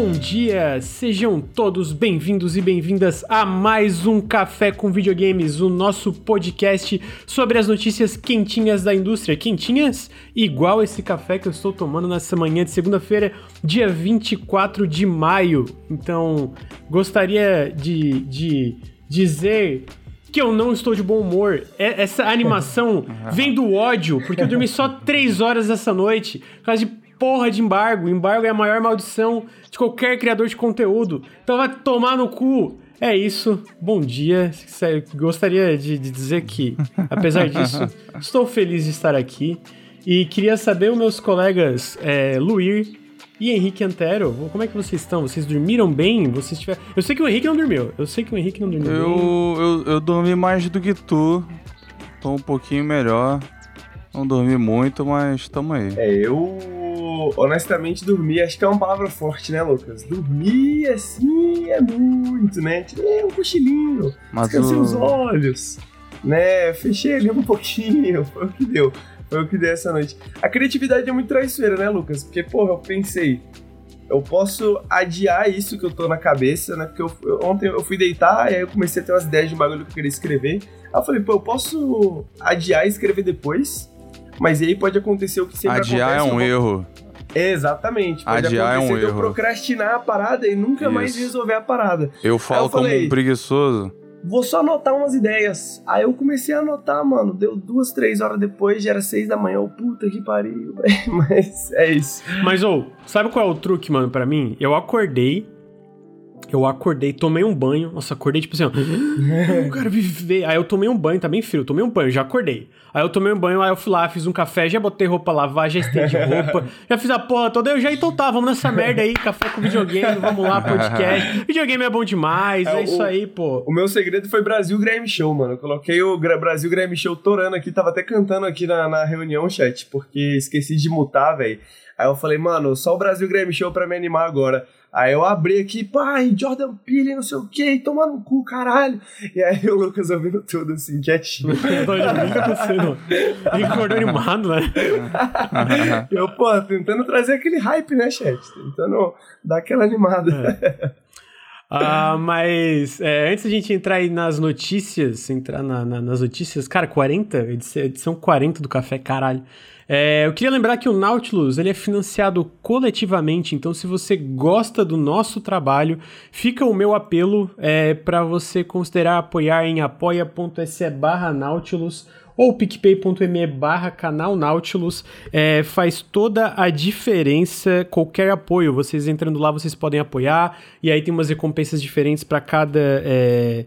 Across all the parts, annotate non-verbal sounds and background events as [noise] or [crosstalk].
bom dia! Sejam todos bem-vindos e bem-vindas a mais um Café com Videogames, o nosso podcast sobre as notícias quentinhas da indústria. Quentinhas igual esse café que eu estou tomando nessa manhã de segunda-feira, dia 24 de maio. Então, gostaria de, de dizer que eu não estou de bom humor. É, essa [laughs] animação vem do ódio, porque eu dormi só três horas essa noite, por causa de porra de embargo. Embargo é a maior maldição de qualquer criador de conteúdo. Então vai tomar no cu. É isso. Bom dia. Gostaria de, de dizer que, apesar [laughs] disso, estou feliz de estar aqui. E queria saber os meus colegas é, Luir e Henrique Antero, como é que vocês estão? Vocês dormiram bem? Vocês tiveram... Eu sei que o Henrique não dormiu. Eu sei que o Henrique não dormiu. Eu, eu, eu dormi mais do que tu. Tô um pouquinho melhor. Não dormi muito, mas tamo aí. É, eu honestamente dormi, acho que é uma palavra forte, né, Lucas? Dormir assim é muito, né? Tirei um cochilinho, mas descansei o... os olhos, né? Fechei ali um pouquinho, [laughs] foi o que deu. Foi o que deu essa noite. A criatividade é muito traiçoeira, né, Lucas? Porque, porra, eu pensei, eu posso adiar isso que eu tô na cabeça, né? Porque eu, eu, ontem eu fui deitar e aí eu comecei a ter umas ideias de bagulho que eu queria escrever. Aí eu falei, pô, eu posso adiar e escrever depois, mas aí pode acontecer o que sempre adiar acontece. Adiar é um erro. Exatamente. Pode Adiar é um erro. procrastinar a parada e nunca Isso. mais resolver a parada. Eu falo eu falei, como um preguiçoso. Vou só anotar umas ideias. Aí eu comecei a anotar, mano. Deu duas, três horas depois, já era seis da manhã. Eu, puta que pariu, [laughs] Mas é isso. Mas, ô, sabe qual é o truque, mano, para mim? Eu acordei, eu acordei, tomei um banho. Nossa, acordei tipo assim, ó. eu quero viver. Aí eu tomei um banho, tá bem frio. Tomei um banho, já acordei. Aí eu tomei um banho, aí eu fui lá, fiz um café, já botei roupa lavar, já estendi [laughs] roupa, já fiz a porra toda. Eu já, então tá, vamos nessa merda aí, café com videogame, vamos lá, [laughs] podcast. videogame é bom demais, é, é isso o, aí, pô. O meu segredo foi Brasil Game Show, mano. Eu coloquei o Brasil Game Show torando aqui, tava até cantando aqui na, na reunião, chat, porque esqueci de mutar, velho. Aí eu falei, mano, só o Brasil Game Show pra me animar agora. Aí eu abri aqui, pai, Jordan Peele, não sei o que, tomar no cu, caralho. E aí o Lucas ouvindo tudo assim, quietinho. Acontecendo. [laughs] Ele acordou animado, né? eu, pô, tentando trazer aquele hype, né, chat? Tentando dar aquela animada. É. Ah, mas é, antes da gente entrar aí nas notícias, entrar na, na, nas notícias, cara, 40, edição 40 do Café, caralho. É, eu queria lembrar que o Nautilus ele é financiado coletivamente, então se você gosta do nosso trabalho, fica o meu apelo é, para você considerar apoiar em apoia.se barra Nautilus ou picpay.me barra canal Nautilus. É, faz toda a diferença, qualquer apoio, vocês entrando lá vocês podem apoiar, e aí tem umas recompensas diferentes para cada... É,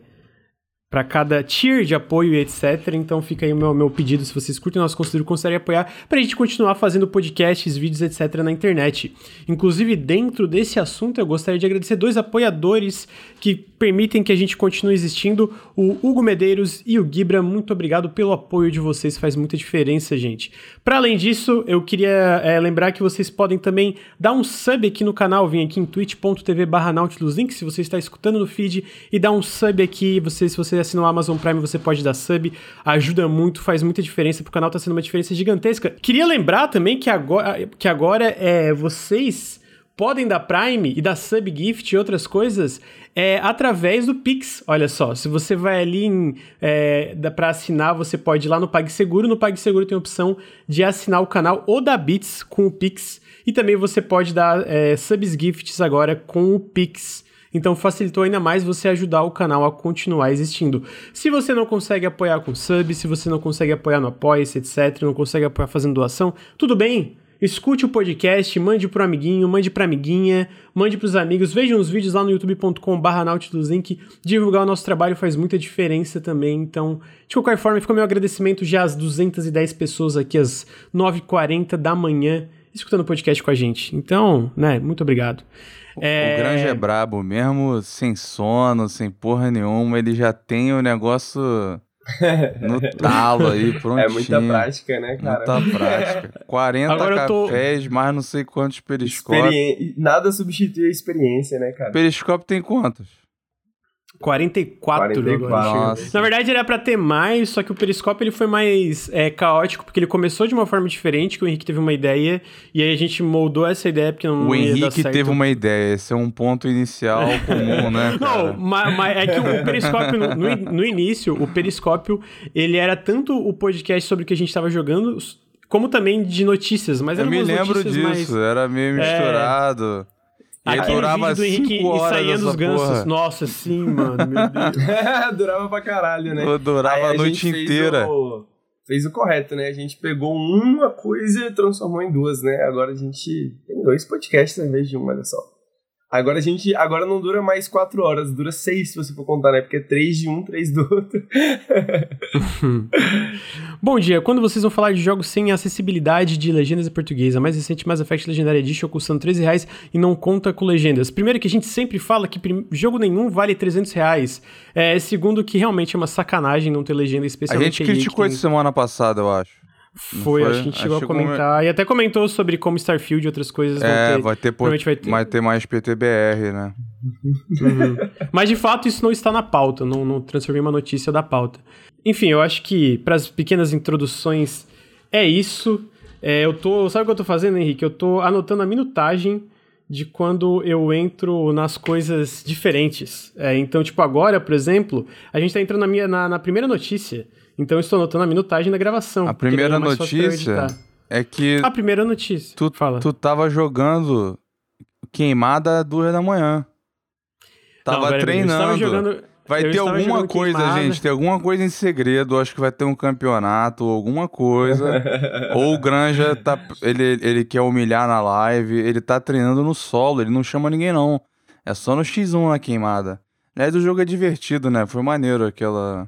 para cada tier de apoio e etc. Então fica aí o meu, meu pedido, se vocês curtem nosso conteúdo, considerem apoiar para a gente continuar fazendo podcasts, vídeos, etc. na internet. Inclusive, dentro desse assunto, eu gostaria de agradecer dois apoiadores que permitem que a gente continue existindo, o Hugo Medeiros e o Gibra. Muito obrigado pelo apoio de vocês, faz muita diferença, gente. Para além disso, eu queria é, lembrar que vocês podem também dar um sub aqui no canal, vem aqui em twitch.tv barra Nautilus Link, se você está escutando no feed, e dar um sub aqui, você, se você assina o Amazon Prime, você pode dar sub, ajuda muito, faz muita diferença, pro canal tá sendo uma diferença gigantesca. Queria lembrar também que agora, que agora é, vocês podem dar Prime e dar sub gift e outras coisas é, através do Pix. Olha só, se você vai ali em, é, para assinar, você pode ir lá no PagSeguro. No PagSeguro tem a opção de assinar o canal ou da Bits com o Pix. E também você pode dar é, subs gifts agora com o Pix. Então facilitou ainda mais você ajudar o canal a continuar existindo. Se você não consegue apoiar com sub, se você não consegue apoiar no Apoia-se, etc., não consegue apoiar fazendo doação, tudo bem. Escute o podcast, mande pro amiguinho, mande pra amiguinha, mande pros amigos, vejam os vídeos lá no youtube.com/barra Nautiluslink. Divulgar o nosso trabalho faz muita diferença também. Então, de qualquer forma, fica meu agradecimento já às 210 pessoas aqui às 9h40 da manhã escutando o podcast com a gente. Então, né, muito obrigado. É... O Grande é brabo, mesmo sem sono, sem porra nenhuma, ele já tem o negócio [laughs] no talo aí, prontinho. É muita prática, né, cara? Muita prática. [laughs] 40 Agora cafés, tô... mais não sei quantos periscópios. Experi... Nada substitui a experiência, né, cara? Periscópio tem quantos? 44, 44 agora. Na verdade, era para ter mais, só que o Periscópio ele foi mais é, caótico, porque ele começou de uma forma diferente, que o Henrique teve uma ideia, e aí a gente moldou essa ideia, porque não O ia Henrique teve uma ideia, esse é um ponto inicial [laughs] comum, né? Cara? Não, mas, mas, é que o Periscópio, no, no início, o Periscópio, ele era tanto o podcast sobre o que a gente estava jogando, como também de notícias, mas Eu me lembro disso, mais... era meio é. misturado. É... E aí durava do Henrique e saía dos gansos. Porra. Nossa, sim, mano, meu Deus. [laughs] durava pra caralho, né? durava a, a noite inteira. O, fez o correto, né? A gente pegou uma coisa e transformou em duas, né? Agora a gente tem dois podcasts ao invés de um, olha só. Agora a gente. Agora não dura mais quatro horas, dura seis se você for contar, né? Porque é três de um, três do outro. [laughs] Bom dia, quando vocês vão falar de jogos sem acessibilidade de legendas em português? A mais recente Mass Effect Legendary Edition custando 13 reais e não conta com legendas. Primeiro que a gente sempre fala que jogo nenhum vale 300 reais. É, segundo que realmente é uma sacanagem não ter legenda especialmente. A gente criticou isso tem... semana passada, eu acho. Foi, foi, acho que a gente chegou a comentar. Como... E até comentou sobre como Starfield e outras coisas é, vão ter. Vai ter, vai ter. Vai ter mais PTBR, né? Uhum. Mas de fato isso não está na pauta, não, não transformei uma notícia da pauta. Enfim, eu acho que para as pequenas introduções é isso. É, eu tô. Sabe o que eu tô fazendo, Henrique? Eu tô anotando a minutagem de quando eu entro nas coisas diferentes. É, então, tipo, agora, por exemplo, a gente tá entrando na, minha, na, na primeira notícia. Então eu estou anotando a minutagem da gravação. A primeira notícia é que. A primeira notícia. Tu, Fala. tu tava jogando queimada às duas da manhã. Tava Não, treinando. Jogando... Vai eu ter alguma coisa, queimada. gente. Tem alguma coisa em segredo. Acho que vai ter um campeonato, alguma coisa. [laughs] Ou o Granja tá. Ele, ele quer humilhar na live. Ele tá treinando no solo. Ele não chama ninguém, não. É só no X1 na queimada. Aliás, o jogo é divertido, né? Foi maneiro aquela.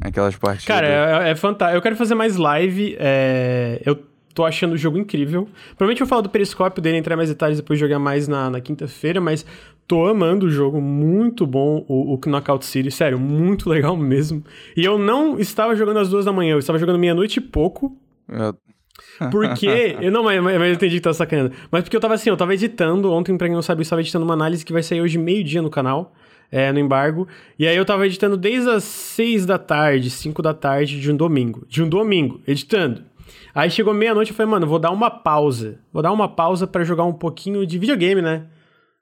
Aquelas partidas. Cara, é, é fantástico. Eu quero fazer mais live. É... Eu tô achando o jogo incrível. Provavelmente eu vou falar do periscópio dele, entrar mais detalhes depois jogar mais na, na quinta-feira, mas tô amando o jogo, muito bom o, o Knockout City, sério, muito [laughs] legal mesmo. E eu não estava jogando às duas da manhã, eu estava jogando meia-noite e pouco. É. [laughs] Porque. eu não, mas, mas eu entendi que tá sacanando. Mas porque eu tava assim, eu tava editando. Ontem, pra quem não sabe, eu estava editando uma análise que vai sair hoje meio-dia no canal é, no embargo. E aí eu tava editando desde as 6 da tarde, 5 da tarde de um domingo. De um domingo, editando. Aí chegou meia-noite e falei, mano, vou dar uma pausa. Vou dar uma pausa para jogar um pouquinho de videogame, né?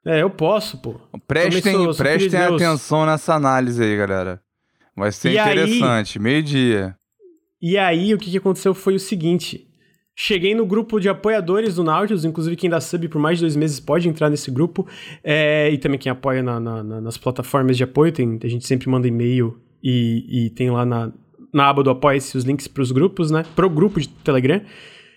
É, eu posso, pô. Prestem, sou, prestem atenção nessa análise aí, galera. Vai ser e interessante. Meio-dia. E aí, o que aconteceu foi o seguinte. Cheguei no grupo de apoiadores do Nautilus, inclusive quem dá sub por mais de dois meses pode entrar nesse grupo, é, e também quem apoia na, na, na, nas plataformas de apoio, tem, a gente sempre manda e-mail e, e tem lá na, na aba do Apoia-se os links pros grupos, né? Pro grupo de Telegram.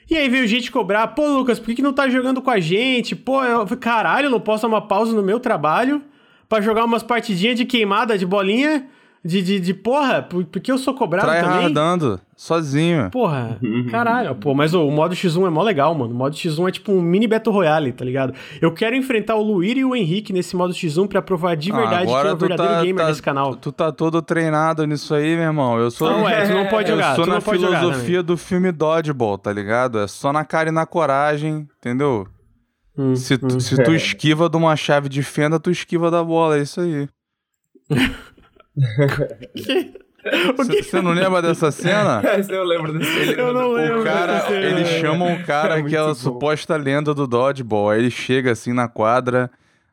E aí veio gente cobrar, pô, Lucas, por que, que não tá jogando com a gente? Pô, eu, caralho, eu não posso dar uma pausa no meu trabalho para jogar umas partidinhas de queimada de bolinha? De, de, de porra, porque eu sou cobrado também. dando sozinho. Porra, [laughs] caralho. Pô, mas o modo X1 é mó legal, mano. O modo X1 é tipo um mini Battle Royale, tá ligado? Eu quero enfrentar o Luir e o Henrique nesse modo X1 pra provar de ah, verdade ah, que é o verdadeiro tá, gamer tá, desse canal. Tu tá todo treinado nisso aí, meu irmão. Eu sou. Não, é, tu não pode [laughs] jogar. Eu sou na filosofia do filme Dodgeball, tá ligado? É só na cara e na coragem, entendeu? Hum, se, hum. se tu esquiva de uma chave de fenda, tu esquiva da bola, é isso aí. [laughs] [laughs] Você não lembra dessa cena? [laughs] eu lembro dessa cena. Eu não lembro. O cara, eles chamam o cara é que é a suposta lenda do dodgeball. Aí ele chega assim na quadra,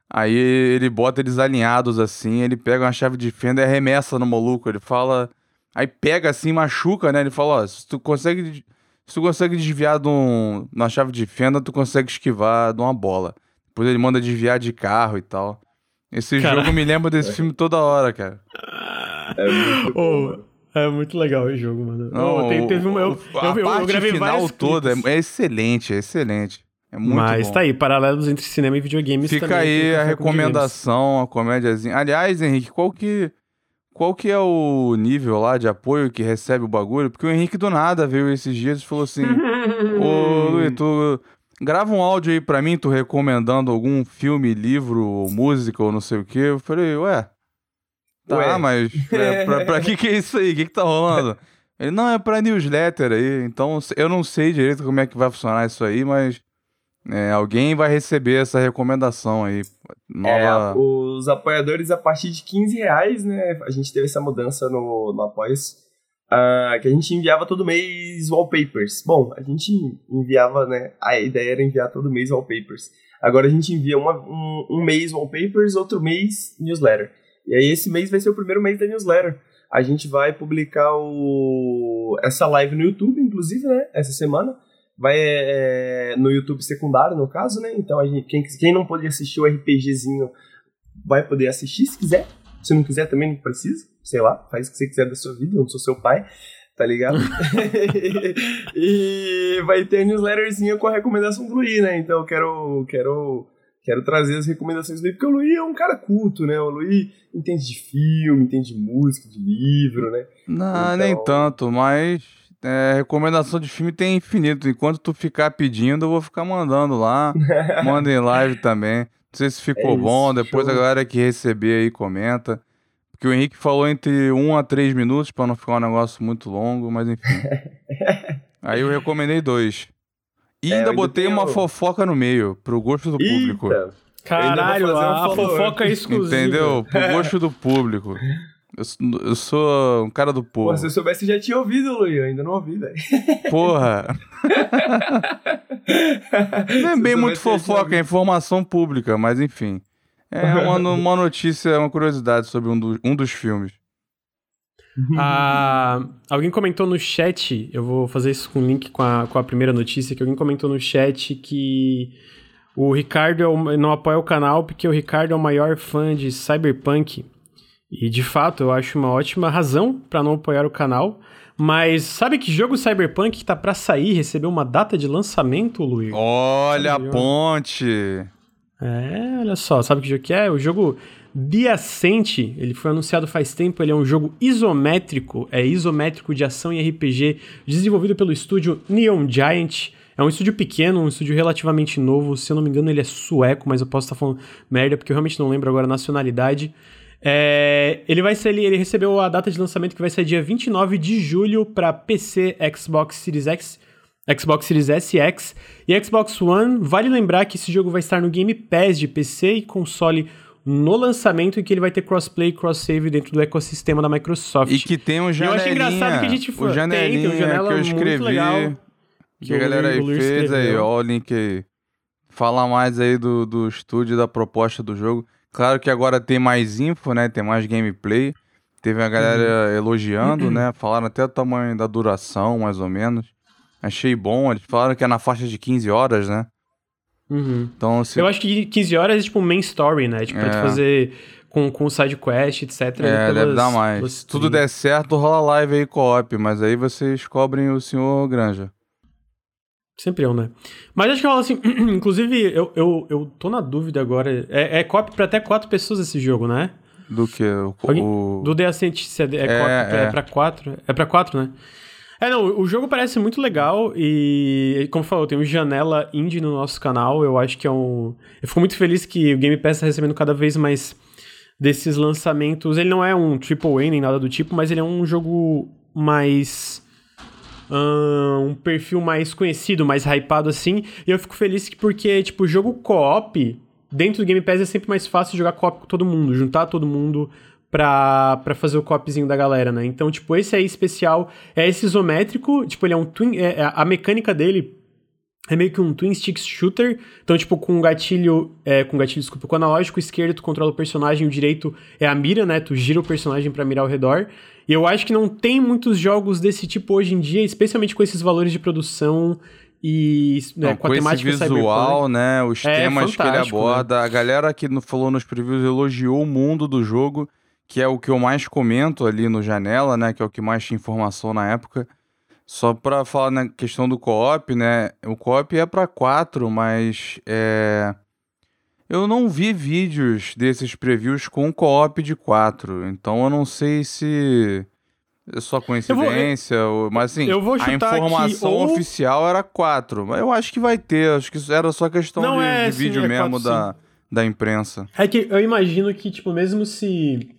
aí ele bota eles alinhados assim, ele pega uma chave de fenda e arremessa no maluco. Ele fala. Aí pega assim, machuca, né? Ele fala: Ó, se tu consegue. Se tu consegue desviar de um, uma chave de fenda, tu consegue esquivar de uma bola. Depois ele manda desviar de carro e tal. Esse cara... jogo me lembra desse [laughs] filme toda hora, cara. É muito, oh, é muito legal o jogo, mano. Não, oh, tem, teve uma, eu, a eu, parte eu gravei final toda é, é, excelente, é excelente. É muito Mas bom. tá aí, paralelos entre cinema e videogames Fica também, aí a recomendação, a comédiazinha. Aliás, Henrique, qual que qual que é o nível lá de apoio que recebe o bagulho? Porque o Henrique do nada veio esses dias e falou assim: Ô, [laughs] Luiz, tu grava um áudio aí pra mim, tu recomendando algum filme, livro, ou música ou não sei o quê. Eu falei, ué. Tá, ué. mas é, pra, pra que que é isso aí? O que que tá rolando? [laughs] Ele, não, é pra newsletter aí, então eu não sei direito como é que vai funcionar isso aí, mas É, alguém vai receber essa recomendação aí. Nova... É, os apoiadores a partir de 15 reais, né? A gente teve essa mudança no, no Apoios. Uh, que a gente enviava todo mês wallpapers. Bom, a gente enviava, né? A ideia era enviar todo mês wallpapers. Agora a gente envia uma, um, um mês wallpapers, outro mês newsletter. E aí esse mês vai ser o primeiro mês da newsletter. A gente vai publicar o... essa live no YouTube, inclusive, né? Essa semana. Vai é, no YouTube secundário, no caso, né? Então a gente, quem, quem não pôde assistir o RPGzinho vai poder assistir se quiser. Se não quiser, também não precisa. Sei lá, faz o que você quiser da sua vida, eu não sou seu pai, tá ligado? [laughs] [laughs] e vai ter newsletterzinha com a recomendação do Luiz, né? Então eu quero, quero, quero trazer as recomendações do Luiz, porque o Luiz é um cara culto, né? O Luiz entende de filme, entende de música, de livro, né? Não, então... nem tanto, mas é, recomendação de filme tem infinito. Enquanto tu ficar pedindo, eu vou ficar mandando lá. [laughs] Manda em live também. Não sei se ficou é isso, bom. Depois show. a galera que receber aí comenta. Porque o Henrique falou entre 1 a 3 minutos para não ficar um negócio muito longo, mas enfim. [laughs] aí eu recomendei dois. E é, ainda botei tenho... uma fofoca no meio, pro gosto do Eita. público. Caralho, a, fofoca é exclusiva. Entendeu? Pro [laughs] gosto do público. Eu, eu, sou um cara do povo. Pô, se eu soubesse, já tinha ouvido, Luiz. Eu ainda não ouvi, velho. Porra! [laughs] não é bem muito fofoca, é informação pública, mas enfim. É uma, [laughs] uma notícia, uma curiosidade sobre um, do, um dos filmes. Ah, alguém comentou no chat, eu vou fazer isso com link com a, com a primeira notícia, que alguém comentou no chat que o Ricardo é o, não apoia o canal porque o Ricardo é o maior fã de Cyberpunk. E de fato, eu acho uma ótima razão para não apoiar o canal. Mas sabe que jogo Cyberpunk tá para sair, recebeu uma data de lançamento, Luiz? Olha a ponte! É, olha só, sabe que jogo que é? O jogo The Ascent, ele foi anunciado faz tempo, ele é um jogo isométrico, é isométrico de ação e RPG, desenvolvido pelo estúdio Neon Giant. É um estúdio pequeno, um estúdio relativamente novo, se eu não me engano ele é sueco, mas eu posso estar falando merda porque eu realmente não lembro agora a nacionalidade. É, ele vai ser, ele recebeu a data de lançamento que vai ser dia 29 de julho para PC, Xbox Series X, Xbox Series S X e Xbox One. Vale lembrar que esse jogo vai estar no Game Pass de PC e console no lançamento e que ele vai ter crossplay e cross-save dentro do ecossistema da Microsoft. E que tem um janelinha. Eu acho engraçado que a gente foi. O janelinha tem, tem um janela que eu escrevi, legal. Que a galera aí fez escreveu. aí, ó o link aí. Fala mais aí do, do estúdio, da proposta do jogo. Claro que agora tem mais info, né? Tem mais gameplay. Teve a galera uhum. elogiando, né? [clears throat] Falaram até o tamanho da duração, mais ou menos. Achei bom. Eles falaram que é na faixa de 15 horas, né? Uhum. Então, se... Eu acho que 15 horas é tipo main story, né? Tipo, é. pra tu fazer com, com side quest, etc. É, pelas, deve dar mais. Se tudo der certo, rola live aí co-op, mas aí vocês cobrem o senhor Granja. Sempre eu, né? Mas acho que rola assim. [clears throat] inclusive, eu, eu, eu tô na dúvida agora. É, é copy pra até quatro pessoas esse jogo, né? Do que? O, o... Do The Ascent é, é, é, é. é pra quatro? É pra quatro, né? É, não, o jogo parece muito legal e, como falou, tem um janela indie no nosso canal. Eu acho que é um. Eu fico muito feliz que o Game Pass tá recebendo cada vez mais desses lançamentos. Ele não é um AAA nem nada do tipo, mas ele é um jogo mais um perfil mais conhecido, mais hypado assim. E eu fico feliz porque, tipo, jogo co-op, dentro do Game Pass é sempre mais fácil jogar co-op com todo mundo, juntar todo mundo pra, pra fazer o copzinho da galera, né? Então, tipo, esse aí especial é esse isométrico, tipo, ele é um twin. É, é a mecânica dele é meio que um twin stick shooter. Então, tipo, com gatilho. É, com gatilho, desculpa, com o analógico esquerdo tu controla o personagem, o direito é a mira, né? Tu gira o personagem para mirar ao redor. E eu acho que não tem muitos jogos desse tipo hoje em dia, especialmente com esses valores de produção e né, não, com, com a temática esse visual, né? Os é temas que ele aborda. Né? A galera que falou nos previews elogiou o mundo do jogo, que é o que eu mais comento ali no Janela, né? Que é o que mais tinha informação na época. Só pra falar na questão do co-op, né? O co-op é para quatro, mas é... eu não vi vídeos desses previews com co-op de quatro. Então eu não sei se é só coincidência, vou, mas assim, a informação ou... oficial era quatro. Mas eu acho que vai ter, acho que era só questão não de, é, de vídeo sim, é mesmo quatro, da, da imprensa. É que eu imagino que, tipo, mesmo se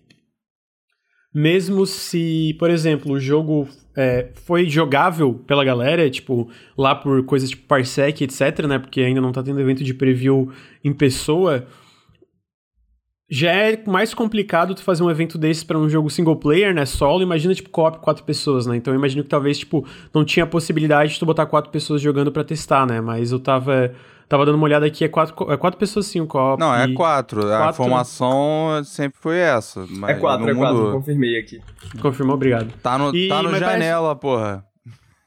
mesmo se, por exemplo, o jogo é, foi jogável pela galera, tipo, lá por coisas tipo Parsec, etc, né? Porque ainda não tá tendo evento de preview em pessoa. Já é mais complicado tu fazer um evento desse para um jogo single player, né? Solo, imagina, tipo, co-op quatro pessoas, né? Então eu imagino que talvez, tipo, não tinha possibilidade de tu botar quatro pessoas jogando para testar, né? Mas eu tava Tava dando uma olhada aqui, é quatro, é quatro pessoas sim o co Não, é quatro. quatro. A informação sempre foi essa. é quatro, é mudou. quatro. Confirmei aqui. Confirmou, obrigado. Tá no, e, tá no janela, parece... porra.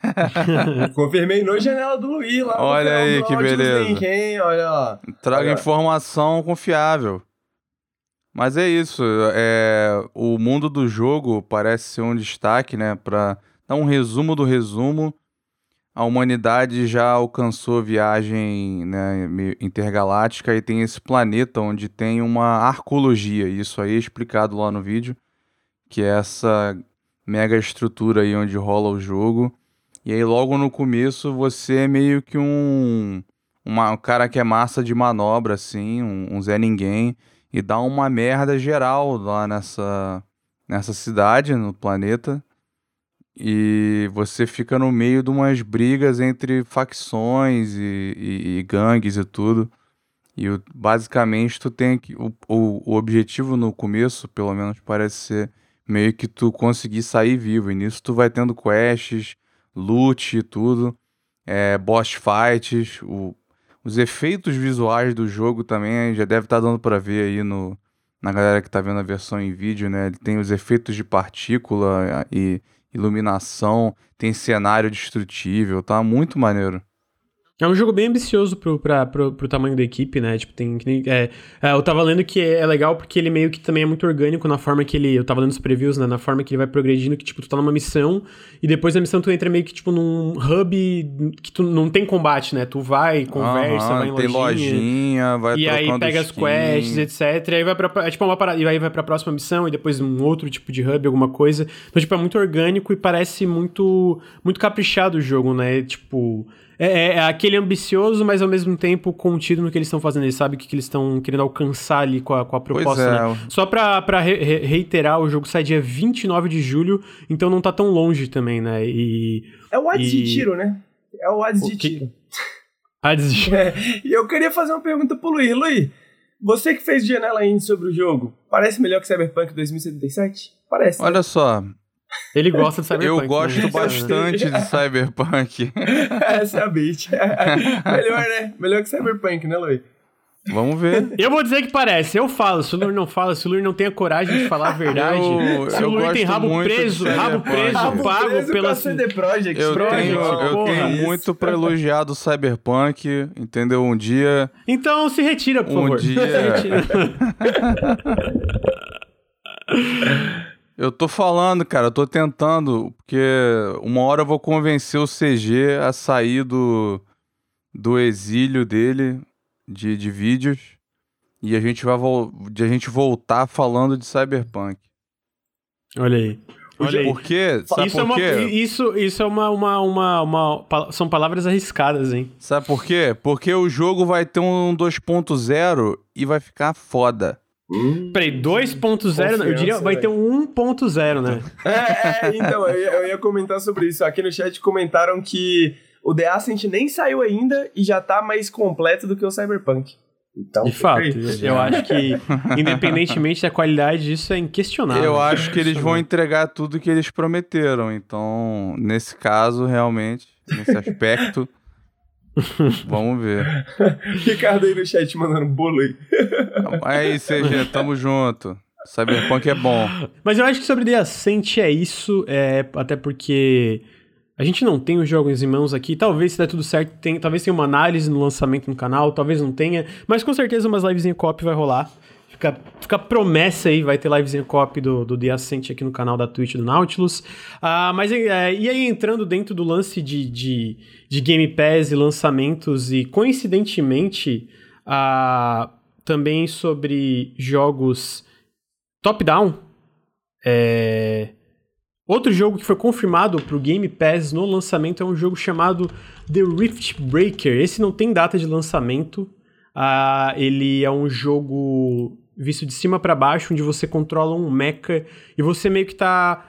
[laughs] [laughs] Confirmei no janela do Luiz lá. Olha aí, que beleza. Link, Olha lá. Traga Olha. informação confiável. Mas é isso. É, o mundo do jogo parece ser um destaque, né? Pra dar um resumo do resumo a humanidade já alcançou viagem né, intergaláctica e tem esse planeta onde tem uma arcologia. Isso aí é explicado lá no vídeo, que é essa mega estrutura aí onde rola o jogo. E aí logo no começo você é meio que um, uma, um cara que é massa de manobra, assim, um, um Zé Ninguém, e dá uma merda geral lá nessa, nessa cidade, no planeta e você fica no meio de umas brigas entre facções e, e, e gangues e tudo. E basicamente tu tem que. O, o, o, objetivo no começo, pelo menos, parece ser meio que tu conseguir sair vivo. E nisso tu vai tendo quests, loot e tudo. É, boss fights. O, os efeitos visuais do jogo também já deve estar tá dando para ver aí no, na galera que tá vendo a versão em vídeo, né? Ele tem os efeitos de partícula e iluminação, tem cenário destrutível, tá muito maneiro. É um jogo bem ambicioso pro, pra, pro, pro tamanho da equipe, né? Tipo, tem. É, é, eu tava lendo que é legal porque ele meio que também é muito orgânico na forma que ele. Eu tava lendo os previews, né? Na forma que ele vai progredindo, que, tipo, tu tá numa missão e depois da missão tu entra meio que, tipo, num hub que tu não tem combate, né? Tu vai, conversa, vai em tem lojinha. lojinha vai E aí pega skin. as quests, etc. E aí vai pra. É tipo uma parada. E aí vai pra próxima missão e depois um outro tipo de hub, alguma coisa. Então, tipo, é muito orgânico e parece muito. Muito caprichado o jogo, né? Tipo. É, é, é, aquele ambicioso, mas ao mesmo tempo contido no que eles estão fazendo. Eles sabem o que, que eles estão querendo alcançar ali com a, com a proposta, é. né? Só pra, pra re, re, reiterar, o jogo sai dia 29 de julho, então não tá tão longe também, né? E. É o Hades e... de tiro, né? É o Hades o de que... tiro. [laughs] Hades de tiro. [laughs] É, e eu queria fazer uma pergunta pro Luiz. Luiz, você que fez janela indie sobre o jogo, parece melhor que Cyberpunk 2077? Parece. Olha né? só, ele gosta de Cyberpunk. Eu né? gosto né? bastante de [laughs] Cyberpunk. Essa é a beat. [laughs] Melhor, né? Melhor que Cyberpunk, né, Luiz? Vamos ver. Eu vou dizer que parece. Eu falo. Se o Lur não fala, se o Lur não tem a coragem de falar a verdade. Eu, se o Lur tem rabo preso, rabo preso, rabo pago preso pela CD Projekt. Eu, tenho, eu tenho muito pra elogiar do Cyberpunk, entendeu? Um dia. Então se retira, por um favor. Um dia. [laughs] Eu tô falando, cara, eu tô tentando, porque uma hora eu vou convencer o CG a sair do, do exílio dele de, de vídeos e a gente vai de a gente voltar falando de Cyberpunk. Olha aí. Olha por quê? Sabe isso por é uma, quê? Isso, isso é uma, uma, uma, uma, São palavras arriscadas, hein? Sabe por quê? Porque o jogo vai ter um 2.0 e vai ficar foda. Hum, Peraí, 2.0, eu diria, vai ter um 1.0, né? É, é então, eu ia, eu ia, comentar sobre isso. Aqui no chat comentaram que o The Ascent nem saiu ainda e já tá mais completo do que o Cyberpunk. Então, de fato, eu acho que, independentemente da qualidade, isso é inquestionável. Eu acho que eles vão entregar tudo que eles prometeram. Então, nesse caso, realmente, nesse aspecto, Vamos ver. [laughs] Ricardo aí no chat mandando bolo aí. Aí, CG, tamo junto. Cyberpunk é bom. Mas eu acho que sobre The Ascent é isso, é, até porque a gente não tem os jogos em mãos aqui. Talvez se der tudo certo, tem, talvez tenha uma análise no lançamento no canal, talvez não tenha. Mas com certeza umas lives em cop vai rolar. Fica, fica promessa aí, vai ter livezinha copy do, do The Ascent aqui no canal da Twitch do Nautilus. Ah, mas é, e aí, entrando dentro do lance de, de, de Game Pass e lançamentos, e coincidentemente, ah, também sobre jogos top-down. É... Outro jogo que foi confirmado para o Game Pass no lançamento é um jogo chamado The Rift Breaker. Esse não tem data de lançamento. Ah, ele é um jogo visto de cima para baixo, onde você controla um mecha e você meio que tá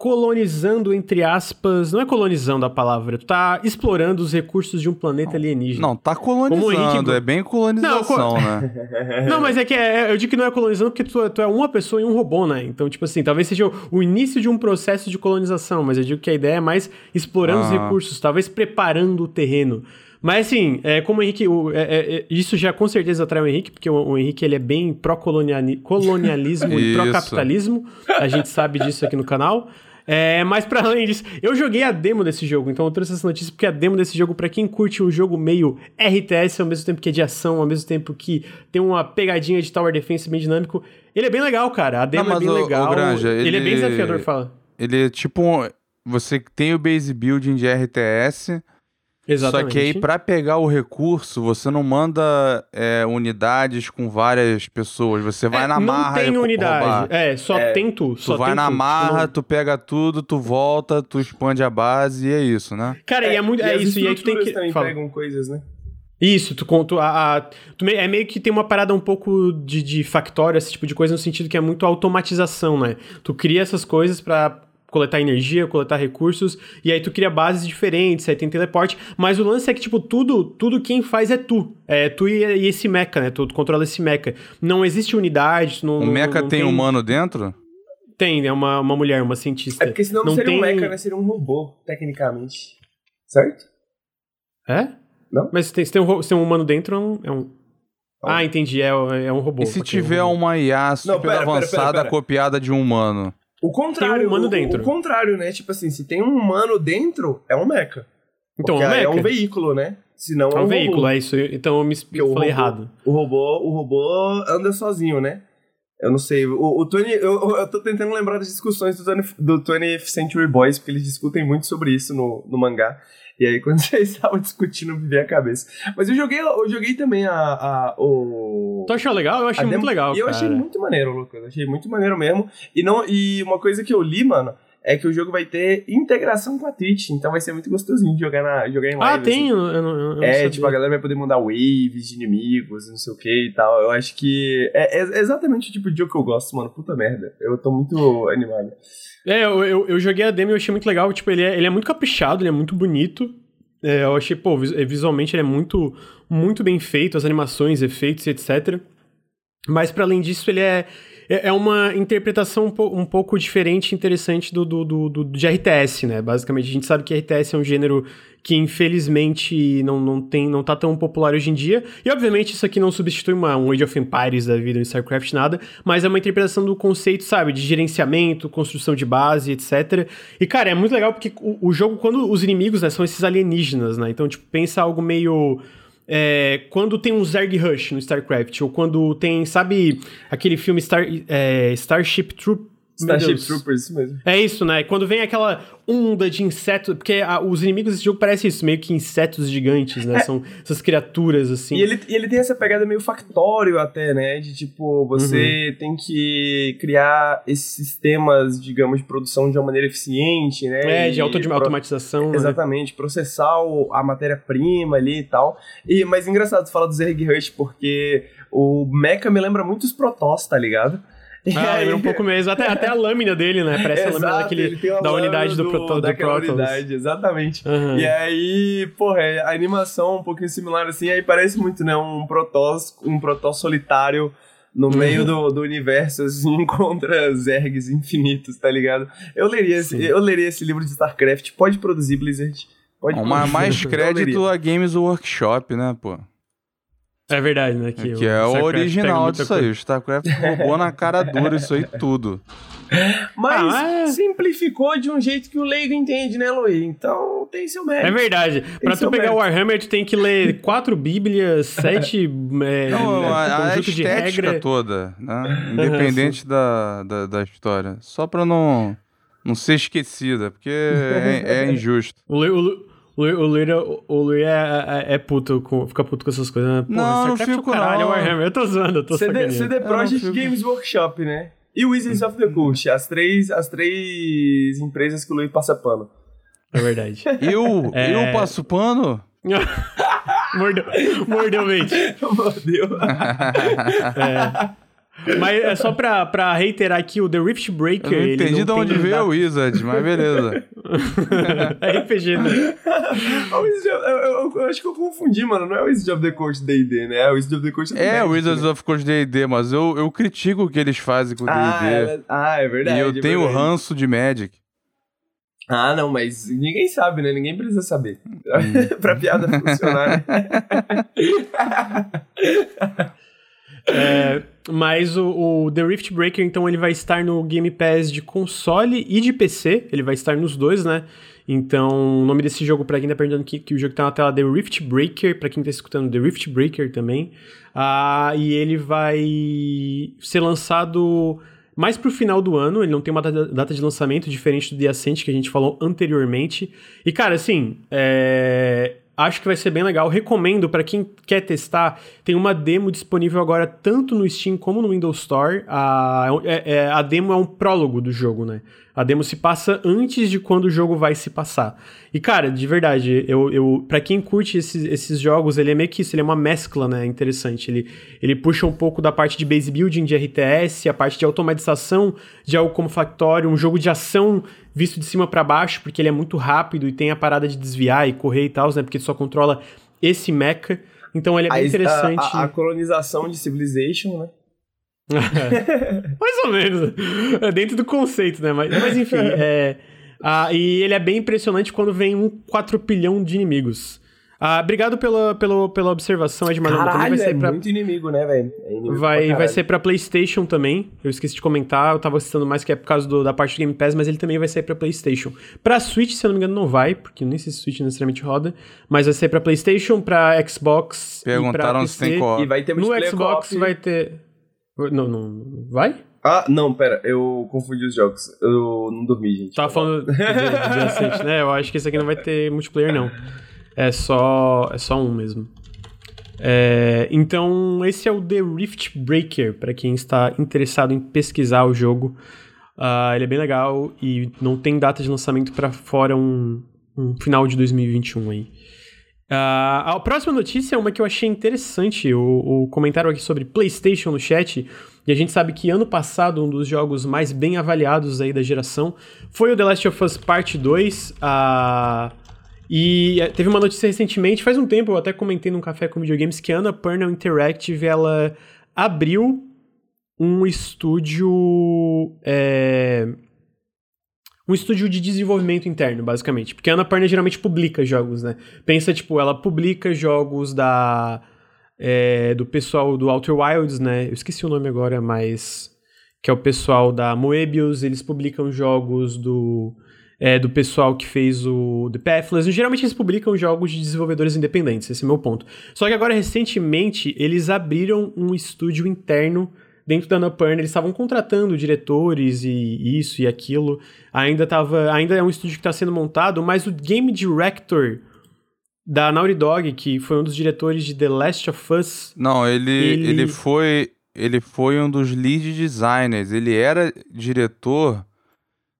colonizando, entre aspas, não é colonizando a palavra, tu tá explorando os recursos de um planeta alienígena. Não, tá colonizando, Henrique... é bem colonização, não, né? [laughs] não, mas é que é, é, eu digo que não é colonizando porque tu, tu, é uma pessoa e um robô, né? Então, tipo assim, talvez seja o, o, início de um processo de colonização, mas eu digo que a ideia é mais explorando ah. os recursos, talvez preparando o terreno. Mas assim, é, como o Henrique. O, é, é, é isso já com certeza atrai o Henrique, porque o, o Henrique ele é bem pró-colonialismo e [laughs] pró-capitalismo. A gente sabe disso aqui no canal. É, mas para além disso, eu joguei a demo desse jogo, então eu trouxe essa notícia porque a demo desse jogo, para quem curte um jogo meio RTS, ao mesmo tempo que é de ação, ao mesmo tempo que tem uma pegadinha de tower defense bem dinâmico, ele é bem legal, cara. A demo Não, é bem o, legal. O Granja, ele, ele, é bem desafiador, fala. Ele é tipo um, você tem o base building de RTS, Exatamente. Só que aí, para pegar o recurso, você não manda é, unidades com várias pessoas. Você vai é, na marra. Não tem unidade. Roubar. É, só é, tem tu. Só tu vai na tu. marra, tu pega tudo, tu volta, tu expande a base e é isso, né? Cara, e é, é muito. É isso. E aí tu tem que. também Fala. pegam coisas, né? Isso, tu conta. A, a, tu é meio que tem uma parada um pouco de, de factório, esse tipo de coisa, no sentido que é muito automatização, né? Tu cria essas coisas para coletar energia, coletar recursos, e aí tu cria bases diferentes, aí tem teleporte, mas o lance é que, tipo, tudo, tudo quem faz é tu. É tu e, e esse mecha, né? Tu, tu, controla esse mecha. Não existe unidade, não, O mecha tem, tem humano dentro? Tem, é uma, uma mulher, uma cientista. É porque senão não, não seria tem... um mecha, né? Seria um robô, tecnicamente. Certo? É? Não? Mas se tem, se tem, um, se tem um humano dentro, é um... É um... Ah, entendi, é, é um robô. E se tiver um uma IA super não, pera, avançada pera, pera, copiada de um humano? O contrário. Tem um humano dentro. O, o, contrário, né? Tipo assim, se tem um humano dentro, é um mecha. Então, um mecha. é um veículo, né? Senão é um, é um veículo, é isso. Então eu me falei robô, errado. O robô, o robô anda sozinho, né? Eu não sei. O, o Tony. Eu, eu tô tentando lembrar das discussões do, 20, do 20th Century Boys, porque eles discutem muito sobre isso no, no mangá. E aí, [laughs] quando vocês estavam discutindo, me veio a cabeça. Mas eu joguei, eu joguei também a. a o... Tu achou legal? Eu achei muito legal. E eu cara. achei muito maneiro, Lucas. Achei muito maneiro mesmo. E, não, e uma coisa que eu li, mano, é que o jogo vai ter integração com a Twitch, então vai ser muito gostosinho de jogar, na, jogar em live. Ah, tem? Assim. Eu, eu, eu, é, tipo, a galera vai poder mandar waves de inimigos, não sei o que e tal. Eu acho que é, é, exatamente o tipo de jogo que eu gosto, mano. Puta merda. Eu tô muito animado. É, eu, eu, eu joguei a demo e eu achei muito legal. Tipo, ele é, ele é muito caprichado, ele é muito bonito. É, eu achei, pô, é, visualmente ele é muito, muito bem feito, as animações, efeitos, etc. Mas para além disso, ele é, é, é uma interpretação um, po pouco diferente e interessante do, do, do, do, de RTS, né? Basicamente, a gente sabe que RTS é um gênero que infelizmente não, não, tem, não tá tão popular hoje em dia. E obviamente isso aqui não substitui uma, um Age of Empires da vida, um StarCraft, nada, mas é uma interpretação do conceito, sabe, de gerenciamento, construção de base, etc. E cara, é muito legal porque o, o jogo, quando os inimigos, né, são esses alienígenas, né? Então, tipo, pensa algo meio é, quando tem um Zerg Rush no StarCraft, ou quando tem, sabe, aquele filme Star, é, Starship Troop, Starship Troopers, isso mesmo. É isso, né? Quando vem aquela onda de insetos. Porque a, os inimigos desse jogo parecem isso, meio que insetos gigantes, né? É. São essas criaturas, assim. E ele, e ele tem essa pegada meio factório até, né? De tipo, você uhum. tem que criar esses sistemas, digamos, de produção de uma maneira eficiente, né? É, de automatização. Pro... Exatamente, né? processar a matéria-prima ali e tal. E, mas engraçado, tu fala do Zerg Rush, porque o Mecha me lembra muito os Protoss, tá ligado? Ah, lembra um pouco mesmo. Até, até a lâmina dele, né? Parece Exato, a lâmina daquele, da unidade do, do, do Protoss. unidade, exatamente. Uhum. E aí, porra, é, a animação um pouquinho similar assim, aí parece muito, né? Um Protoss, um Protoss solitário no uhum. meio do, do universo, assim, [laughs] contra Zergs infinitos, tá ligado? Eu leria, esse, eu leria esse livro de StarCraft. Pode produzir, Blizzard. Pode Uma, mais [laughs] crédito a Games Workshop, né, pô? É verdade, né? Que, é que é o original disso aí. O StarCraft roubou na cara dura isso aí tudo. [laughs] Mas ah, é... simplificou de um jeito que o leigo entende, né, Luiz? Então tem seu mérito. É verdade. Tem pra tu pegar mérito. o Warhammer, tu tem que ler [laughs] quatro bíblias, sete [laughs] é, Não, a, a estética toda, né? Independente da, da, da, história. Só pra não, não ser esquecida, porque é, é injusto. O, o, o, o Luir, o Luir é, é, é, puto, com, fica puto com essas coisas. Né? Pô, não, não fico caralho, não. Warhammer. Eu tô zoando, eu tô CD, CD Projekt. Games Workshop, né? E Wizards of the Coast, as três, as três empresas que o Luiz passa pano. É verdade. [laughs] eu, é... eu passo pano? [laughs] mordeu, mordeu mente. [laughs] Mordeu. é. Mas é só pra, pra reiterar aqui, o The Rift Breaker. Eu não entendi de onde veio o Wizard, mas beleza. [laughs] é RPG, né? [laughs] eu, eu, eu, acho que eu confundi, mano. Não é o Wizard of the Coast DD, né? É o Wizard of the Coast É, o Wizards né? of the Coast DD, mas eu, eu critico o que eles fazem com o DD. Ah, é, ah, é verdade. E eu é tenho verdade. ranço de Magic. Ah, não, mas ninguém sabe, né? Ninguém precisa saber. Hum. [laughs] pra piada funcionar, né? É, mas o, o, The Rift Breaker, então, ele vai estar no Game Pass de console e de PC. Ele vai estar nos dois, né? Então, o nome desse jogo, para quem tá perguntando aqui, que o jogo tá na tela The Rift Breaker, para quem tá escutando The Rift Breaker também. Ah, e ele vai ser lançado mais pro final do ano, ele não tem uma data de lançamento diferente do The Ascent que a gente falou anteriormente. E, cara, assim, é... Acho que vai ser bem legal. Recomendo para quem quer testar. Tem uma demo disponível agora tanto no Steam como no Windows Store. A, é, é, a demo é um prólogo do jogo, né? A demo se passa antes de quando o jogo vai se passar. E, cara, de verdade, eu, eu para quem curte esses, esses jogos, ele é meio que isso, ele é uma mescla, né? Interessante. Ele, ele puxa um pouco da parte de base building de RTS, a parte de automatização de algo como Factorio, um jogo de ação visto de cima para baixo, porque ele é muito rápido e tem a parada de desviar e correr e tal, né? Porque ele só controla esse mecha. Então ele é bem a, interessante. A, a, colonização de Civilization, né? [laughs] Mais ou menos. É dentro do conceito, né? Mas, mas enfim, [laughs] é. Ah, e ele é bem impressionante quando vem um 4 pilhão de inimigos. Ah, obrigado pela, pela, pela observação, Edmar. Caralho, também vai ser é pra... muito inimigo, né, velho? É vai, vai ser pra PlayStation também. Eu esqueci de comentar, eu tava citando mais que é por causa do, da parte do Game Pass, mas ele também vai sair pra PlayStation. Pra Switch, se eu não me engano, não vai, porque nem sei se Switch necessariamente roda, mas vai sair pra PlayStation, pra Xbox. Perguntaram se tem co E vai ter No Xbox vai ter. Não, não. Vai? Ah, não, pera, eu confundi os jogos. Eu não dormi, gente. Tava falando de, [laughs] né? Eu acho que esse aqui não vai ter multiplayer, não. É só, é só um mesmo. É, então, esse é o The Rift Breaker, para quem está interessado em pesquisar o jogo. Uh, ele é bem legal e não tem data de lançamento para fora um, um, final de 2021 aí. Uh, a próxima notícia é uma que eu achei interessante, o, o, comentário aqui sobre PlayStation no chat. E a gente sabe que ano passado um dos jogos mais bem avaliados aí da geração foi o The Last of Us Part 2. Uh, e é, teve uma notícia recentemente, faz um tempo, eu até comentei num café com videogames, que a Annapurna Interactive, ela abriu um estúdio... É, um estúdio de desenvolvimento interno, basicamente. Porque a Annapurna geralmente publica jogos, né? Pensa, tipo, ela publica jogos da... É, do pessoal do Outer Wilds, né? Eu esqueci o nome agora, mas... Que é o pessoal da Moebius, eles publicam jogos do é, do pessoal que fez o The Pathless. Geralmente eles publicam jogos de desenvolvedores independentes, esse é o meu ponto. Só que agora, recentemente, eles abriram um estúdio interno dentro da Annapurna, eles estavam contratando diretores e isso e aquilo. Ainda tava, ainda é um estúdio que está sendo montado, mas o game director da Naughty Dog, que foi um dos diretores de The Last of Us. Não, ele, ele... ele foi ele foi um dos lead designers. Ele era diretor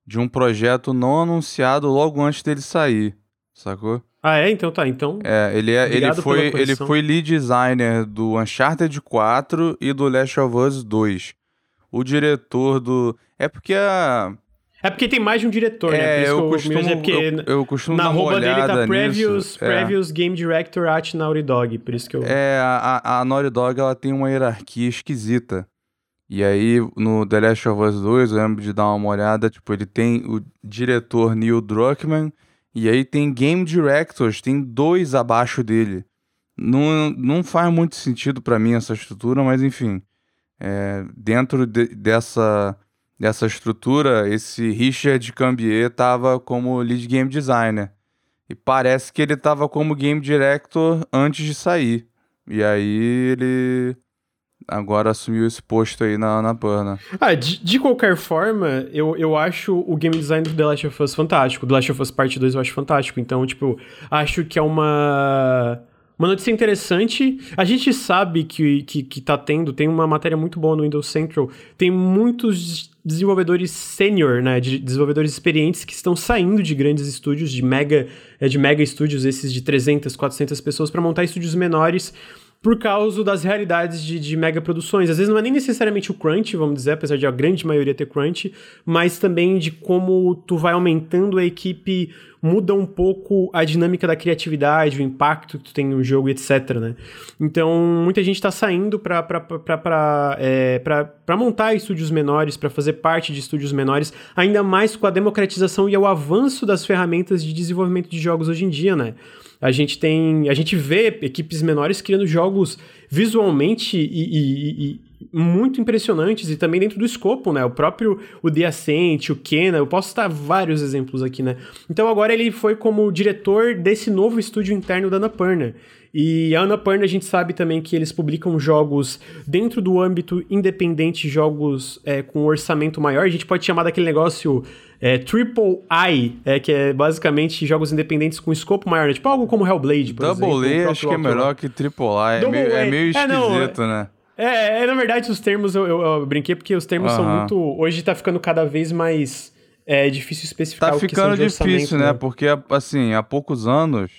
de um projeto não anunciado logo antes dele sair, sacou? Ah, é? Então tá, então. É, ele, é, ele, foi, ele foi lead designer do Uncharted 4 e do Last of Us 2. O diretor do. É porque a. É porque tem mais de um diretor, né? É, eu, costumo, é eu, eu, costumo na olhada dele tá Previous, Previous é. Game Director at Naughty Dog, por isso que eu... É, a, a Naughty Dog, ela tem uma hierarquia esquisita. E aí, no The Last of Us 2, eu lembro de dar uma olhada, tipo, ele tem o diretor Neil Druckmann, e aí tem Game Directors, tem dois abaixo dele. Não, não faz muito sentido para mim essa estrutura, mas enfim. É, dentro de, dessa, dessa estrutura, esse Richard Cambier tava como lead game designer. E parece que ele tava como game director antes de sair. E aí ele agora assumiu esse posto aí na, na Burna. Ah, de, de, qualquer forma, eu, eu acho o game design do The Last of Us fantástico. The Last of Us Part 2 eu acho fantástico. Então, tipo, acho que é uma. Uma notícia interessante. A gente sabe que, que, que tá tendo, tem uma matéria muito boa no Windows Central. Tem muitos desenvolvedores sênior, né? De desenvolvedores experientes que estão saindo de grandes estúdios, de mega, é, de mega estúdios, esses de 300, 400 pessoas, para montar estúdios menores por causa das realidades de, de mega produções. Às vezes não é nem necessariamente o crunch, vamos dizer, apesar de a grande maioria ter crunch, mas também de como tu vai aumentando a equipe muda um pouco a dinâmica da criatividade, o impacto que tu tem no jogo, etc, né? Então, muita gente está saindo para é, montar estúdios menores, para fazer parte de estúdios menores, ainda mais com a democratização e o avanço das ferramentas de desenvolvimento de jogos hoje em dia, né? A gente tem. A gente vê equipes menores criando jogos visualmente e, e, e muito impressionantes e também dentro do escopo, né? O próprio o The Ascent, o Kena, eu posso citar vários exemplos aqui, né? Então agora ele foi como diretor desse novo estúdio interno da Annapurna. E a Annapurna a gente sabe também que eles publicam jogos dentro do âmbito independente, jogos é, com orçamento maior. A gente pode chamar daquele negócio é, Triple I, é, que é basicamente jogos independentes com escopo maior, né? Tipo algo como Hellblade, por Double exemplo. Double A acho que é melhor que Triple I, é meio, é meio esquisito, é, não, né? É, é, na verdade, os termos eu, eu, eu brinquei porque os termos são muito. Hoje tá ficando cada vez mais é, difícil especificar tá ficando difícil, né? né? Porque, assim, há poucos anos.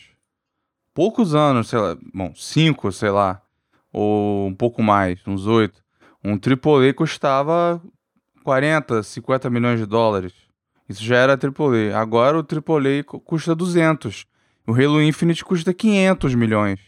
Poucos anos, sei lá. Bom, cinco, sei lá. Ou um pouco mais, uns oito. Um AAA custava 40, 50 milhões de dólares. Isso já era AAA. Agora o AAA custa 200. O Halo Infinite custa 500 milhões,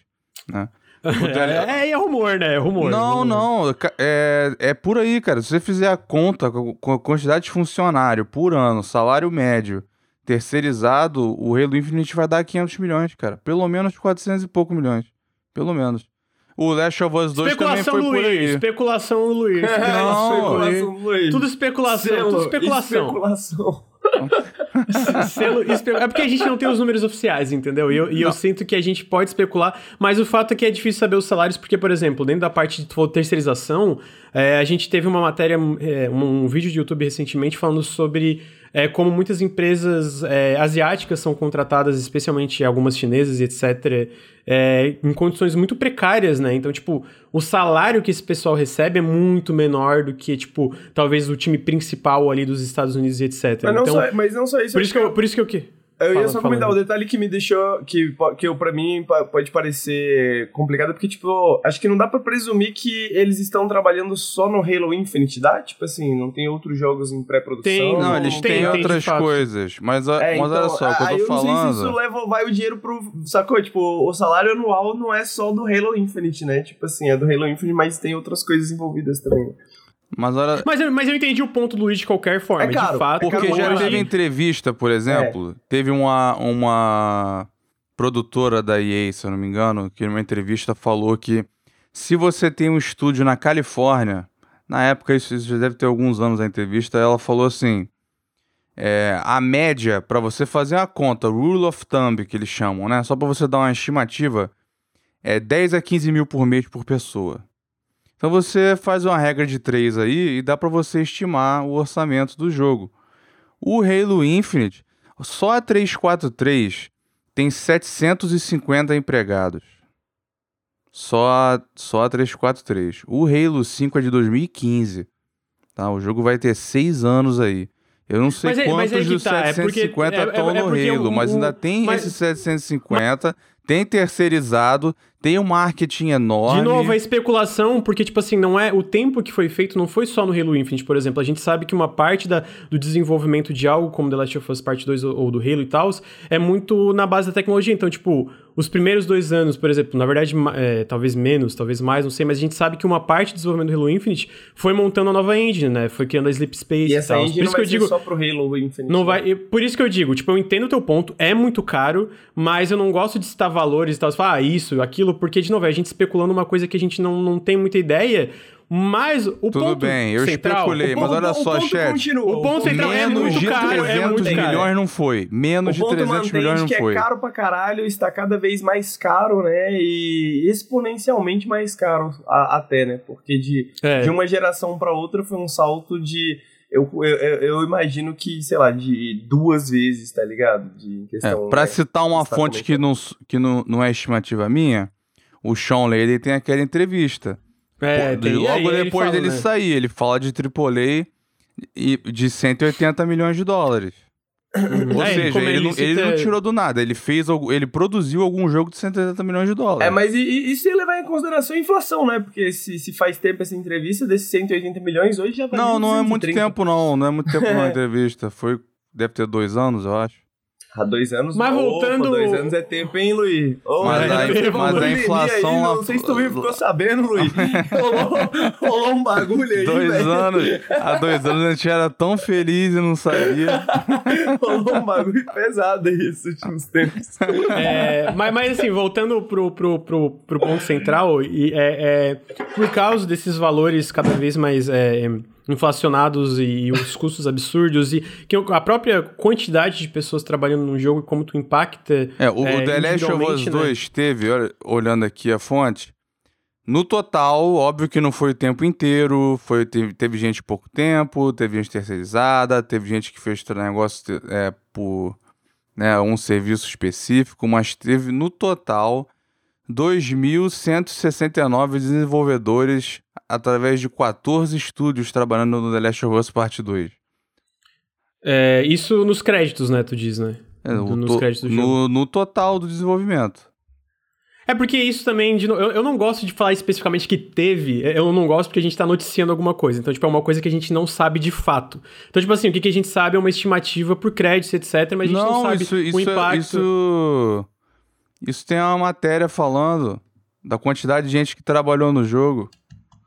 né? [laughs] é, é rumor, né? É rumor. Não, rumor. não. É, é por aí, cara. Se você fizer a conta com a quantidade de funcionário por ano, salário médio, terceirizado, o Halo Infinite vai dar 500 milhões, cara. Pelo menos 400 e pouco milhões. Pelo menos. O Last of Us 2 também foi Luiz, por aí. Especulação Luiz. [laughs] Não, especulação Luiz. Tudo especulação, Selo, tudo especulação. Especulação. [laughs] Selo, é porque a gente não tem os números oficiais, entendeu? E eu, e eu sinto que a gente pode especular, mas o fato é que é difícil saber os salários, porque, por exemplo, dentro da parte de terceirização, é, a gente teve uma matéria, é, um, um vídeo de YouTube recentemente falando sobre é, como muitas empresas é, asiáticas são contratadas, especialmente algumas chinesas etc., é, em condições muito precárias, né? Então, tipo, o salário que esse pessoal recebe é muito menor do que, tipo, talvez o time principal ali dos Estados Unidos e etc. Mas não, então, só, mas não só isso. Por isso que, eu, por isso que eu que eu fala, ia só comentar, o detalhe que me deixou, que, que eu, pra mim pode parecer complicado, porque, tipo, acho que não dá pra presumir que eles estão trabalhando só no Halo Infinite, dá? Tipo assim, não tem outros jogos em pré-produção? Tem, não, eles têm tem, outras tem coisas, mas, é, mas então, olha só, o que eu tô falando... Eu não sei se isso leva, vai o dinheiro pro... Sacou? Tipo, o salário anual não é só do Halo Infinite, né? Tipo assim, é do Halo Infinite, mas tem outras coisas envolvidas também. Mas, olha... mas, eu, mas eu entendi o ponto do Luiz de qualquer forma, é caro, de fato. Porque é já teve entrevista, por exemplo, é. teve uma, uma produtora da EA, se eu não me engano, que numa entrevista falou que se você tem um estúdio na Califórnia, na época, isso, isso já deve ter alguns anos a entrevista, ela falou assim: é, a média para você fazer a conta, rule of thumb que eles chamam, né? Só para você dar uma estimativa, é 10 a 15 mil por mês por pessoa. Então você faz uma regra de 3 aí e dá para você estimar o orçamento do jogo. O Halo Infinite, só a 343 tem 750 empregados. Só a, só a 343. O Halo 5 é de 2015. Tá? O jogo vai ter 6 anos aí. Eu não sei mas é, quantos é, dos tá, 750 estão é, é, é no Halo, o, mas ainda tem mas, esses 750. Mas, tem terceirizado, tem um marketing enorme. De novo, a especulação, porque, tipo assim, não é. O tempo que foi feito não foi só no Halo Infinite, por exemplo. A gente sabe que uma parte da, do desenvolvimento de algo como The Last of Us Part 2 ou, ou do Halo e tal, é muito na base da tecnologia. Então, tipo, os primeiros dois anos, por exemplo, na verdade, é, talvez menos, talvez mais, não sei, mas a gente sabe que uma parte do desenvolvimento do Halo Infinite foi montando a nova engine, né? Foi criando a Sleep Space e, essa engine por isso não que eu digo, só pro Halo Infinite. Não né? vai, por isso que eu digo, tipo, eu entendo o teu ponto, é muito caro, mas eu não gosto de citar valores e tal, falar, ah, isso, aquilo, porque, de novo, é a gente especulando uma coisa que a gente não, não tem muita ideia, mas o Tudo ponto bem, eu central, especulei, mas olha só, chat. Continua. O ponto central é menos é muito de caro, 300 é muito milhões caro. não foi. Menos de 300 milhões não que foi. é caro pra caralho, está cada vez mais caro, né? E exponencialmente mais caro a, até, né? Porque de, é. de uma geração para outra foi um salto de eu, eu, eu, imagino que, sei lá, de duas vezes, tá ligado? De questão, é, pra né, citar uma fonte que, não, que não, não é estimativa minha, o Sean Lady tem aquela entrevista. É, Pô, tem, logo aí, depois fala, dele né? sair, ele fala de AAA e de 180 milhões de dólares. Ou é, seja, ele, ele, ele não tirou do nada, ele fez, ele produziu algum jogo de 180 milhões de dólares. É, mas e, e se levar em consideração a inflação, né? Porque se, se faz tempo essa entrevista, desses 180 milhões, hoje já vai Não, não é muito tempo não, não é muito tempo na entrevista. Foi, deve ter dois anos, eu acho. Há dois anos. Mas voltando. Opa, dois anos é tempo, hein, Luiz? Oh, mas, é a, tempo, mas a inflação. Aí, não sei se tu ficou sabendo, Luiz. [laughs] rolou, rolou um bagulho aí. Dois véio. anos. Há dois anos a gente era tão feliz e não sabia. [laughs] rolou um bagulho pesado aí esses últimos tempos. É, mas, mas assim, voltando pro, pro, pro, pro ponto central, e, é, é, por causa desses valores cada vez mais. É, inflacionados e, os custos absurdos e que a própria quantidade de pessoas trabalhando num jogo e como tu impacta. É, o, é, o The Last of Us 2 né? teve, olhando aqui a fonte, no total, óbvio que não foi o tempo inteiro, foi, teve, teve gente pouco tempo, teve gente terceirizada, teve gente que fez o negócio é, por né, um serviço específico, mas teve no total 2.169 desenvolvedores através de 14 estúdios trabalhando no The Last of Us Part 2. É, isso nos créditos, né? Tu diz, né? É, nos to, créditos do no, no, total do desenvolvimento. É porque isso também, de, eu, eu não gosto de falar especificamente que teve, eu não gosto porque a gente tá noticiando alguma coisa. Então, tipo, é uma coisa que a gente não sabe de fato. Então, tipo assim, o que, que a gente sabe é uma estimativa por créditos, etc, mas a gente não, não sabe isso, isso o impacto. É, isso, isso tem uma matéria falando da quantidade de gente que trabalhou no jogo.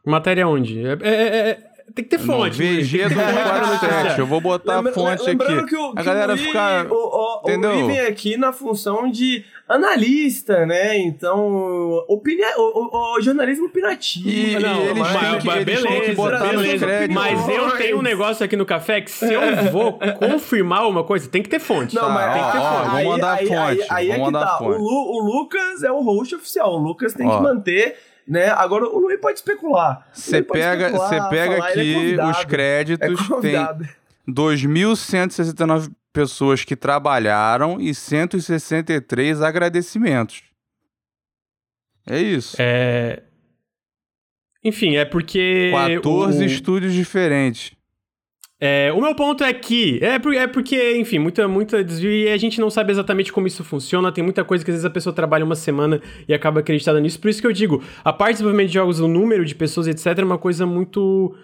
Matéria onde? É, é, é, é tem que ter fonte. VG do 47. Eu vou botar Lembra, a fonte aqui. Que o, a galera o fica. O, o, entendeu? O vem aqui na função de analista, né? Então, opinia, o, o, jornalismo opinativo. E, não, eles mas, que, beleza, eles que botar créditos. Mas eu tenho um negócio aqui no café que se eu vou confirmar uma coisa, tem que ter fonte. Não, mas tem que ter fonte. Vamos mandar a fonte. Aí, aí, mandar tá. fonte. O, Lucas é o host oficial. O Lucas tem ó. que manter né? Agora o Luiz pode especular. Você pega, você pega falar, aqui é os créditos, é tem 2.169 pessoas que trabalharam e 163 agradecimentos. É isso. É... Enfim, é porque. 14 o... estúdios diferentes. É, o meu ponto é que é, por, é porque, enfim, muita, muita desvio e a gente não sabe exatamente como isso funciona. Tem muita coisa que às vezes a pessoa trabalha uma semana e acaba acreditada nisso. Por isso que eu digo, a parte de desenvolvimento de jogos, o número de pessoas, etc., é uma coisa muito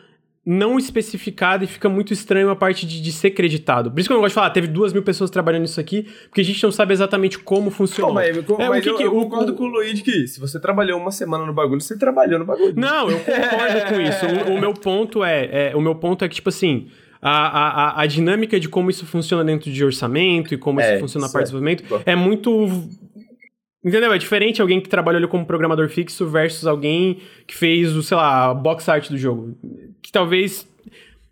não especificada e fica muito estranho a parte de, de ser creditado. Por isso que eu não gosto de falar, ah, teve duas mil pessoas trabalhando nisso aqui, porque a gente não sabe exatamente como funciona. Oh, mas, é, mas que eu, que, eu concordo o, com o Luiz que se você trabalhou uma semana no bagulho, você trabalhou no bagulho. Não, eu concordo com isso. [laughs] O, o, meu ponto é, é, o meu ponto é que, tipo assim, a, a, a dinâmica de como isso funciona dentro de orçamento e como é, isso funciona na parte de desenvolvimento é muito Entendeu? É diferente alguém que trabalhou ali como programador fixo versus alguém que fez o, sei lá, box art do jogo. Que talvez.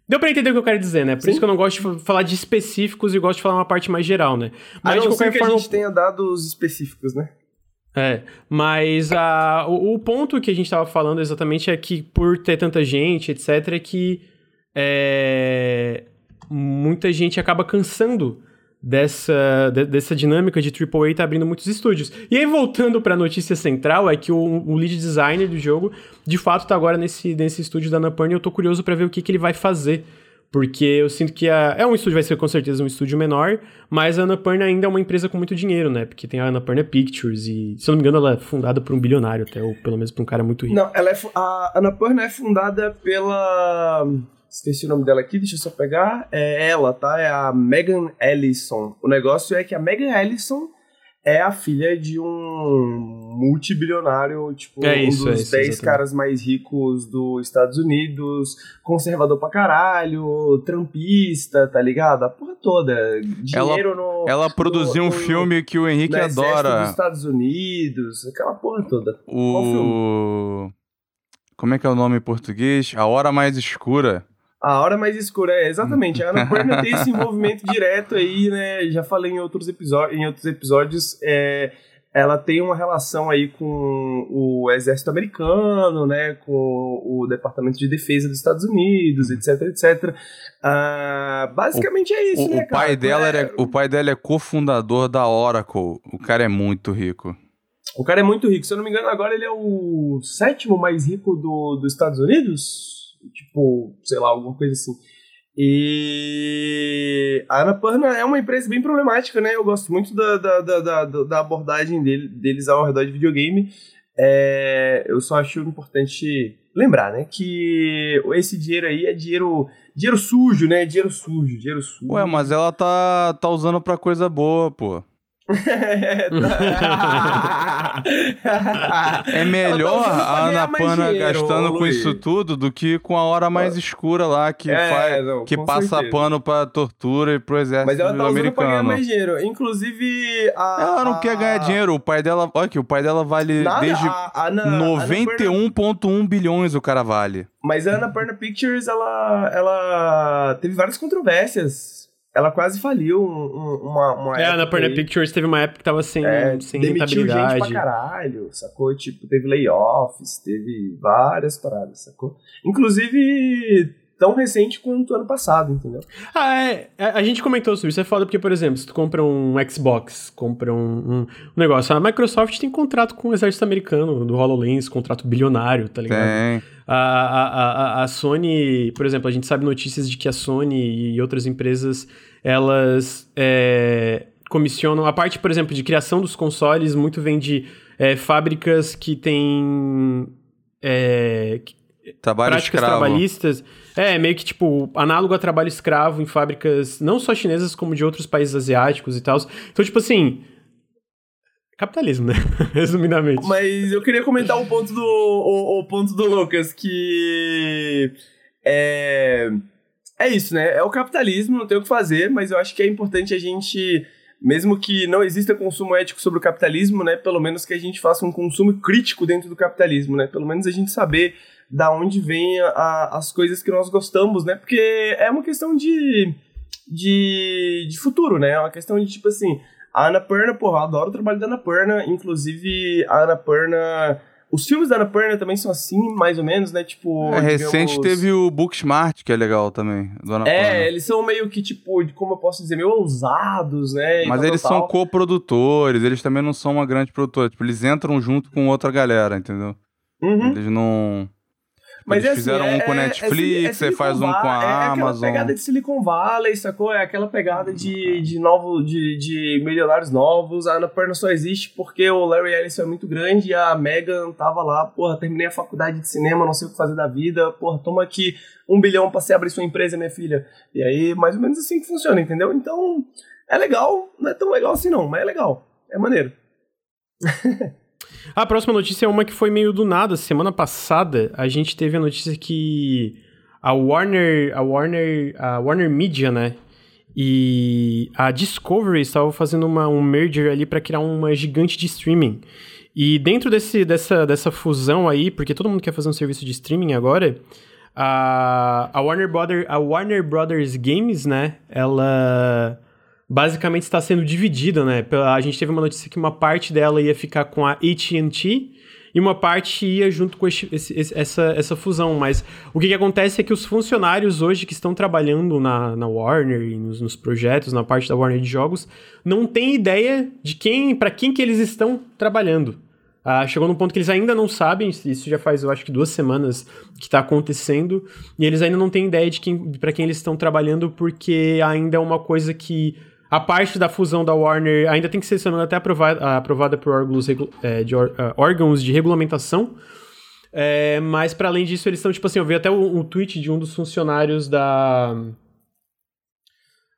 Deu pra entender o que eu quero dizer, né? Por Sim. isso que eu não gosto de falar de específicos e gosto de falar uma parte mais geral, né? Mas a não de qualquer forma. que a gente tenha dados específicos, né? É, mas a, o, o ponto que a gente estava falando exatamente é que por ter tanta gente, etc., é que é, muita gente acaba cansando dessa, de, dessa dinâmica de AAA tá abrindo muitos estúdios. E aí, voltando para a notícia central, é que o, o, lead designer do jogo, de fato, tá agora nesse, nesse estúdio da Annapurna e eu tô curioso para ver o que, que ele vai fazer. Porque eu sinto que a, é um estúdio, vai ser com certeza um estúdio menor, mas a Annapurna ainda é uma empresa com muito dinheiro, né? Porque tem a Annapurna Pictures e, se eu não me engano, ela é fundada por um bilionário até, ou pelo menos por um cara muito rico. Não, ela é, a Annapurna é fundada pela Esqueci o nome dela aqui, deixa eu só pegar. É ela, tá? É a Megan Ellison. O negócio é que a Megan Ellison é a filha de um multibilionário, tipo, é isso, um dos 10 é caras mais ricos dos Estados Unidos, conservador pra caralho, trampista, tá ligado? A porra toda. Dinheiro ela, no. Ela produziu no, um filme que o Henrique adora. dos Estados Unidos, aquela porra toda. O. Qual filme? Como é que é o nome em português? A Hora Mais Escura. A hora mais escura, é, exatamente. A Ana Purna tem esse envolvimento direto aí, né? Já falei em outros, episódios, em outros episódios. É, ela tem uma relação aí com o exército americano, né? Com o Departamento de Defesa dos Estados Unidos, etc, etc. Uh, basicamente o, é isso, o, né, o Pai dela é... o pai dela é cofundador da Oracle. O cara é muito rico. O cara é muito rico. Se eu não me engano, agora ele é o sétimo mais rico do, dos Estados Unidos? Tipo, sei lá, alguma coisa assim. E a Annapurna é uma empresa bem problemática, né? Eu gosto muito da, da, da, da, da abordagem dele, deles ao redor de videogame. É, eu só acho importante lembrar, né, que esse dinheiro aí é dinheiro, dinheiro sujo, né? Dinheiro sujo, dinheiro sujo. Ué, mas ela tá, tá usando pra coisa boa, pô. [laughs] é melhor tá a Ana Pana gastando com isso tudo do que com a hora mais escura lá que, é, faz, não, que passa certeza. pano pra tortura e pro exército Mas ela tá americano. Pra ganhar mais dinheiro. Inclusive, a, ela não a, quer ganhar dinheiro. O pai dela, olha aqui, o pai dela vale nada, desde 91,1 bilhões o cara vale. Mas a Ana Perna Pictures, ela, ela teve várias controvérsias ela quase faliu uma, uma É, na Purna Pictures teve uma época que tava sem, é, sem demitiu gente pra caralho, sacou? Tipo, teve layoffs, teve várias paradas, sacou? Inclusive, tão recente quanto ano passado, entendeu? Ah, é. é a gente comentou sobre isso. É foda porque, por exemplo, se tu compra um Xbox, compra um, um negócio. A Microsoft tem contrato com o exército americano do HoloLens, contrato bilionário, tá ligado? Tem. A, a, a, a Sony, por exemplo, a gente sabe notícias de que a Sony e outras empresas, elas é, comissionam... A parte, por exemplo, de criação dos consoles, muito vem de é, fábricas que têm... É, Trabalho práticas escravo. trabalhistas. É, meio que, tipo, análogo a trabalho escravo em fábricas não só chinesas, como de outros países asiáticos e tal. Então, tipo assim. Capitalismo, né? [laughs] Resumidamente. Mas eu queria comentar um ponto do. O, o ponto do Lucas, que. É. É isso, né? É o capitalismo, não tem o que fazer, mas eu acho que é importante a gente mesmo que não exista consumo ético sobre o capitalismo, né, pelo menos que a gente faça um consumo crítico dentro do capitalismo, né, pelo menos a gente saber da onde vem a, as coisas que nós gostamos, né? Porque é uma questão de, de, de futuro, né? É uma questão de, tipo assim, a Ana Perna, porra, eu adoro o trabalho da Ana Perna, inclusive a Ana Perna... Os filmes da Ana Perna também são assim, mais ou menos, né? Tipo. É, recente digamos... teve o Booksmart, que é legal também. Do é, eles são meio que, tipo, como eu posso dizer, meio ousados, né? Mas eles são coprodutores, eles também não são uma grande produtora. Tipo, eles entram junto com outra galera, entendeu? Uhum. Eles não. Mas Eles é fizeram assim, um com é, Netflix, é, você faz um com a é, Amazon. É aquela pegada de Silicon Valley, sacou? É aquela pegada de, de, novo, de, de milionários novos. A Annapurna só existe porque o Larry Ellison é muito grande e a Megan tava lá, porra, terminei a faculdade de cinema, não sei o que fazer da vida, porra, toma aqui um bilhão pra você abrir sua empresa, minha filha. E aí, mais ou menos assim que funciona, entendeu? Então, é legal, não é tão legal assim não, mas é legal, é maneiro. [laughs] A próxima notícia é uma que foi meio do nada. Semana passada, a gente teve a notícia que a Warner, a Warner, a Warner Media, né? E a Discovery estavam fazendo uma, um merger ali para criar uma gigante de streaming. E dentro desse, dessa, dessa fusão aí, porque todo mundo quer fazer um serviço de streaming agora, a, a, Warner, Brother, a Warner Brothers Games, né? Ela basicamente está sendo dividida, né? A gente teve uma notícia que uma parte dela ia ficar com a AT&T e uma parte ia junto com esse, esse, essa, essa fusão. Mas o que, que, acontece é que os funcionários hoje que estão trabalhando na, na Warner e nos, nos projetos, na parte da Warner de jogos, não têm ideia de quem, para quem que eles estão trabalhando. Ah, chegou num ponto que eles ainda não sabem, isso já faz, eu acho que duas semanas que está acontecendo, e eles ainda não têm ideia de quem, para quem eles estão trabalhando, porque ainda é uma coisa que a parte da fusão da Warner ainda tem que ser, se não até aprovada, aprovada por órgãos, é, de, uh, órgãos de regulamentação. É, mas, para além disso, eles estão, tipo assim, eu vi até um, um tweet de um dos funcionários da.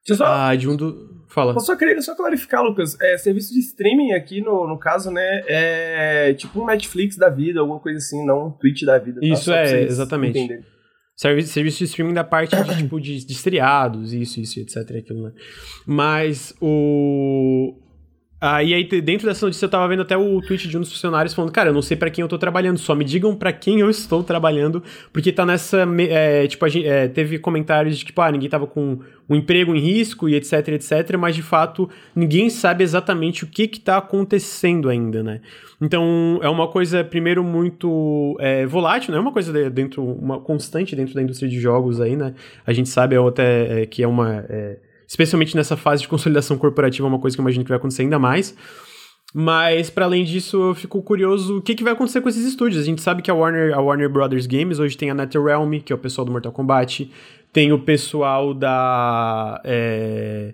Só... Ah, de um do. Fala. Eu só queria só clarificar, Lucas. É, serviço de streaming aqui, no, no caso, né, é tipo um Netflix da vida, alguma coisa assim, não um Twitch da vida. Tá? Isso tá? é, exatamente. Entenderem. Serviço, serviço de streaming da parte de, [coughs] tipo, de, de seriados, isso, isso, etc. Aquilo, né? Mas o. Aí, aí, dentro dessa notícia, eu tava vendo até o tweet de um dos funcionários falando, cara, eu não sei para quem eu tô trabalhando, só me digam para quem eu estou trabalhando, porque tá nessa. É, tipo, gente, é, teve comentários de tipo, ah, ninguém tava com um emprego em risco e etc, etc, mas de fato ninguém sabe exatamente o que que tá acontecendo ainda, né? Então é uma coisa, primeiro, muito é, volátil, não é uma coisa dentro, uma constante dentro da indústria de jogos aí, né? A gente sabe até é, que é uma. É, especialmente nessa fase de consolidação corporativa, é uma coisa que eu imagino que vai acontecer ainda mais. Mas, para além disso, eu fico curioso o que, que vai acontecer com esses estúdios. A gente sabe que a Warner, a Warner Brothers Games hoje tem a NetherRealm, que é o pessoal do Mortal Kombat, tem o pessoal da. É,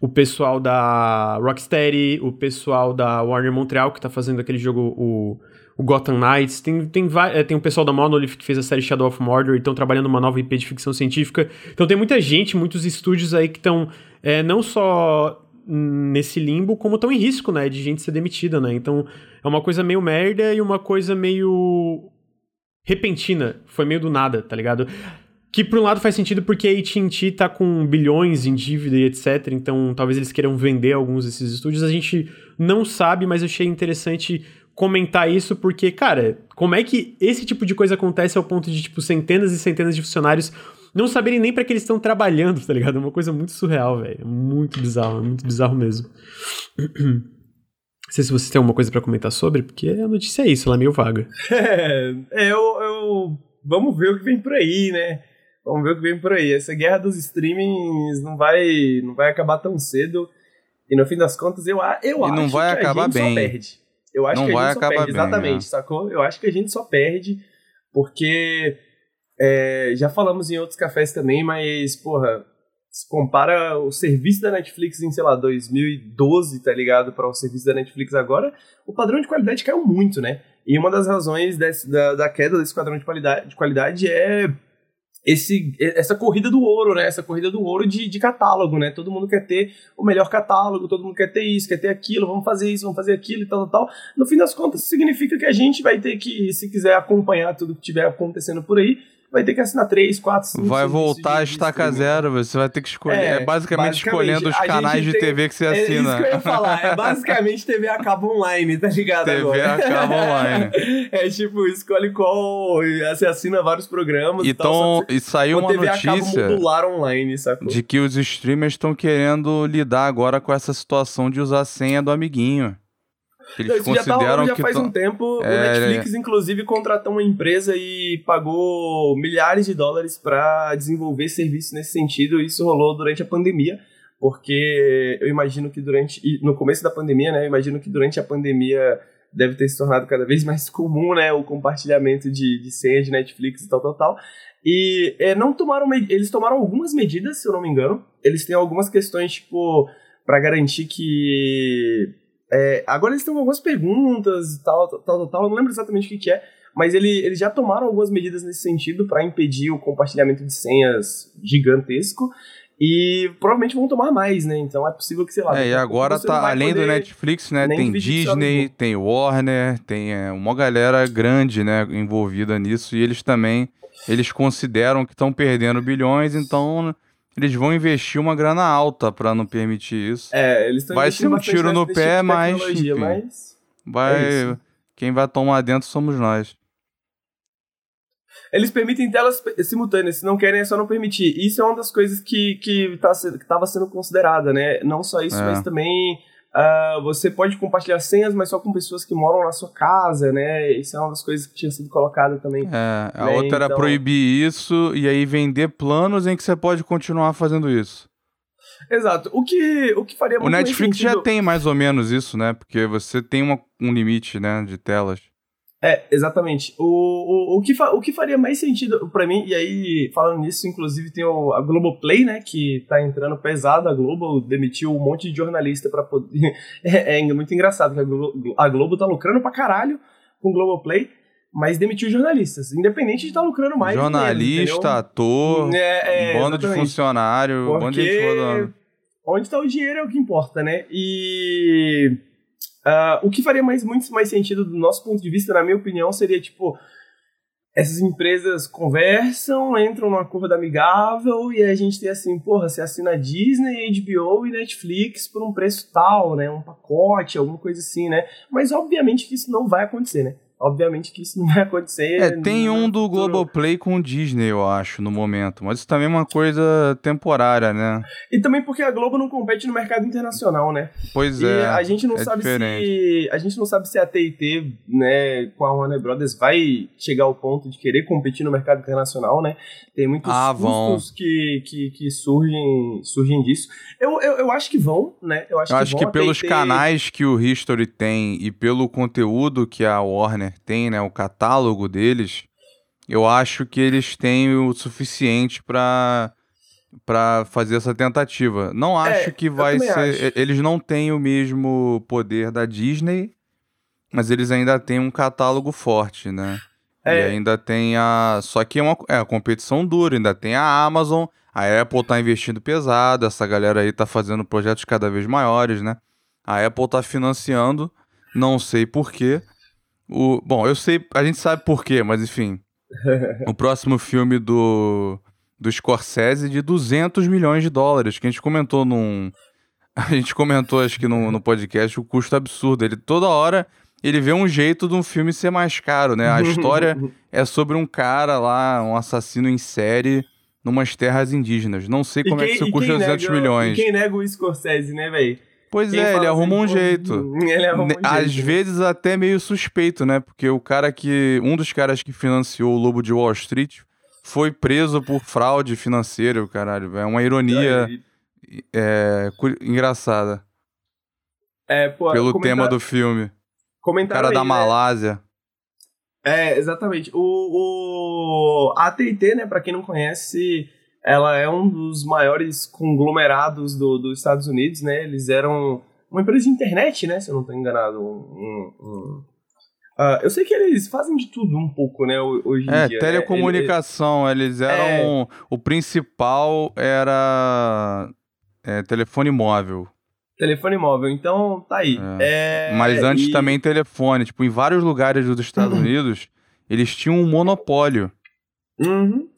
o pessoal da Rocksteady, o pessoal da Warner Montreal, que tá fazendo aquele jogo, o, o Gotham Knights, tem, tem, é, tem o pessoal da Monolith que fez a série Shadow of Mordor e estão trabalhando uma nova IP de ficção científica. Então tem muita gente, muitos estúdios aí que estão é, não só nesse limbo, como estão em risco, né, de gente ser demitida, né? Então é uma coisa meio merda e uma coisa meio repentina. Foi meio do nada, tá ligado? Que por um lado faz sentido porque a AT&T tá com bilhões em dívida e etc, então talvez eles queiram vender alguns desses estúdios. A gente não sabe, mas eu achei interessante comentar isso porque, cara, como é que esse tipo de coisa acontece ao ponto de, tipo, centenas e centenas de funcionários não saberem nem para que eles estão trabalhando, tá ligado? É uma coisa muito surreal, velho. Muito bizarro, muito bizarro mesmo. Não sei se vocês têm alguma coisa para comentar sobre, porque a notícia é isso, ela é meio vaga. [laughs] É, eu, eu... Vamos ver o que vem por aí, né? Vamos ver o que vem por aí. Essa guerra dos streamings não vai, não vai acabar tão cedo. E no fim das contas, eu, eu e acho não vai que acabar a gente bem. só perde. Eu acho não que a gente só perde. bem, Exatamente, né? sacou? Eu acho que a gente só perde porque é, já falamos em outros cafés também, mas, porra, se compara o serviço da Netflix em, sei lá, 2012, tá ligado, para o serviço da Netflix agora, o padrão de qualidade caiu muito, né? E uma das razões desse, da, da queda desse padrão de qualidade, de qualidade é esse, essa corrida do ouro, né? Essa corrida do ouro de, de catálogo, né? Todo mundo quer ter o melhor catálogo, todo mundo quer ter isso, quer ter aquilo, vamos fazer isso, vamos fazer aquilo e tal, tal, tal. No fim das contas, significa que a gente vai ter que, se quiser acompanhar tudo que tiver acontecendo por aí, vai ter que assinar 3, 4, 5, Vai voltar a estaca zero, você vai ter que escolher. É, é basicamente, basicamente, escolhendo os canais de tem, TV que você assina. É isso que eu ia falar. É [laughs] basicamente TV a cabo online, tá ligado? TV agora? a cabo online. [laughs] é tipo, escolhe qual. Você assina vários programas e, e e saiu uma TV notícia. A cabo modular online, sacou? De que os streamers estão querendo lidar agora com essa situação de usar a senha do amiguinho. Eles Isso já, consideram já que faz um tempo. É, o Netflix, inclusive, contratou uma empresa e pagou milhares de dólares para desenvolver serviço nesse sentido. Isso rolou durante a pandemia, porque eu imagino que durante. No começo da pandemia, né? Eu imagino que durante a pandemia deve ter se tornado cada vez mais comum, né? O compartilhamento de, de senhas de Netflix e tal, tal, tal. E é, não tomaram. Eles tomaram algumas medidas, se eu não me engano. Eles têm algumas questões, tipo, para garantir que. É, agora eles têm algumas perguntas e tal, tal, tal, tal. Eu não lembro exatamente o que, que é. Mas ele, eles já tomaram algumas medidas nesse sentido para impedir o compartilhamento de senhas gigantesco. E provavelmente vão tomar mais, né? Então é possível que, sei lá. É, e agora tá, além do Netflix, né, tem Disney, tem Warner, tem é, uma galera grande, né, envolvida nisso, e eles também, eles consideram que estão perdendo bilhões, então eles vão investir uma grana alta pra não permitir isso. É, eles estão Vai ser um tiro no nesse pé, tipo mas, enfim. mas Vai, É quem vai tomar dentro somos nós. Eles permitem telas simultâneas, se não querem é só não permitir. Isso é uma das coisas que, que, tá, que sendo considerada, né? Não só isso, É. mas também ah, você pode compartilhar senhas, mas só com pessoas que moram na sua casa, né? Isso é uma das coisas que tinha sido colocada também. É, a Né, outra era então- proibir isso e aí vender planos em que você pode continuar fazendo isso. Exato. O que, o que faria O Netflix já sentido- tem mais ou menos isso, né? Porque você tem uma- um limite, né, de telas. É, exatamente. O, o, o, que fa- o que faria mais sentido pra mim, e aí, falando nisso, inclusive tem o, a Globoplay, né, que tá entrando pesado, a Globo demitiu um monte de jornalista pra poder... [laughs] É, é muito engraçado que a Globo, a Globo tá lucrando pra caralho com o Globoplay, mas demitiu jornalistas, independente de estar lucrando mais Jornalista, ator, É, é, bando de funcionário, bando de gente rodando. onde tá o dinheiro é o que importa, né? E ah, o que faria mais, muito mais sentido do nosso ponto de vista, na minha opinião, seria tipo essas empresas conversam, entram num acordo amigável e a gente tem assim, porra, você assina Disney, HBO e Netflix por um preço tal, né? Um pacote, alguma coisa assim, né? Mas obviamente que isso não vai acontecer, né? Obviamente que isso não vai acontecer. É, tem um do futuro. Globoplay com o Disney, eu acho, no momento. Mas isso também é uma coisa temporária, né? E também porque a Globo não compete no mercado internacional, né? Pois E é. a gente não é sabe diferente. se a gente não sabe se a T&T, né, com a Warner Brothers vai chegar ao ponto de querer competir no mercado internacional, né? Tem muitos Ah, custos que, que, que surgem surgem disso. Eu, eu, eu acho que vão, né? Eu acho Eu que acho vão. que pelos T&T canais que o History tem e pelo conteúdo que a Warner tem, né, o catálogo deles, eu acho que eles têm o suficiente pra para fazer essa tentativa. Não é, acho é, que vai ser. Acho. Eles não têm o mesmo poder da Disney, mas eles ainda têm um catálogo forte, né? É. E ainda tem a. Só que é uma é, a competição dura, ainda tem a Amazon, a Apple tá investindo pesado, essa galera aí tá fazendo projetos cada vez maiores, né? A Apple tá financiando, não sei porquê. O, bom, eu sei, a gente sabe porquê, mas enfim. [laughs] o próximo filme do, do Scorsese de 200 milhões de dólares, que a gente comentou num. [laughs] A gente comentou, acho que no, no podcast, o custo absurdo. Ele toda hora ele vê um jeito de um filme ser mais caro, né? A história [laughs] é sobre um cara lá, um assassino em série, numas terras indígenas. Não sei como quem, é que isso custa 200 nega, milhões. quem nega o Scorsese, né, velho? Pois quem é, ele arruma assim, um jeito. [laughs] Ele arruma um Às jeito. vezes até meio suspeito, né? Porque o cara que. Um dos caras que financiou o Lobo de Wall Street foi preso por fraude financeira, caralho. É uma ironia é, engraçada. É, pô, pelo comentar... tema do filme. Comentaram cara aí, da né? Malásia. É, exatamente. O, o a AT&T, né, para quem não conhece, ela é um dos maiores conglomerados do, dos Estados Unidos, né? Eles eram uma empresa de internet, né, se eu não estou enganado. Um, um, uh, eu sei que eles fazem de tudo um pouco, né, hoje em é, dia. É, telecomunicação, eles, eles eram... É... O principal era é, telefone móvel. Telefone móvel, então tá aí. É. É, Mas antes e... também telefone. Tipo, em vários lugares dos Estados uhum. Unidos, eles tinham um monopólio. Uhum.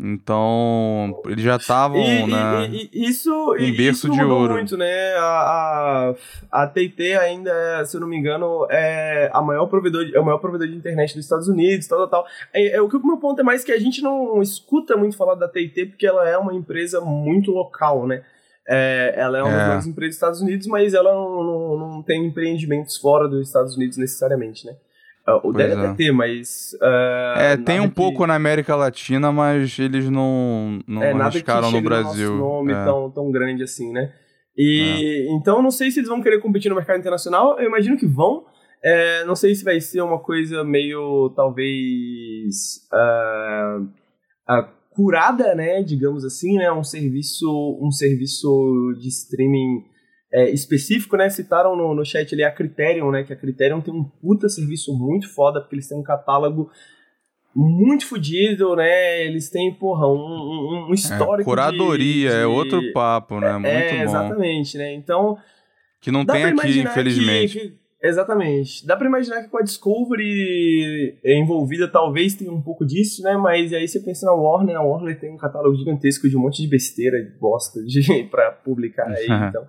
Então, eles já estavam, né? E, e, isso, em berço isso de ouro. muito, né? A, a, a TT ainda, se eu não me engano, é a maior provedor, de, é o maior provedor de internet dos Estados Unidos, tal, tal, tal. É, é, o que o meu ponto é mais que a gente não escuta muito falar da TT porque ela é uma empresa muito local, né? É, ela é uma é. das maiores empresas dos Estados Unidos, mas ela não, não, não, tem empreendimentos fora dos Estados Unidos necessariamente, né? Uh, o deve é. até ter, mas. Uh, é, tem um que... pouco na América Latina, mas eles não, não é, arriscaram no Brasil. No nome é. tão, tão grande assim, né? E é. então não sei se eles vão querer competir no mercado internacional. Eu imagino que vão. É, não sei se vai ser uma coisa meio talvez uh, uh, curada, né, digamos assim, né, um serviço, um serviço de streaming é, específico, né, citaram no, no chat ali a Criterion, né, que a Criterion tem um puta serviço muito foda, porque eles têm um catálogo muito fodido, né? Eles têm, porra, um, um, um histórico. É, curadoria, de, de... é outro papo, né? Muito é, bom. Exatamente, né? Então. Que não tem aqui, infelizmente. Que, que, Exatamente. Dá pra imaginar que com a Discovery envolvida talvez tenha um pouco disso, né? Mas aí você pensa na Warner, a Warner tem um catálogo gigantesco de um monte de besteira, bosta de, [laughs] pra publicar aí, [laughs] então...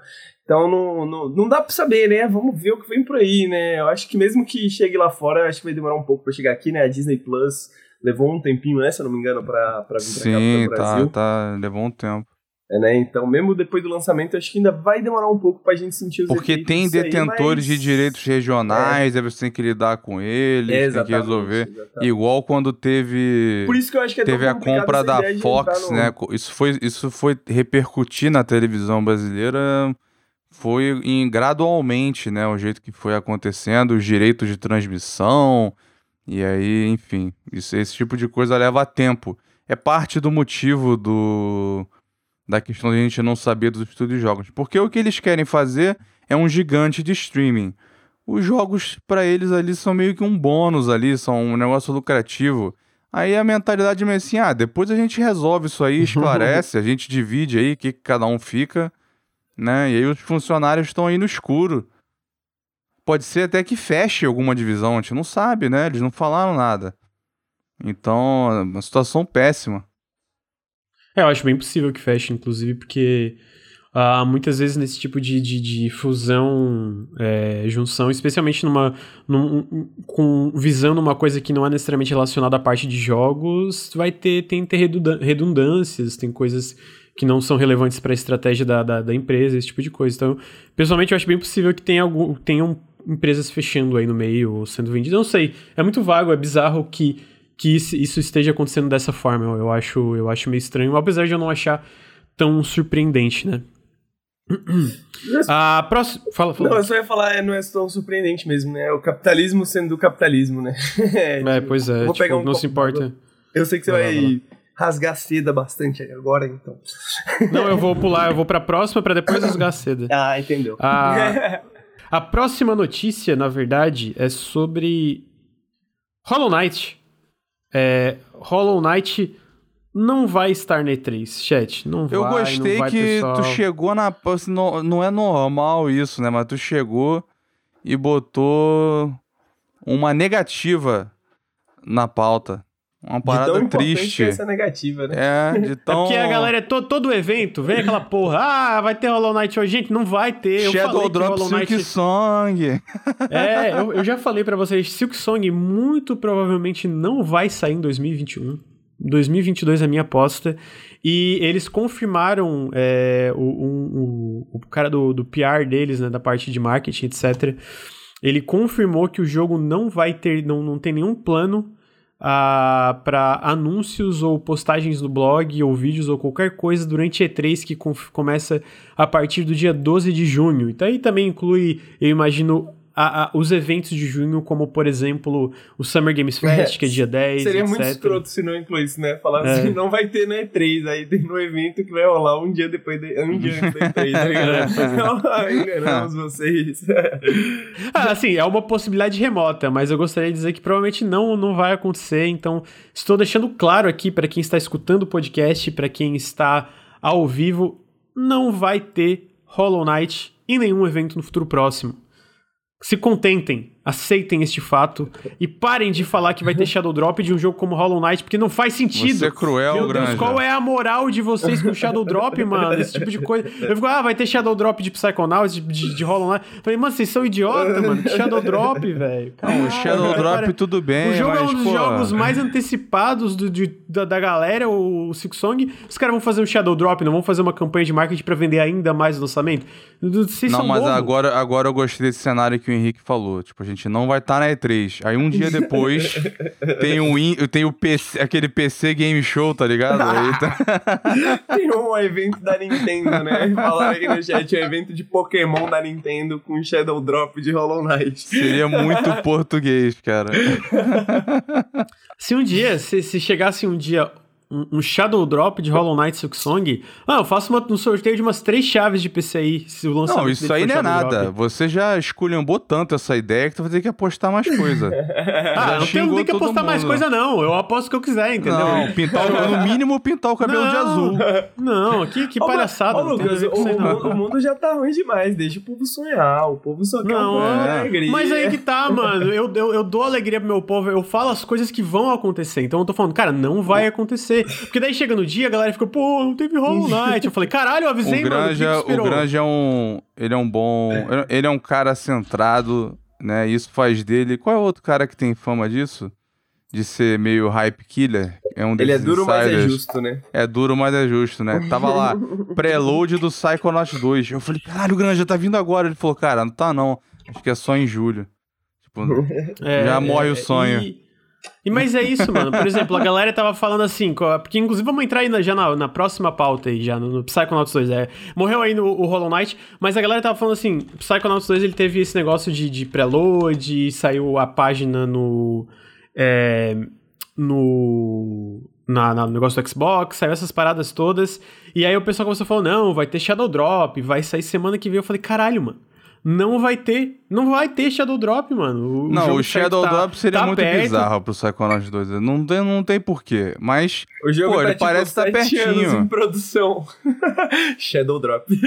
Então não, não, não dá pra saber, né? Vamos ver o que vem por aí, né? Eu acho que mesmo que chegue lá fora, acho que vai demorar um pouco pra chegar aqui, né? A Disney Plus levou um tempinho, né? Se eu não me engano, pra, pra vir pra Sim, cá pro tá, Brasil. Sim, tá, levou um tempo. É, né? Então, mesmo depois do lançamento, acho que ainda vai demorar um pouco pra gente sentir os Porque tem detentores aí, mas... de direitos regionais, é. aí você tem que lidar com eles, é, tem que resolver. Exatamente. Igual quando teve. Por isso que eu acho que é Teve a compra da Fox, no... né? Isso foi, isso foi repercutir na televisão brasileira. Foi em, gradualmente, né? O jeito que foi acontecendo, os direitos de transmissão. E aí, enfim, isso, esse tipo de coisa leva tempo. É parte do motivo do da questão de a gente não saber dos estudos de jogos. Porque o que eles querem fazer é um gigante de streaming. Os jogos, para eles ali, são meio que um bônus ali, são um negócio lucrativo. Aí a mentalidade é meio assim, ah, depois a gente resolve isso aí, esclarece, a gente divide aí o que cada um fica, né? E aí os funcionários estão aí no escuro. Pode ser até que feche alguma divisão, a gente não sabe, né? Eles não falaram nada. Então, é uma situação péssima. É, eu acho bem possível que feche, inclusive, porque uh, muitas vezes nesse tipo de, de, de fusão, é, junção, especialmente numa, num, com visão numa coisa que não é necessariamente relacionada à parte de jogos, vai ter, tem ter redundâncias, tem coisas que não são relevantes para a estratégia da, da, da, empresa, esse tipo de coisa. Então, pessoalmente, eu acho bem possível que tenha algum, tenham empresas fechando aí no meio ou sendo vendidas. Não sei, é muito vago, é bizarro que que isso esteja acontecendo dessa forma. Eu, acho, eu acho meio estranho, apesar de eu não achar tão surpreendente, né? Ah, próximo. Fala, fala. Não, eu só ia falar, é, não é tão surpreendente mesmo, né? É o capitalismo sendo do capitalismo, né? [laughs] é, tipo, é, pois é. Vou tipo, pegar um não se importa. Eu sei que você vai rasgar seda bastante agora, então. [laughs] Não, eu vou pular, eu vou pra próxima para depois rasgar seda. [laughs] Ah, entendeu. A, a próxima notícia, na verdade, é sobre Hollow Knight. É, Hollow Knight não vai estar na E3, chat. Não eu vai, gostei vai, que pessoal. tu chegou na. Não, não é normal isso, né? Mas tu chegou e botou uma negativa na pauta. Uma parada de tão triste. essa negativa, né? É, de tão... É porque a galera, é to, todo evento, vem aquela porra, ah, vai ter Hollow Knight hoje. Gente, não vai ter. Eu Shadow falei Drop Hollow Knight... Silk Song. É, [laughs] eu, eu já falei para vocês, Silk Song muito provavelmente não vai sair em 2021. 2022 é a minha aposta. E eles confirmaram é, o, o, o, cara do, do PR deles, né, da parte de marketing, etc. Ele confirmou que o jogo não vai ter, não, não tem nenhum plano uh, para anúncios ou postagens no blog ou vídeos ou qualquer coisa durante E3 que começa a partir do dia 12 de junho. Então aí também inclui, eu imagino, a, a, os eventos de junho, como por exemplo o Summer Games [laughs] Fest, que é dia 10. Seria etc. muito escroto se não incluísse, né? Falar é. assim, não vai ter no E3, aí tem no evento que vai rolar um dia depois de, um dia antes da E3, tá ligado? [laughs] enganamos vocês. [laughs] ah, assim, é uma possibilidade remota, mas eu gostaria de dizer que provavelmente não, não vai acontecer, então estou deixando claro aqui para quem está escutando o podcast, para quem está ao vivo, não vai ter Hollow Knight em nenhum evento no futuro próximo se contentem, aceitem este fato e parem de falar que vai ter Shadow Drop de um jogo como Hollow Knight, porque não faz sentido. Você é cruel, Meu Deus, qual é a moral de vocês com Shadow Drop, [laughs] mano? Esse tipo de coisa. Eu fico, ah, vai ter Shadow Drop de Psychonauts, de, de, de Hollow Knight. Eu falei, mano, vocês são idiota, mano. Shadow Drop, [laughs] velho. Não, Shadow Drop cara, tudo bem, O jogo mas, é um dos pô... jogos mais antecipados do, de, da, da galera, o, o Six Song. Os caras vão fazer um Shadow Drop, não vão fazer uma campanha de marketing pra vender ainda mais o lançamento. Vocês não, mas agora, agora eu gostei desse cenário que o Henrique falou. Tipo, a gente não vai estar tá na E3. Aí um dia depois [laughs] tem, um in, tem o PC, aquele PC Game Show, tá ligado? Aí tá... [laughs] tem um evento da Nintendo, né? [laughs] Falaram aqui no chat, um evento de Pokémon da Nintendo com Shadow Drop de Hollow Knight. Seria muito português, cara. se um dia, se, se chegasse um dia um, Shadow Drop de Hollow Knight Silk Song. Ah, eu faço uma, um sorteio de umas três chaves de PCI se o lançamento Não, isso aí não é nada. Drop. Você já esculhambou tanto essa ideia que tu vai ter que apostar mais coisa. [laughs] ah, não tem, não tem que apostar mais coisa, não. Eu aposto o que eu quiser, entendeu? Não, pintar, no mínimo pintar o cabelo não, de azul. Não, que, que palhaçada. Ô, Lucas, o, o, o, mundo já tá ruim demais. Deixa o povo sonhar. O povo só quer não, é. alegria. Mas aí que tá, mano. Eu, eu, eu dou alegria pro meu povo. Eu falo as coisas que vão acontecer. Então eu tô falando, cara, não vai acontecer. Porque daí chega no dia, a galera fica, pô, não teve Hollow Knight. Eu falei, caralho, eu avisei, o Granja, mano. O Granja é um. Ele é um bom. Ele é um cara centrado, né? Isso faz dele. Qual é o outro cara que tem fama disso? De ser meio hype killer? É um Ele é duro, insiders. mas é justo, né? É duro, mas é justo, né? Tava lá, [laughs] preload do Psychonauts 2. Eu falei, caralho, o Granja tá vindo agora. Ele falou, cara, não tá não. Acho que é só em julho. Tipo, [laughs] é, já morre é, o sonho. E... E, mas é isso, mano. Por exemplo, a galera tava falando assim, porque inclusive vamos entrar aí na, já na, na, próxima pauta aí, já no, no Psychonauts 2. É, morreu aí no, o Hollow Knight, mas a galera tava falando assim, Psychonauts 2 ele teve esse negócio de, de preload, saiu a página no... É, no... Na, na, no negócio do Xbox, saiu essas paradas todas, e aí o pessoal começou a falar, não, vai ter Shadow Drop, vai sair semana que vem. Eu falei, caralho, mano não vai ter. Não vai ter Shadow Drop, mano. O não, o Shadow tá, Drop seria tá muito perto. bizarro pro Psychonauts 2. Não tem, não tem porquê. Mas, o jogo pô, tá, ele tipo, parece estar tá pertinho. anos em produção. [laughs] Shadow Drop. [laughs]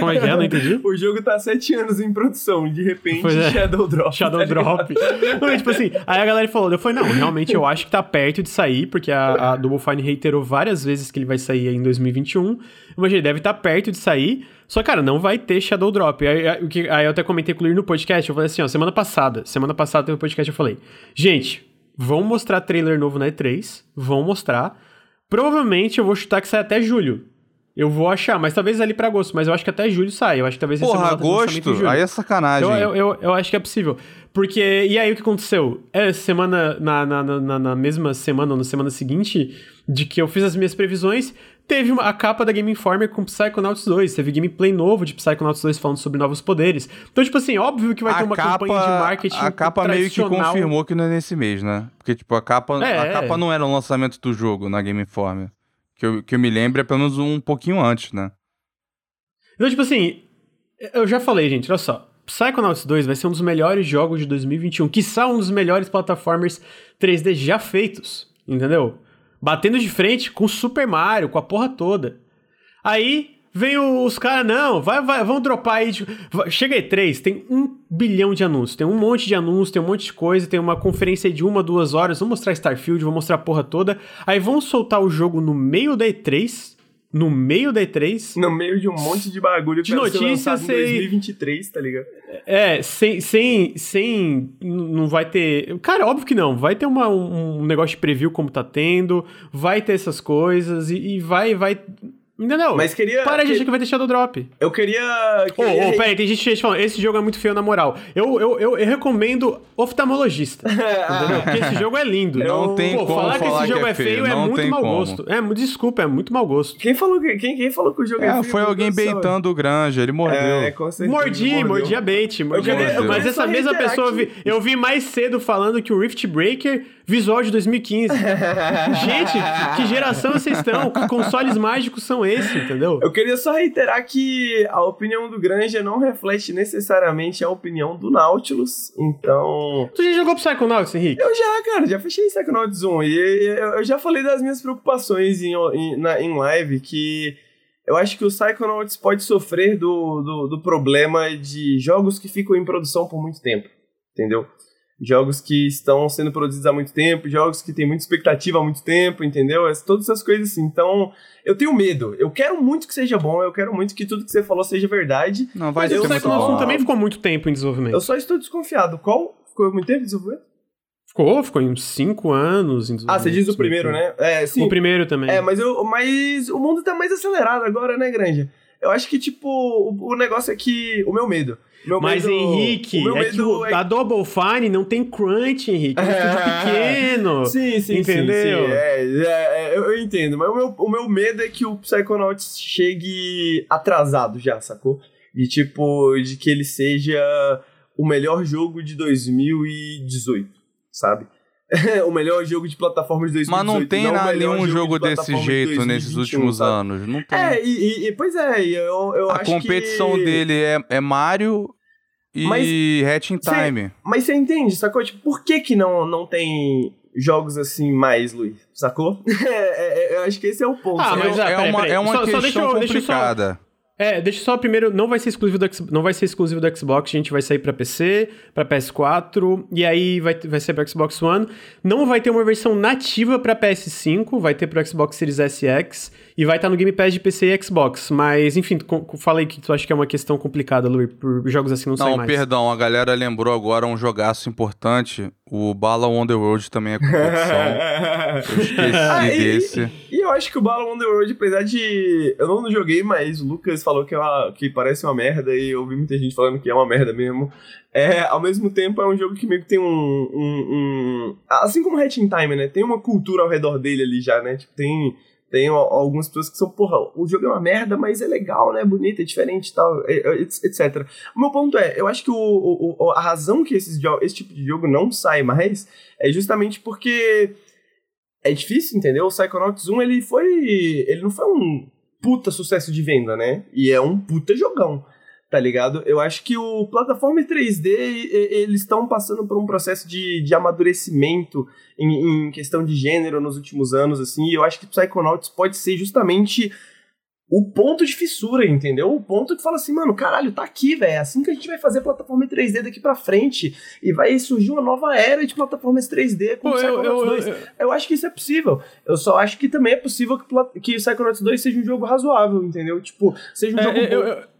Como é que é? Não entendi. O jogo tá sete anos em produção. De repente, é. Shadow Drop. Shadow tá Drop. não, tipo assim, aí a galera falou, eu falei, não, realmente eu acho que tá perto de sair, porque a, a Double Fine reiterou várias vezes que ele vai sair em 2021. Mas ele deve estar tá perto de sair. Só, cara, não vai ter Shadow Drop. Aí, aí, aí eu até comentei com o no podcast, eu falei assim, ó, semana passada, semana passada teve um podcast, eu falei, gente, vão mostrar trailer novo na E3, vão mostrar. Provavelmente eu vou chutar que sai até julho. Eu vou achar, mas talvez ali pra agosto, mas eu acho que até julho sai. Eu acho que talvez Porra, agosto? Aí é sacanagem. Eu, eu, eu, eu, acho que é possível. Porque, e aí o que aconteceu? É, semana, na, na, na, na mesma semana ou na semana seguinte, de que eu fiz as minhas previsões, teve uma, a capa da Game Informer com Psychonauts 2, teve gameplay novo de Psychonauts 2 falando sobre novos poderes. Então, tipo assim, óbvio que vai a ter uma capa, campanha de marketing A capa meio que confirmou que não é nesse mês, né? Porque, tipo, a capa, é, a capa não era o lançamento do jogo na Game Informer. Que eu, que eu me lembro é pelo menos um pouquinho antes, né? Então, tipo assim, eu já falei, gente, olha só. Psychonauts 2 vai ser um dos melhores jogos de 2021, que são um dos melhores plataformas 3D já feitos, entendeu? Batendo de frente com Super Mario, com a porra toda. Aí vem os caras, não, vai, vai, vão dropar aí. Tipo, chega aí, três, tem um bilhão de anúncios, tem um monte de anúncios, tem um monte de coisa, tem uma conferência de uma, duas horas, vão mostrar Starfield, vão mostrar a porra toda. Aí vão soltar o jogo no meio da E3, no meio da E3. No meio de um monte de bagulho de notícias sem... em 2023, tá ligado? É, sem, sem, sem. Não vai ter. Cara, óbvio que não. Vai ter uma, um, um negócio de preview como tá tendo, vai ter essas coisas e, e vai, vai Entendeu? Mas queria. Para, que... gente, que vai ter Shadow Drop. Eu queria. Ô, oh, oh, peraí, tem gente falando, esse jogo é muito feio, na moral. Eu, eu, eu, eu recomendo oftalmologista. [laughs] entendeu? Porque esse jogo é lindo. Não eu... tem Pô, como falar que esse jogo que é, é feio, é muito mau como. gosto. É, desculpa, é muito mau gosto. Quem falou que, quem, quem falou que o jogo é, é feio? Foi alguém beitando o Granja, ele mordeu. É, com certeza, mordi, mordi a bait. Mordi. Mas essa mesma pessoa, vi, eu vi mais cedo falando que o Rift Breaker visual de 2015. [laughs] Gente, que geração vocês estão? Que consoles mágicos são esses, entendeu? Eu queria só reiterar que a opinião do Granja não reflete necessariamente a opinião do Nautilus, então... Tu já jogou Psychonauts, Henrique? Eu já, cara, já fechei Psychonauts 1 e eu já falei das minhas preocupações em, em, na, em live, que eu acho que o Psychonauts pode sofrer do, do, do problema de jogos que ficam em produção por muito tempo, entendeu? Jogos que estão sendo produzidos há muito tempo, jogos que têm muita expectativa há muito tempo, entendeu? Todas essas coisas assim. Então, eu tenho medo. Eu quero muito que seja bom, eu quero muito que tudo que você falou seja verdade. Não, vai ser muito bom. também ficou muito tempo em desenvolvimento. Eu só estou desconfiado. Qual ficou muito tempo em desenvolvimento? Ficou, ficou em uns 5 anos em Ah, você diz o primeiro, né? É, sim. O primeiro também. É, mas, eu, mas o mundo tá mais acelerado agora, né, Grande? Eu acho que, tipo, o, o negócio é que. O meu medo meu Mas, medo, Henrique, é que o, é... a Double Fine não tem crunch, Henrique. É um estúdio pequeno. [laughs] Sim, sim, entendeu? Sim, sim. É, é, eu, eu, entendo. Mas o meu, o meu medo é que o Psychonauts chegue atrasado já, sacou? De tipo, de que ele seja o melhor jogo de 2018, sabe? [laughs] o melhor jogo de plataforma de 2018. Mas não tem não nenhum jogo, desse jeito de nesses últimos sabe? anos. Não tem. É, e, e pois é, eu, eu A competição que... dele é, é Mario e mas, Hatch in Time. Cê, mas você entende, sacou? Tipo, por que que não, não tem jogos assim mais, Luiz? Sacou? [laughs] É, é, eu acho que esse é o ponto. Ah, mas, é, peraí, uma, é uma só, questão só deixa eu, complicada. Deixa eu só... É, deixa só primeiro, não vai ser exclusivo do, não vai ser exclusivo do Xbox, a gente vai sair para PC, para PS4 e aí vai, vai ser para Xbox One. Não vai ter uma versão nativa para PS5, vai ter para Xbox Series S e X e vai estar tá no Game Pass de PC e Xbox. Mas enfim, falei que tu acha que é uma questão complicada, Luiz, por jogos assim não, não saem mais. Não, perdão, a galera lembrou agora um jogaço importante o Bala Wonderworld também é competição. [laughs] eu esqueci ah, e, desse. E, eu acho que o Bala Wonderworld, apesar de. Eu não joguei, mas o Lucas falou que, é uma, que parece uma merda e eu ouvi muita gente falando que é uma merda mesmo. É, ao mesmo tempo, é um jogo que meio que tem um. um, um assim como Hatching Time, né? Tem uma cultura ao redor dele ali já, né? Tipo, tem tem algumas pessoas que são, porra, o jogo é uma merda, mas é legal, né? Bonito, é diferente e tal, etc. O meu ponto é, eu acho que o, o, a razão que esse tipo de jogo não sai mais é justamente porque é difícil, entendeu? O Psychonauts 1, ele foi. Ele não foi um puta sucesso de venda, né? E é um puta jogão tá ligado? Eu acho que o plataforma 3D, eles estão passando por um processo de, de amadurecimento em, em, questão de gênero nos últimos anos, assim, e eu acho que Psychonauts pode ser justamente o ponto de fissura, entendeu? O ponto que fala assim, mano, caralho, tá aqui, velho, é assim que a gente vai fazer plataforma 3D daqui pra frente, e vai surgir uma nova era de plataformas 3D com Pô, Psychonauts eu, eu, 2. Eu, eu, acho que isso é possível. Eu só acho que também é possível que, que Psychonauts 2 seja um jogo razoável, entendeu? Tipo, seja um é, jogo bom.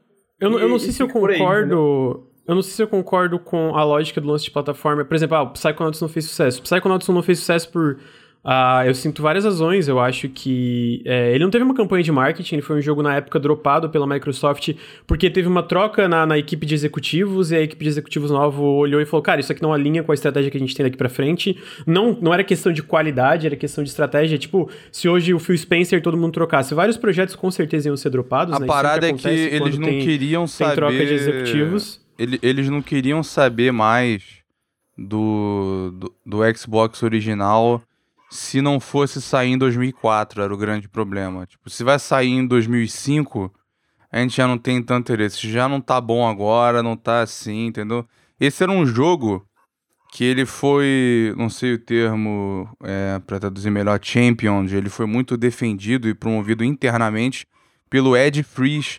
Eu, não, eu não sei se eu concordo. Aí, eu não sei se eu concordo com a lógica do lance de plataforma. Por exemplo, ah, o Psychonauts não fez sucesso. O Psychonauts não fez sucesso por Uh, eu sinto várias razões. Eu acho que é, ele não teve uma campanha de marketing, ele foi um jogo na época dropado pela Microsoft, porque teve uma troca na, na equipe de executivos, e a equipe de executivos novo olhou e falou: Cara, isso aqui não alinha com a estratégia que a gente tem daqui para frente. Não, não era questão de qualidade, era questão de estratégia. Tipo, se hoje o Phil Spencer todo mundo trocasse, vários projetos com certeza iam ser dropados. A né? parada é que eles não tem, queriam saber. Tem troca de executivos. Eles não queriam saber mais do, do, do Xbox original se não fosse sair em 2004, era o grande problema. Tipo, se vai sair em 2005, a gente já não tem tanto interesse. Já não tá bom agora, não tá assim, entendeu? Esse era um jogo que ele foi, não sei o termo é, para traduzir melhor, champion, ele foi muito defendido e promovido internamente pelo Ed Freeze,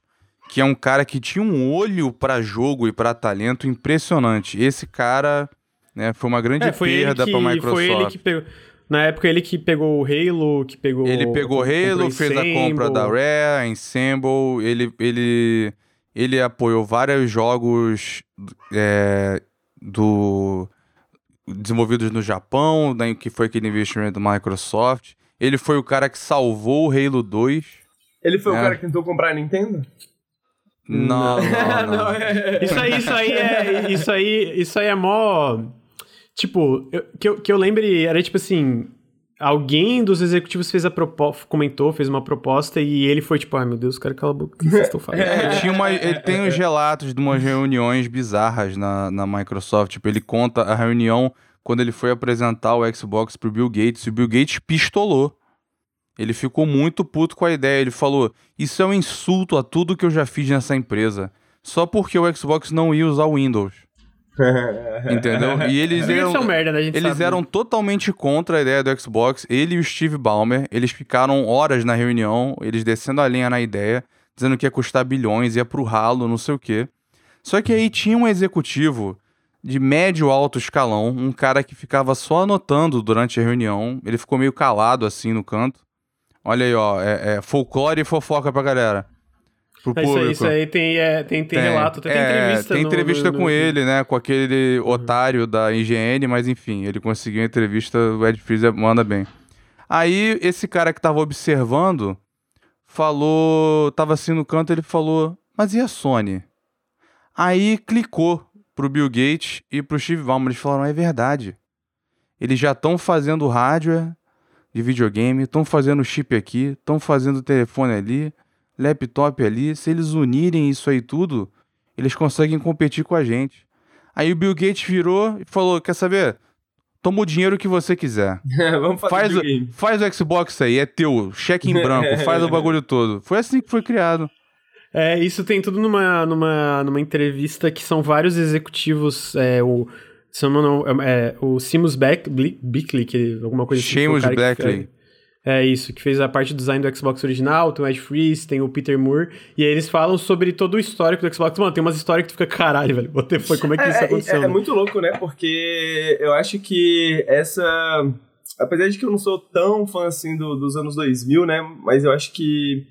que é um cara que tinha um olho para jogo e para talento impressionante. Esse cara, né, foi uma grande é, perda para Microsoft. Foi ele que pegou na época ele que pegou o Halo, que pegou. Ele pegou Halo, fez a compra da Rare, Ensemble, ele, ele, ele apoiou vários jogos é, do desenvolvidos no Japão, né, que foi aquele investimento do Microsoft. Ele foi o cara que salvou o Halo 2. Ele foi né? o cara que tentou comprar a Nintendo? Não, [laughs] não, não. não é... Isso aí, isso aí é, isso aí, isso aí é mó Tipo, eu, que, eu, que eu lembre, era tipo assim. Alguém dos executivos fez a proposta, comentou, fez uma proposta e ele foi tipo, ai meu Deus, cara, cala a boca, o que vocês [laughs] estão falando? É, tinha uma, ele tem os relatos de umas reuniões bizarras na, na Microsoft. Tipo, ele conta a reunião quando ele foi apresentar o Xbox pro Bill Gates e o Bill Gates pistolou. Ele ficou muito puto com a ideia. Ele falou: Isso é um insulto a tudo que eu já fiz nessa empresa. Só porque o Xbox não ia usar o Windows. [laughs] Entendeu? E eles eram, merda, né? eles sabe. eram totalmente contra a ideia do Xbox. Ele e o Steve Ballmer, eles ficaram horas na reunião, eles descendo a linha na ideia, dizendo que ia custar bilhões, ia pro ralo, não sei o quê. Só que aí tinha um executivo de médio alto escalão, um cara que ficava só anotando durante a reunião. Ele ficou meio calado assim no canto. Olha aí, ó, é, é folclore e fofoca pra galera pro é, público. Isso aí, isso aí tem, é, tem, tem, tem, relato, tem, é, entrevista. Tem entrevista no, no, com no... ele, né? Com aquele uhum. otário da IGN, mas enfim, ele conseguiu a entrevista, o Ed Freezer manda bem. Aí, esse cara que tava observando falou, tava assim no canto, ele falou, mas e a Sony? Aí clicou pro Bill Gates e pro Steve Ballmer, eles falaram, é verdade. Eles já estão fazendo hardware de videogame, estão fazendo chip aqui, estão fazendo telefone ali, laptop ali, se eles unirem isso aí tudo, eles conseguem competir com a gente. Aí o Bill Gates virou e falou: Quer saber? Toma o dinheiro que você quiser. [laughs] Vamos fazer faz, o, faz o Xbox aí, é teu, cheque em branco, [laughs] faz o bagulho todo. Foi assim que foi criado. É, isso tem tudo numa, numa, numa entrevista que são vários executivos, é, o, se não, é, o Simus Beck, Bickley, que alguma coisa assim. Seamus Beckley. É isso, que fez a parte do design do Xbox original, tem o Ed Freeze, tem o Peter Moore, e aí eles falam sobre todo o histórico do Xbox. Mano, tem umas histórias que tu fica, caralho, velho, what foi, como é que é, isso é, aconteceu? É, é, muito louco, né, porque eu acho que essa... Apesar de que eu não sou tão fã, assim, do, dos anos 2000, né, mas eu acho que,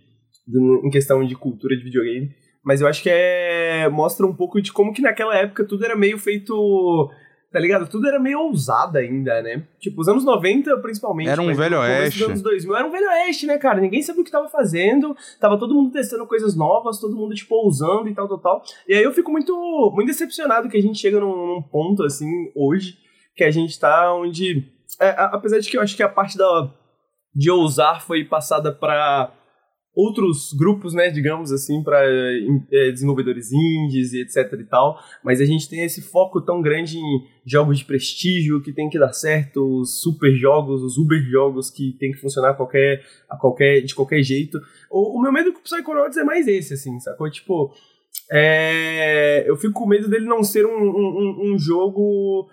em questão de cultura de videogame, mas eu acho que é mostra um pouco de como que naquela época tudo era meio feito tá ligado? Tudo era meio ousado ainda, né? Tipo, os anos 90, principalmente. Era um velho oeste. Os anos 2000 era um velho oeste, né, cara? Ninguém sabia o que tava fazendo, tava todo mundo testando coisas novas, todo mundo, tipo, ousando e tal, tal, tal. E aí eu fico muito, muito decepcionado que a gente chega num, num ponto, assim, hoje, que a gente tá onde. É, apesar de que eu acho que a parte da, de ousar foi passada pra outros grupos, né, digamos assim, para é, desenvolvedores indies e etc e tal, mas a gente tem esse foco tão grande em jogos de prestígio que tem que dar certo, os super jogos, os uber jogos que tem que funcionar qualquer, a qualquer, de qualquer jeito. O, o meu medo com o Psychonauts é mais esse, assim, sacou? Tipo, é, eu fico com medo dele não ser um, um, um jogo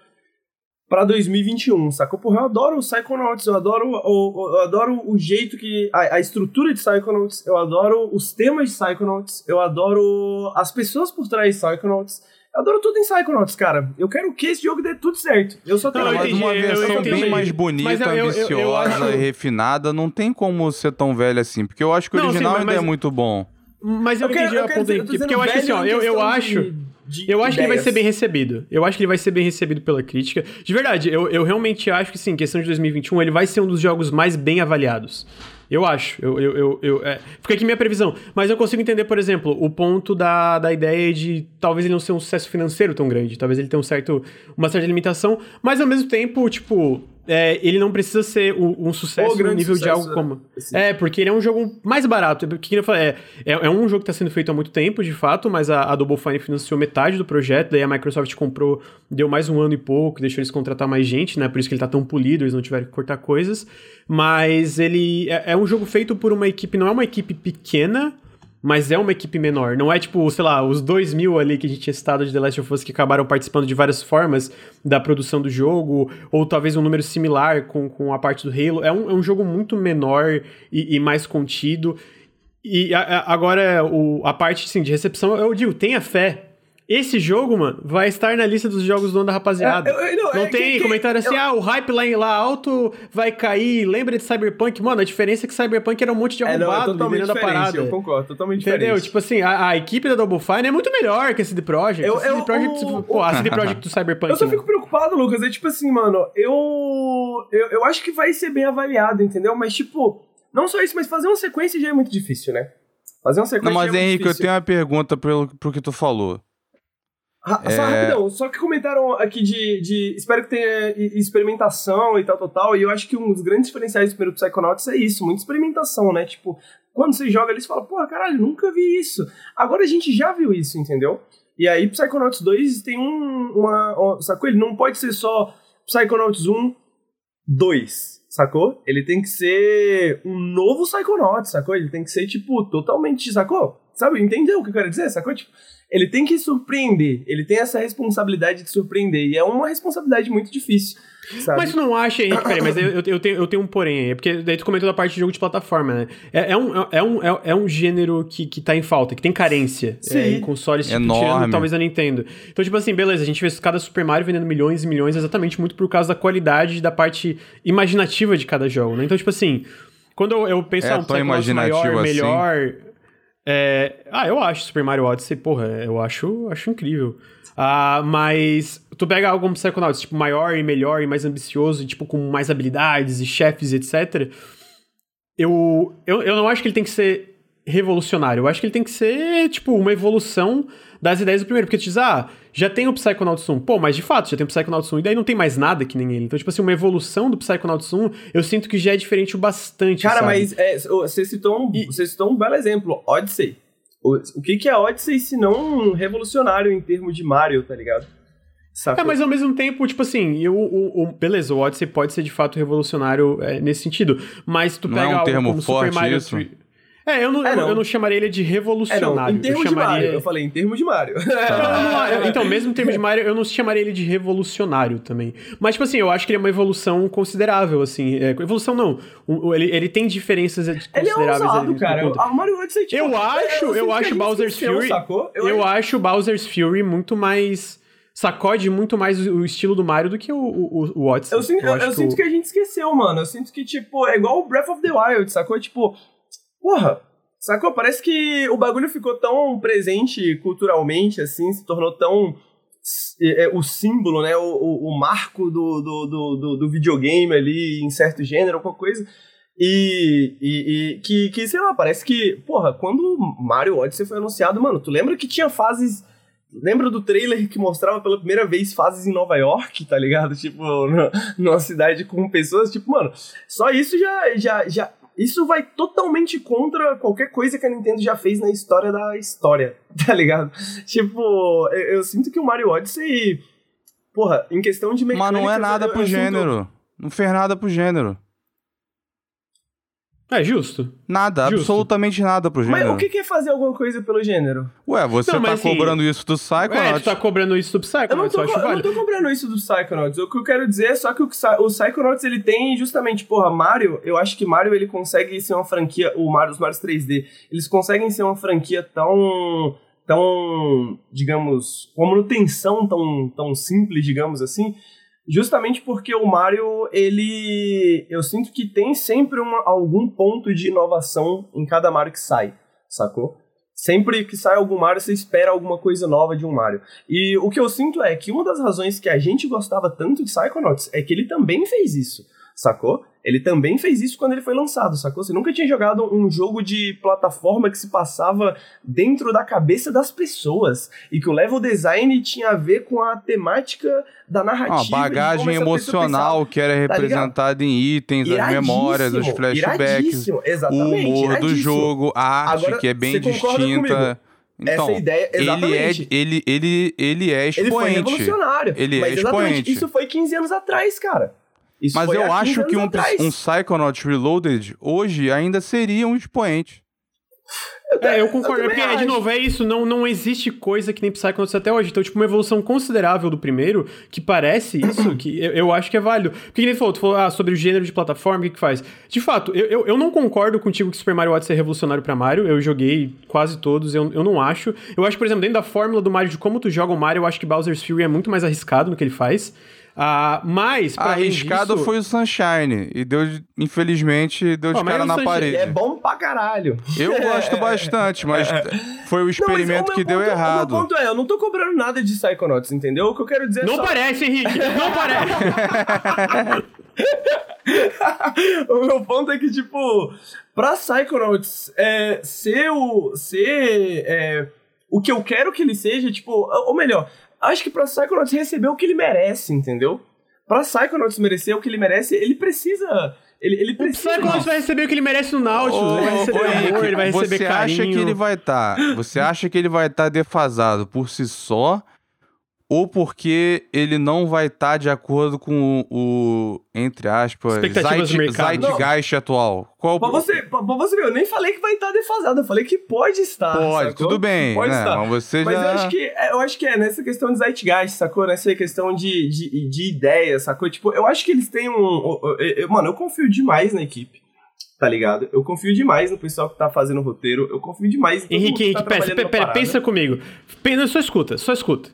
para 2021, sacou? Porra, eu adoro o Psychonauts, eu adoro o, eu adoro o jeito que. A, a, estrutura de Psychonauts, eu adoro os temas de Psychonauts, eu adoro as pessoas por trás de Psychonauts. Eu adoro tudo em Psychonauts, cara. Eu quero que esse jogo dê tudo certo. Eu só tenho não, mas uma versão bem mais bonita, eu, ambiciosa eu, eu, e refinada. Não tem como ser tão velho assim, porque eu acho que o original não, sim, mas, ainda é muito bom. Mas eu, eu entendi quero, a ponta Porque eu acho assim, ó, eu, eu acho. de Eu acho ideias. que ele vai ser bem recebido. Eu acho que ele vai ser bem recebido pela crítica. De verdade, eu, eu realmente acho que sim, questão de 2021, ele vai ser um dos jogos mais bem avaliados. Eu acho. Eu, eu, eu, eu é, fica aqui minha previsão. Mas eu consigo entender, por exemplo, o ponto da, da ideia de talvez ele não ser um sucesso financeiro tão grande. Talvez ele tenha um certo, uma certa limitação. Mas ao mesmo tempo, tipo, é, ele não precisa ser um, um sucesso no nível sucesso, de algo como. É, porque ele é um jogo mais barato. Porque, eu falei, é, é, é, um jogo que está sendo feito há muito tempo, de fato, mas a, a Double Fine financiou metade do projeto, daí a Microsoft comprou, deu mais um ano e pouco, deixou eles contratar mais gente, né? Por isso que ele tá tão polido, eles não tiveram que cortar coisas. Mas ele é, é um jogo feito por uma equipe, não é uma equipe pequena mas é uma equipe menor. Não é tipo, sei lá, os dois mil ali que a gente tinha citado de The Last of Us que acabaram participando de várias formas da produção do jogo, ou talvez um número similar com, com a parte do Halo. É um, é um jogo muito menor e, e mais contido. E a, a, agora, o, a parte assim, de recepção, eu digo, tenha fé. Esse jogo, mano, vai estar na lista dos jogos do ano da rapaziada. É, eu, não, não é tem que, comentário assim, eu... ah, o hype lá, lá alto vai cair, lembra de Cyberpunk? Mano, a diferença é que Cyberpunk era um monte de arrombado, é, não, é da parada. Eu concordo, totalmente Entendeu? diferente. Tipo assim, a, a, equipe da Double Fine é muito melhor que a CD Projekt. Eu, a CD Projekt, o... pô, a CD Projekt do [laughs] Cyberpunk. Eu só fico preocupado, Lucas, é tipo assim, mano, eu, eu, eu acho que vai ser bem avaliado, entendeu? Mas, tipo, não só isso, mas fazer uma sequência já é muito difícil, né? Fazer uma sequência Não, mas é Henrique, eu tenho uma pergunta pelo, pro que tu falou. Só é... rapidão, só que comentaram aqui de, de. Espero que tenha experimentação e tal, tal, tal. E eu acho que um dos grandes diferenciais do primeiro Psychonauts é isso, muita experimentação, né? Tipo, quando você joga ali, você fala, porra, caralho, nunca vi isso. Agora a gente já viu isso, entendeu? E aí, Psychonauts 2 tem um. Uma, sacou? Ele não pode ser só Psychonauts 1, 2, sacou? Ele tem que ser um novo Psychonauts, sacou? Ele tem que ser, tipo, totalmente, sacou? Sabe? Entendeu o que eu quero dizer, sacou? Tipo ele tem que surpreender, ele tem essa responsabilidade de surpreender, e é uma responsabilidade muito difícil. Sabe? Mas tu não acha, Henrique, peraí, mas eu, eu, tenho, eu tenho um porém aí, porque daí tu comentou da parte de jogo de plataforma, né? É, é, um, é, um, é, é um gênero que, que tá em falta, que tem carência Sim. É, em consoles, tipo, Enorme. tirando talvez a Nintendo. Então, tipo assim, beleza, a gente vê cada Super Mario vendendo milhões e milhões exatamente muito por causa da qualidade da parte imaginativa de cada jogo, né? Então, tipo assim, quando eu, eu penso, é, ah, um imaginativo maior, assim. melhor é, ah, eu acho Super Mario Odyssey, porra, eu acho, acho incrível. Ah, mas tu pega algo como Psychonauts, tipo, maior e melhor e mais ambicioso, e, tipo, com mais habilidades e chefes, etc. Eu, eu, eu não acho que ele tem que ser revolucionário. Eu acho que ele tem que ser, tipo, uma evolução das ideias do primeiro. Porque tu diz, ah, já tem o Psychonauts 1. Pô, mas de fato, já tem o Psychonauts 1 e daí não tem mais nada que nem ele. Então, tipo assim, uma evolução do Psychonauts 1, eu sinto que já é diferente o bastante, Cara, sabe? mas é, você, citou um, e... você citou um belo exemplo, Odyssey. O, o que, que é Odyssey se não um revolucionário em termos de Mario, tá ligado? Sacou? É, mas ao mesmo tempo, tipo assim, eu, o, o, beleza, o Odyssey pode ser de fato revolucionário é, nesse sentido, mas tu não pega é um algo termo como forte Super Mario isso? 3... É, eu não, É, eu, não. eu não chamaria ele de É, revolucionário. em termos eu de chamaria... Mario. Eu falei em termos de Mario. Eu- então, mesmo em termos de Mario, eu não chamaria ele de revolucionário também. Mas, tipo assim, eu acho que ele é uma evolução considerável, assim. É, evolução não. O- o- ele, ele tem diferenças Ele é consideráveis ousado, ali. cara. A Mario Odyssey, tipo, Eu acho, eu que a acho Bowser's Fury. Sacou? Eu, acho Bowser's Fury muito mais. Sacode muito mais o estilo do Mario do que o, o, o Odyssey. Eu, sinto, eu, acho eu sinto que a gente esqueceu, mano. Eu sinto que, tipo, é igual o Breath of the Wild, sacou? Tipo, porra, sacou? Parece que o bagulho ficou tão presente culturalmente, assim, se tornou tão. é, é, o símbolo, né? O, o, o marco do, do, do, do, videogame ali em certo gênero, alguma coisa. E, e, e que, que, sei lá, parece que, porra, quando Mario Odyssey foi anunciado, mano, tu lembra que tinha fases Lembra do trailer que mostrava pela primeira vez fases em Nova York, tá ligado? [laughs] Tipo, numa cidade com pessoas, tipo, mano, só isso já, já, já. Isso vai totalmente contra qualquer coisa que a Nintendo já fez na história da história, [laughs] tá ligado? Tipo, eu, eu sinto que o Mario Odyssey. Porra, em questão de Mas mecânica. não é nada pro gênero. Não fez nada pro gênero. É justo. Nada, Justo. absolutamente nada pro Mas gênero. o que é fazer alguma coisa pelo gênero? Ué, você Não, tá mas assim, cobrando isso do É, Psychonauts. tu tá cobrando isso do Psycho, Eu não, mas tô, eu acho eu não tô cobrando isso do Psychonauts. O que eu quero dizer é só que o, o Psychonauts ele tem justamente, porra, Mario, eu acho que Mario ele consegue ser uma franquia, o Mario, os Marios 3D, eles conseguem ser uma franquia tão, tão, digamos, com uma manutenção tão, tão simples, digamos assim, justamente porque o Mario, ele, eu sinto que tem sempre uma, algum ponto de inovação em cada Mario que sai, sacou? Sempre que sai algum Mario, você espera alguma coisa nova de um Mario. E o que eu sinto é que uma das razões que a gente gostava tanto de Psychonauts é que ele também fez isso, sacou? Ele também fez isso quando ele foi lançado, sacou? Você nunca tinha jogado um jogo de plataforma que se passava dentro da cabeça das pessoas e que o level design tinha a ver com a temática da narrativa. Uma bagagem emocional que era tá representada em itens, as memórias, os flashbacks, o humor do jogo, a arte Agora, que é bem distinta. Então, Essa ideia, exatamente. Ele é, ele, ele, ele é expoente. Ele foi revolucionário. Ele é expoente. Isso foi 15 anos atrás, cara. Isso Mas eu acho que um, um Psychonauts Reloaded hoje ainda seria um expoente. É, eu concordo. Eu porque, de novo, é isso. Não, não existe coisa que nem Psychonauts até hoje. Então, tipo, uma evolução considerável do primeiro, que parece isso, [coughs] que eu, eu acho que é válido. Porque nem falou, tu falou ah, sobre o gênero de plataforma, o que, que faz? De fato, eu, eu, eu não concordo contigo que Super Mario Odyssey é revolucionário pra Mario. Eu joguei quase todos, eu, eu não acho. Eu acho, por exemplo, dentro da fórmula do Mario, de como tu joga o Mario, eu acho que Bowser's Fury é muito mais arriscado no que ele faz. Ah, mas, pra Arriscado disso... foi o Sunshine. E deu, infelizmente, deu de cara na Sunshine parede. É bom pra caralho. Eu gosto [laughs] bastante, mas foi o experimento não, que deu errado. O ponto é, eu não tô cobrando nada de Psychonauts, entendeu? O que eu quero dizer Não só... parece, Henrique! [laughs] Não parece! [laughs] o meu ponto é que, tipo, pra Psychonauts é, ser o. ser. É, o que eu quero que ele seja, tipo, ou melhor, acho que pra Psychonauts receber o que ele merece, entendeu? Pra Psychonauts merecer o que ele merece, ele precisa. Ele, ele precisa. O Psychonauts vai receber o que ele merece no Nautilus. Oh, ele vai receber oh, amor, ele vai receber você carinho. Acha que ele vai estar, tá, você acha que ele vai estar tá defasado por si só ou porque ele não vai estar tá de acordo com o, o entre aspas, zeitgeist atual. Qual... Pra você, pra você ver, eu nem falei que vai estar defasado, eu falei que pode estar. Pode, sacou? tudo bem. Pode né? estar. Mas, você Mas já... eu, acho que, é, eu acho que é nessa questão de zeitgeist, sacou? Nessa questão de, de, de ideia, sacou? Tipo, eu acho que eles têm um. Eu, mano, eu confio demais na equipe tá ligado? Eu confio demais no pessoal que tá fazendo o roteiro, eu confio demais em Henrique, Henrique, tá pera, pera, pensa comigo. Pensa, só escuta, só escuta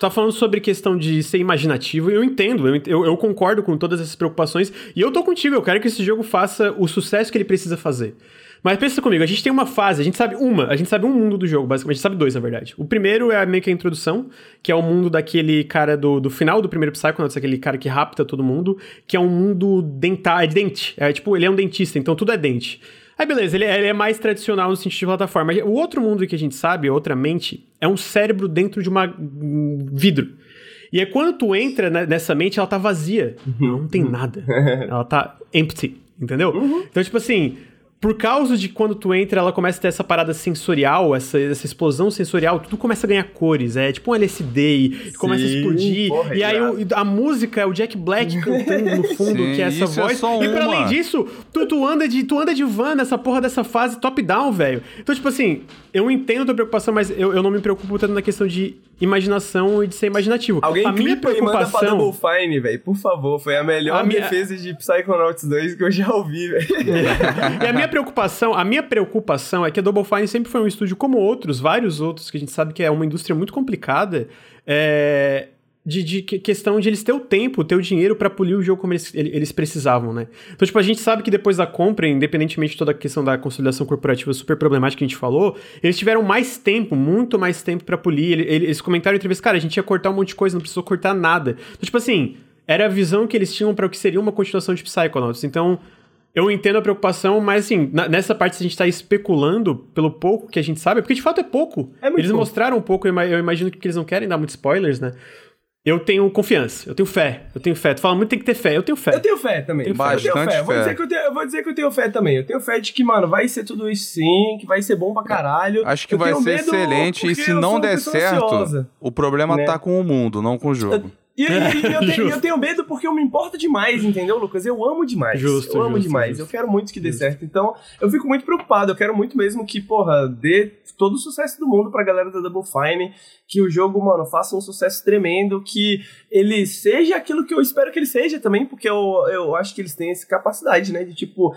tá falando sobre questão de ser imaginativo, eu entendo, eu, eu, concordo com todas essas preocupações, e eu tô contigo, eu quero que esse jogo faça o sucesso que ele precisa fazer. Mas pensa comigo, a gente tem uma fase, a gente sabe uma, a gente sabe um mundo do jogo, basicamente, a gente sabe dois, na verdade. O primeiro é meio que a introdução, que é o mundo daquele cara do, do final do primeiro Psychonauts, aquele cara que rapta todo mundo, que é um mundo dental, é dente, é tipo, ele é um dentista, então tudo é dente. Aí beleza, ele, é, ele, é mais tradicional no sentido de plataforma. O outro mundo que a gente sabe, a outra mente, é um cérebro dentro de uma um vidro. E é quando tu entra nessa mente, ela tá vazia. Uhum. Não tem nada. [laughs] ela tá empty, entendeu? Uhum. Então, tipo assim, por causa de quando tu entra, ela começa a ter essa parada sensorial, essa, essa explosão sensorial, tudo começa a ganhar cores. É tipo um LSD e Sim, começa a explodir. Porra, e aí o, a música é o Jack Black cantando no fundo, Sim, que é essa é voz. É e para além disso, tu, tu, anda de, tu anda de van nessa porra dessa fase top-down, velho. Então, tipo assim, eu entendo a tua preocupação, mas eu, eu não me preocupo tanto na questão de imaginação e de ser imaginativo. Alguém a minha preocupação... e manda pra Double Fine, velho. Por favor, foi a melhor a defesa minha... de Psychonauts 2 que eu já ouvi, velho. [laughs] e a minha preocupação, a minha preocupação é que a Double Fine sempre foi um estúdio como outros, vários outros, que a gente sabe que é uma indústria muito complicada. É, de, de, questão de eles ter o tempo, ter o dinheiro para polir o jogo como eles, eles precisavam, né? Então, tipo, a gente sabe que depois da compra, independentemente de toda a questão da consolidação corporativa super problemática que a gente falou, eles tiveram mais tempo, muito mais tempo para polir. Eles, comentaram em entrevista, cara, a gente ia cortar um monte de coisa, não precisou cortar nada. Então, tipo assim, era a visão que eles tinham para o que seria uma continuação de Psychonauts. Então, eu entendo a preocupação, mas assim, nessa parte a gente tá especulando pelo pouco que a gente sabe, porque de fato é pouco. É eles pouco. mostraram um pouco, eu imagino que eles não querem dar muitos spoilers, né? Eu tenho confiança, eu tenho fé, eu tenho fé. Tu fala muito tem que ter fé, eu tenho fé. Eu tenho fé também. Tenho Bastante eu tenho fé. fé. Vou, dizer que eu, tenho, eu vou dizer que eu tenho fé também. Eu tenho fé de que, mano, vai ser tudo isso sim, que vai ser bom pra caralho. Acho que eu vai ser excelente e se não der certo, ansiosa, o problema né? tá com o mundo, não com o jogo. [laughs] E, e, e eu, tenho, eu, [laughs] tenho, medo porque eu me importo demais, entendeu, Lucas? Eu amo demais. Justo, eu amo justo, demais. Justo. Eu quero muito que dê justo. certo. Então, eu fico muito preocupado. Eu quero muito mesmo que, porra, dê todo o sucesso do mundo pra galera da Double Fine. Que o jogo, mano, faça um sucesso tremendo. Que ele seja aquilo que eu espero que ele seja também, porque eu, eu acho que eles têm essa capacidade, né? De tipo,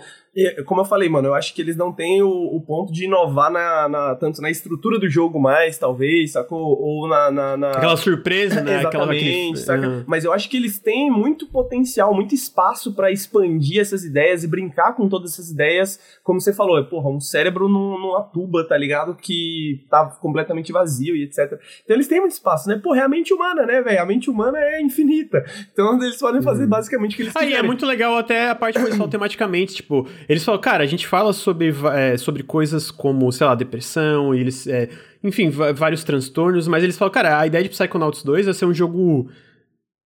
como eu falei, mano, eu acho que eles não têm o, o ponto de inovar na, na, tanto na estrutura do jogo mais, talvez, sacou? Ou na. na, na... Aquela surpresa, né? Exatamente, Aquela... saca? Uhum. Mas eu acho que eles têm muito potencial, muito espaço para expandir essas ideias e brincar com todas essas ideias. Como você falou, é, porra, um cérebro numa tuba, tá ligado? Que tá completamente vazio e etc. Então eles têm muito espaço, né? Pô, é a mente humana, né, velho? A mente humana é infinita. Então eles podem fazer uhum. basicamente o que eles quiserem. Aí é muito legal até a parte que eles falam tematicamente, tipo, eles falam, cara, a gente fala sobre, é, sobre coisas como, sei lá, depressão, eles, é, enfim, vários transtornos, mas eles falam, cara, a ideia de Psychonauts 2 é ser um jogo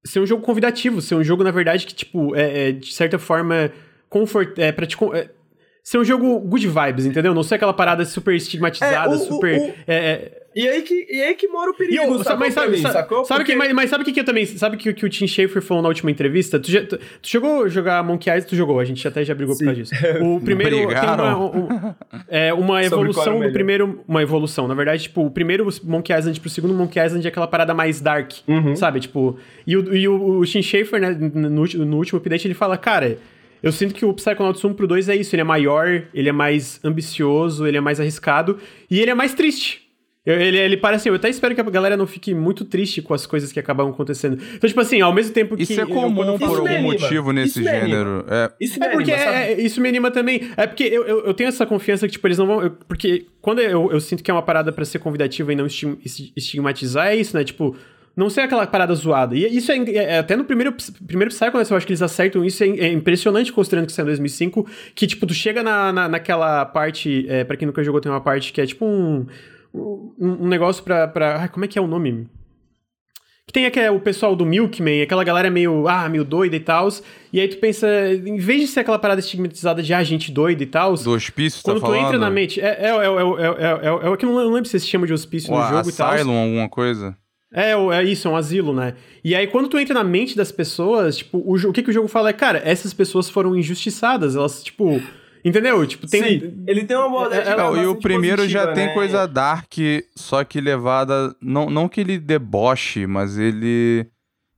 ser um jogo convidativo, ser um jogo, na verdade, que, tipo, é, é de certa forma, confort, é, pra te, é, ser um jogo good vibes, entendeu? Não ser aquela parada super estigmatizada, é, o, super. O, o... E aí que, e aí que mora o perigo, eu, sacou? Mas sabe, mim, sabe, sacou? sabe Porque... que, mas, mas, sabe o que, que eu também. Sabe o que, que o Tim Schafer falou na última entrevista? Tu, tu, tu jogou jogar Monkey Island? Tu jogou, a gente até já brigou Sim. por causa disso. O [laughs] primeiro. tem uma, um, é, uma evolução do primeiro. Uma evolução. Na verdade, tipo, o primeiro Monkey Island pro segundo Monkey Island é aquela parada mais dark, uhum. sabe? Tipo. E o, e o, o Tim Schafer, né, no, no último update, ele fala, cara. Eu sinto que o Psychonauts 1 pro 2 é isso, ele é maior, ele é mais ambicioso, ele é mais arriscado e ele é mais triste. Eu, ele, ele parece assim, eu até espero que a galera não fique muito triste com as coisas que acabam acontecendo. Então, tipo assim, ao mesmo tempo que. Isso é comum eu, por algum motivo nesse gênero. É, isso é porque anima, é, isso me anima também. É porque eu, eu, eu, tenho essa confiança que, tipo, eles não vão. Eu, porque quando eu, eu sinto que é uma parada para ser convidativa e não estigmatizar, é isso, né? Tipo não ser aquela parada zoada. E isso é, é, é até no primeiro, primeiro Psychonauts eu acho que eles acertam isso, é, é, impressionante considerando que isso é 2005, que tipo, tu chega na, na, naquela parte, é, pra quem nunca jogou tem uma parte que é tipo um, um, um negócio pra, pra... Ai, como é que é o nome? Que tem aquele, o pessoal do Milkman, aquela galera meio, ah, meio doida e tal. E aí tu pensa, em vez de ser aquela parada estigmatizada de ah, gente doida e tal. Do hospício, Quando tá tu falando? entra na mente. É, é, é, é, é, é, é, é que eu não lembro se se chama de hospício no jogo e tal. Asylum, alguma coisa. É, é isso, é um asilo, né? E aí, quando tu entra na mente das pessoas, tipo, o, o que, que o jogo fala é, cara, essas pessoas foram injustiçadas, elas, tipo. Entendeu? Tipo, tem. Sim, ele tem uma boa. É, é, e o primeiro positiva, já né? tem coisa dark, só que levada. Não, não que ele deboche, mas ele.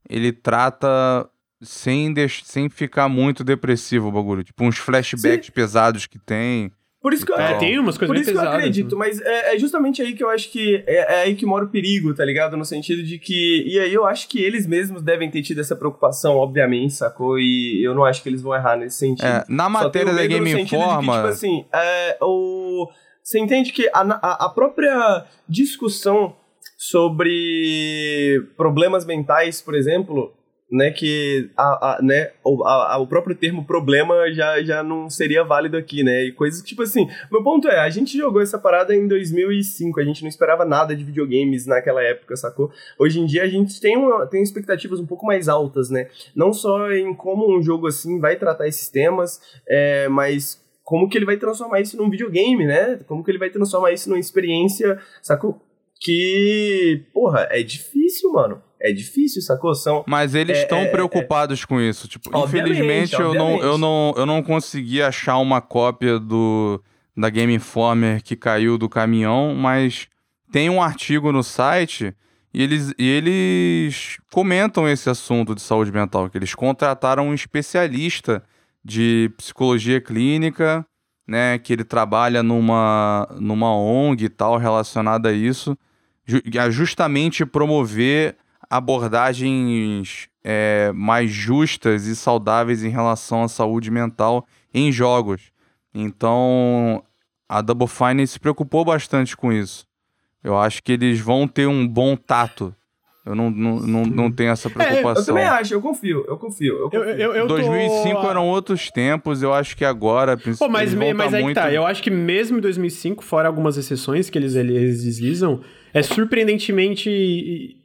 Ele trata sem, deix... sem ficar muito depressivo o bagulho. Tipo, uns flashbacks Sim. pesados que tem. Por isso que eu, é, tem umas coisas Por isso pesadas, que eu acredito, né? mas é, é, justamente aí que eu acho que é, é, aí que mora o perigo, tá ligado? No sentido de que. E aí eu acho que eles mesmos devem ter tido essa preocupação, obviamente, sacou? E eu não acho que eles vão errar nesse sentido. É, na matéria da Game Informa. Que, tipo assim, é, o, você entende que a, a, a própria discussão sobre problemas mentais, por exemplo, né, que a, a né, o, a, o próprio termo problema já, já não seria válido aqui, né, e coisas tipo assim, meu ponto é, a gente jogou essa parada em 2005, a gente não esperava nada de videogames naquela época, sacou? Hoje em dia a gente tem, uma, tem expectativas um pouco mais altas, né, não só em como um jogo assim vai tratar esses temas, é, mas como que ele vai transformar isso num videogame, né, como que ele vai transformar isso numa experiência, sacou? Que, porra, é difícil, mano é difícil, sacou? São, Mas eles estão é, é, preocupados é, com isso. Tipo, infelizmente eu não, eu, não, eu não consegui achar uma cópia do da Game Informer que caiu do caminhão, mas tem um artigo no site e eles, e eles comentam esse assunto de saúde mental, que eles contrataram um especialista de psicologia clínica, né, que ele trabalha numa, numa ONG e tal relacionada a isso, justamente promover abordagens é, mais justas e saudáveis em relação à saúde mental em jogos. Então, a Double Fine se preocupou bastante com isso. Eu acho que eles vão ter um bom tato. Eu não, não, não, não tenho essa preocupação. É, eu também acho, eu confio, eu confio. Eu confio. Eu, eu, eu 2005 tô... eram outros tempos, eu acho que agora... Pô, mas, mas aí muito... que tá, eu acho que mesmo em 2005, fora algumas exceções que eles, eles deslizam, é surpreendentemente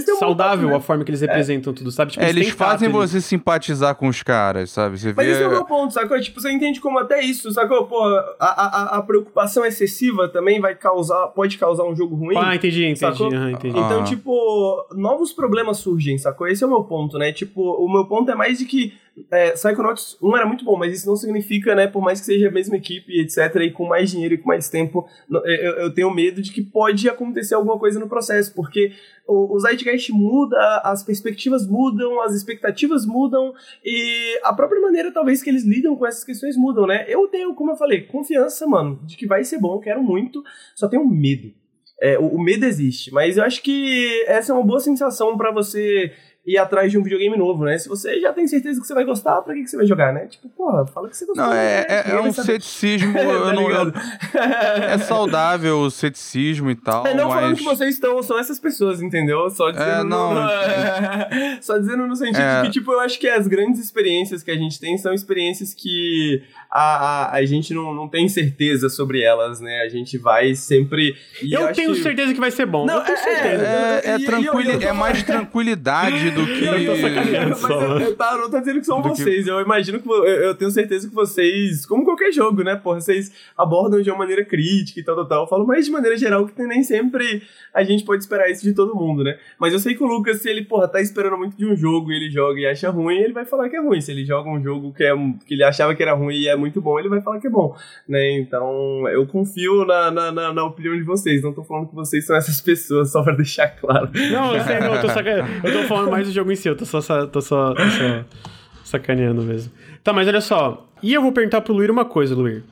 saudável né? a forma que eles é. representam é. tudo, sabe? Tipo, é, eles, eles fazem você simpatizar com os caras, sabe? Você Mas vê... esse é o meu ponto, sacou? Tipo, você entende como até isso, sacou? Pô, a, a, a preocupação excessiva também vai causar, pode causar um jogo ruim. Ah, entendi, entendi, uhum, entendi. Então, ah. tipo, novos problemas surgem, sacou? Esse é o meu ponto, né? Tipo, o meu ponto é mais de que é, Psychonauts 1 era muito bom, mas isso não significa, né, por mais que seja a mesma equipe, etc, e com mais dinheiro e com mais tempo, eu, eu tenho medo de que pode acontecer alguma coisa no processo, porque o, o Zeitgeist muda, as perspectivas mudam, as expectativas mudam, e a própria maneira, talvez, que eles lidam com essas questões mudam, né? Eu tenho, como eu falei, confiança, mano, de que vai ser bom, quero muito, só tenho medo. É, o, o, medo existe, mas eu acho que essa é uma boa sensação para você ir atrás de um videogame novo, né? Se você já tem certeza que você vai gostar, pra que, que você vai jogar, né? Tipo, porra, fala que você gostou. Não, é, né? é, é um ceticismo. [laughs] tá não, é saudável o ceticismo e tal. É, não mas... falando que vocês estão, são essas pessoas, entendeu? Só é, dizendo. É, não. No, [laughs] só dizendo no sentido é. que, tipo, eu acho que as grandes experiências que a gente tem são experiências que a, a, a gente não, não tem certeza sobre elas, né? A gente vai sempre. eu, eu tenho que... certeza que vai ser bom. Não, eu tenho é, certeza. É, é, tranquili... é mais tranquilidade do que. Eu tô sacaneando [laughs] só. Eu, eu, tá, não tô dizendo que são do vocês. Que... Eu imagino que. Eu, eu, tenho certeza que vocês, como qualquer jogo, né? Porra, vocês abordam de uma maneira crítica e tal, tal, tal. Eu falo, mas de maneira geral, que nem sempre a gente pode esperar isso de todo mundo, né? Mas eu sei que o Lucas, se ele, porra, tá esperando muito de um jogo e ele joga e acha ruim, ele vai falar que é ruim. Se ele joga um jogo que, é, que ele achava que era ruim e é muito bom, ele vai falar que é bom, né? Então, eu confio na, na, na, na opinião de vocês. Não tô falando que vocês são essas pessoas, só pra deixar claro. Não, eu sei, não, eu tô, eu tô falando [laughs] mais do jogo em si, eu tô só, tô só, tô só [laughs] sacaneando mesmo. Tá, mas olha só. E eu vou perguntar pro Luir uma coisa, Luir.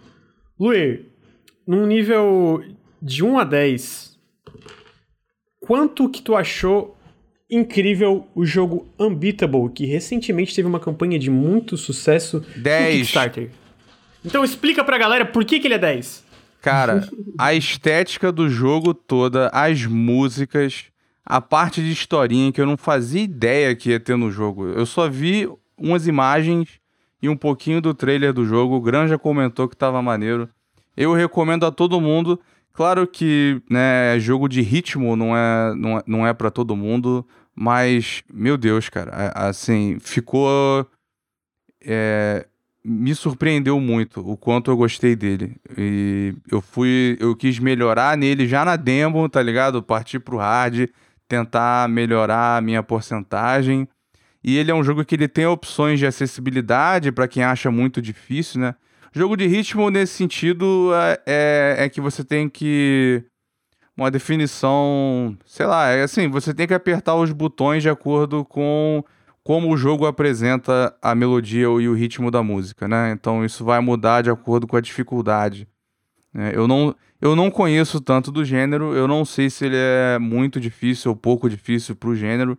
Luir, num nível de 1 a 10, quanto que tu achou incrível o jogo Unbeatable, que recentemente teve uma campanha de muito sucesso 10. no Kickstarter? Então explica pra galera por que, que ele é 10. Cara, [laughs] a estética do jogo toda, as músicas, a parte de historinha que eu não fazia ideia que ia ter no jogo. Eu só vi umas imagens e um pouquinho do trailer do jogo. O Granja comentou que tava maneiro. Eu recomendo a todo mundo. Claro que, né, jogo de ritmo não é, não é, não é para todo mundo, mas, meu Deus, cara, assim, ficou. É, me surpreendeu muito o quanto eu gostei dele. E eu fui. Eu quis melhorar nele já na demo, tá ligado? Partir pro hard, tentar melhorar a minha porcentagem. E ele é um jogo que ele tem opções de acessibilidade para quem acha muito difícil, né? Jogo de ritmo, nesse sentido, é, é, é que você tem que. Uma definição. Sei lá, é assim, você tem que apertar os botões de acordo com como o jogo apresenta a melodia e o ritmo da música, né? Então isso vai mudar de acordo com a dificuldade. É, eu, não, eu não conheço tanto do gênero, eu não sei se ele é muito difícil ou pouco difícil pro gênero.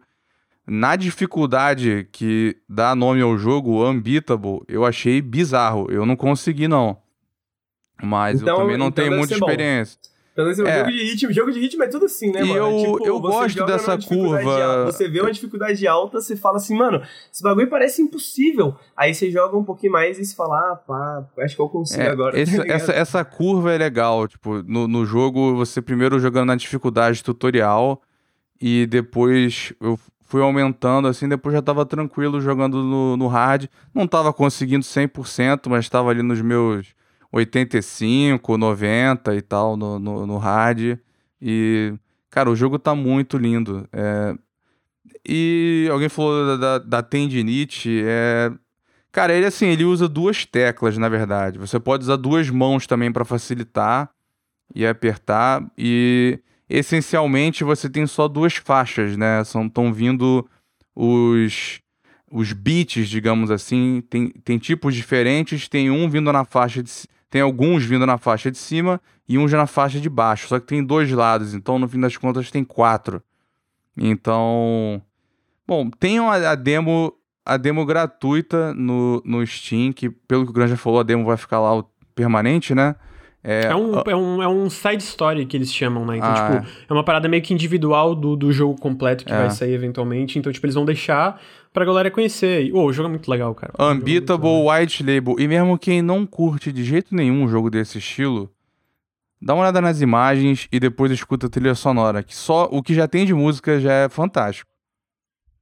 Na dificuldade que dá nome ao jogo, Unbeatable, eu achei bizarro. Eu não consegui, não. Mas então, eu também não então tenho muita experiência. Então, esse é. jogo de ritmo. Jogo de ritmo é tudo assim, né, e mano? Eu, é tipo, eu gosto dessa curva. Você vê uma dificuldade alta, você fala assim, mano, esse bagulho parece impossível. Aí você joga um pouquinho mais e você fala, ah, pá, acho que eu consigo é, agora. Esse, [laughs] tá essa, essa curva é legal. Tipo, no, no jogo, você primeiro jogando na dificuldade tutorial e depois eu fui aumentando, assim, depois já tava tranquilo jogando no, no hard. Não tava conseguindo 100%, mas tava ali nos meus 85, 90 e tal no, no, no hard. E, cara, o jogo tá muito lindo. É... E alguém falou da, da, da tendinite. É... Cara, ele assim, ele usa duas teclas, na verdade. Você pode usar duas mãos também para facilitar e apertar. E essencialmente você tem só duas faixas, né? Estão vindo os os beats, digamos assim, tem, tem tipos diferentes, tem um vindo na faixa de tem alguns vindo na faixa de cima e uns na faixa de baixo. Só que tem dois lados, então no fim das contas tem quatro. Então. Bom, tem a, demo a demo gratuita no, no Steam, que pelo que o Granja falou, a demo vai ficar lá permanente, né? É, é, um, é, um, é um side story que eles chamam, né? Então, ah, tipo, é. é uma parada meio que individual do, do jogo completo que é. vai sair eventualmente. Então, tipo, eles vão deixar pra galera conhecer. E, oh, o jogo é muito legal, cara. Unbeatable White Label. E mesmo quem não curte de jeito nenhum um jogo desse estilo, dá uma olhada nas imagens e depois escuta a trilha sonora, que só o que já tem de música já é fantástico.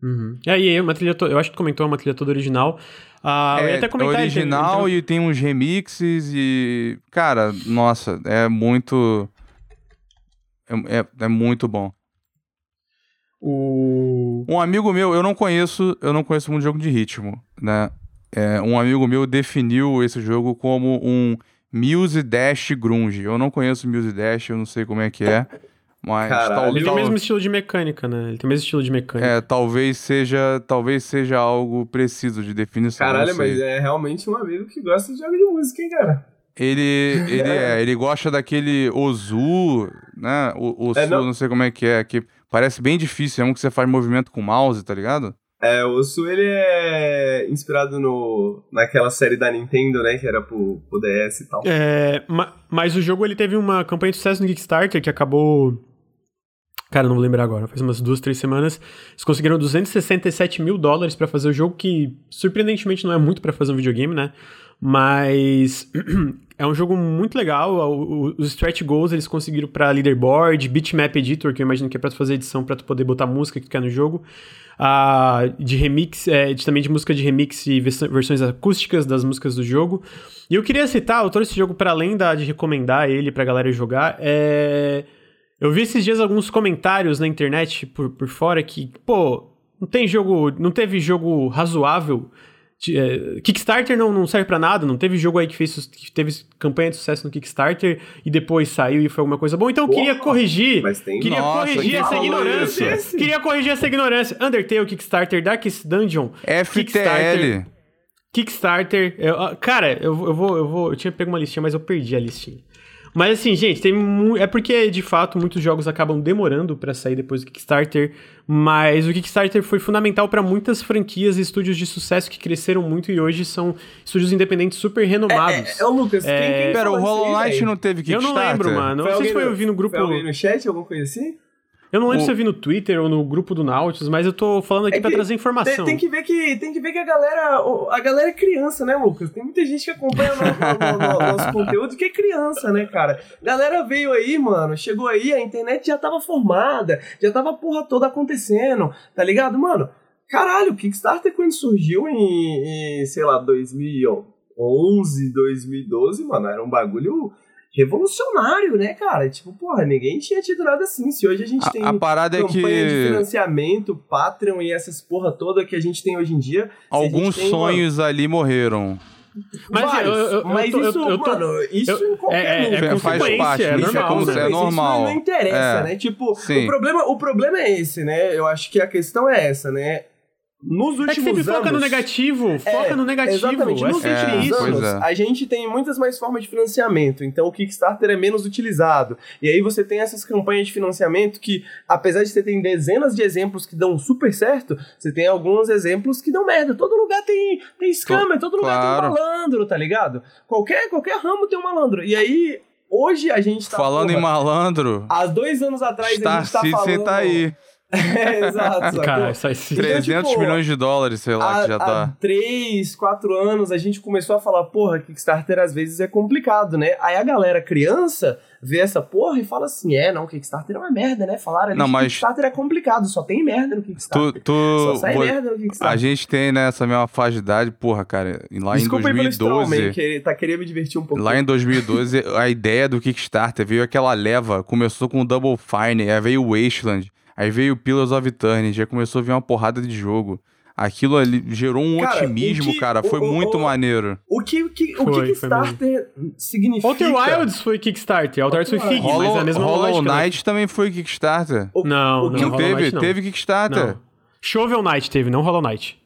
Uhum. E aí, uma trilha eu acho que comentou uma trilha toda original. Ah, é, até comentar é original e tem uns remixes e. Cara, nossa, é muito. É, é, é muito bom. O... Um amigo meu, eu não conheço, eu não conheço muito jogo de ritmo, né? É, um amigo meu definiu esse jogo como um Muse Dash Grunge. Eu não conheço Muse Dash, eu não sei como é que é. Mas tal, ele tem o mesmo estilo de mecânica, né? Ele tem o mesmo estilo de mecânica. É, talvez seja, talvez seja algo preciso de definição. Caralho, mas é realmente um amigo que gosta de jogo de música, hein, cara? Ele, ele [laughs] é, ele gosta daquele Ozu, né? O, Ozu, é, não... não sei como é que é, que Parece bem difícil, é um que você faz movimento com o mouse, tá ligado? É, o Su ele é inspirado no, naquela série da Nintendo, né? Que era pro, pro DS e tal. É, mas o jogo ele teve uma campanha de sucesso no Kickstarter que acabou. Cara, não vou lembrar agora, faz umas duas, três semanas. Eles conseguiram 267 mil dólares para fazer o jogo, que surpreendentemente não é muito para fazer um videogame, né? Mas [clears throat] é um jogo muito legal. Os stretch goals eles conseguiram para leaderboard, bitmap editor, que eu imagino que é para fazer edição para tu poder botar música que tu quer no jogo uh, de remix, é, de, também de música de remix e versões acústicas das músicas do jogo. E eu queria citar, eu trouxe esse jogo para além da, de recomendar ele pra galera jogar, é... Eu vi esses dias alguns comentários na internet por, por fora que, pô, não tem jogo, não teve jogo razoável Kickstarter não, não serve para nada, não teve jogo aí que fez que teve campanha de sucesso no Kickstarter e depois saiu e foi alguma coisa boa. Então eu queria corrigir, tem... queria Nossa, corrigir essa ignorância. Isso? Queria corrigir essa ignorância. Undertale, Kickstarter, Darkest Dungeon, FTL. Kickstarter. Kickstarter, eu, cara, eu, eu vou, eu vou, eu tinha pego uma listinha, mas eu perdi a listinha. Mas assim, gente, tem é porque de fato muitos jogos acabam demorando para sair depois do Kickstarter, mas o Kickstarter foi fundamental para muitas franquias e estúdios de sucesso que cresceram muito e hoje são estúdios independentes super renomados. É, é, é o Lucas, é... quem, quem Pera, o Hollow Knight não teve Kickstarter? Eu não lembro, mano. Foi não sei se foi eu vi no grupo. Foi alguém no chat, alguma coisa assim? Eu não lembro o... se eu vi no Twitter ou no grupo do Nautilus, mas eu tô falando aqui é para trazer informação. Tem, tem, que ver que tem que ver que a galera, a galera é criança, né, Lucas? Tem muita gente que acompanha o nosso conteúdo que é criança, né, cara? A galera veio aí, mano, chegou aí, a internet já tava formada, já tava a porra toda acontecendo, tá ligado, mano? Caralho, o Kickstarter quando surgiu em, em sei lá, 2011, 2012, mano, era um bagulho revolucionário, né, cara? Tipo, porra, ninguém tinha tido nada assim. Se hoje a gente tem a, parada é que... de financiamento, Patreon e essas porra toda que a gente tem hoje em dia. Alguns sonhos uma... ali morreram. Mas, eu, eu, mas eu, isso, mano, isso em qualquer é, é, é faz parte, é normal, isso é, é normal. Isso não interessa, né? Tipo, o problema, o problema é esse, né? Eu acho que a questão é essa, né? Nos últimos é que sempre anos, foca no negativo, é, foca no negativo. Exatamente. Nos é últimos é, anos, é. a gente tem muitas mais formas de financiamento, então o Kickstarter é menos utilizado. E aí você tem essas campanhas de financiamento que, apesar de você ter dezenas de exemplos que dão super certo, você tem alguns exemplos que dão merda. Todo lugar tem, tem scammer, todo lugar claro. tem um malandro, tá ligado? Qualquer, qualquer ramo tem um malandro. E aí, hoje a gente tá... Falando porra, em malandro... Há dois anos atrás a gente tá falando... tá aí. É, exato. Cara, sai sim. 300 então, tipo, milhões de dólares, sei lá, há, que já tá. Há 3, 4 anos a gente começou a falar, porra, Kickstarter às vezes é complicado, né? Aí a galera criança vê essa porra e fala assim: é, não, Kickstarter é uma merda, né? Falaram ali não, mas... Kickstarter é complicado, só tem merda no Kickstarter. Tu, tu... Só sai merda no Kickstarter. A gente tem, né, essa mesma fase de idade, porra, cara, lá Desculpa em 2012. Aí que tá querendo me divertir um pouco. Lá em 2012, a ideia do Kickstarter veio aquela leva, começou com o Double Fine, aí veio o Wasteland. Aí veio o Pillars of Eternity, já começou a vir uma porrada de jogo. Aquilo ali gerou um cara, otimismo, que, cara. Foi o, muito o, maneiro. O que, que o foi, Kickstarter significa? Outer Wilds foi Kickstarter. Outer Wilds foi Fig, Hollow, mas é a mesma Hollow lógica. Hollow né? Knight né? também foi Kickstarter. O, não, não, não teve, não. teve Kickstarter. Não. Shovel Knight teve, não Hollow Knight.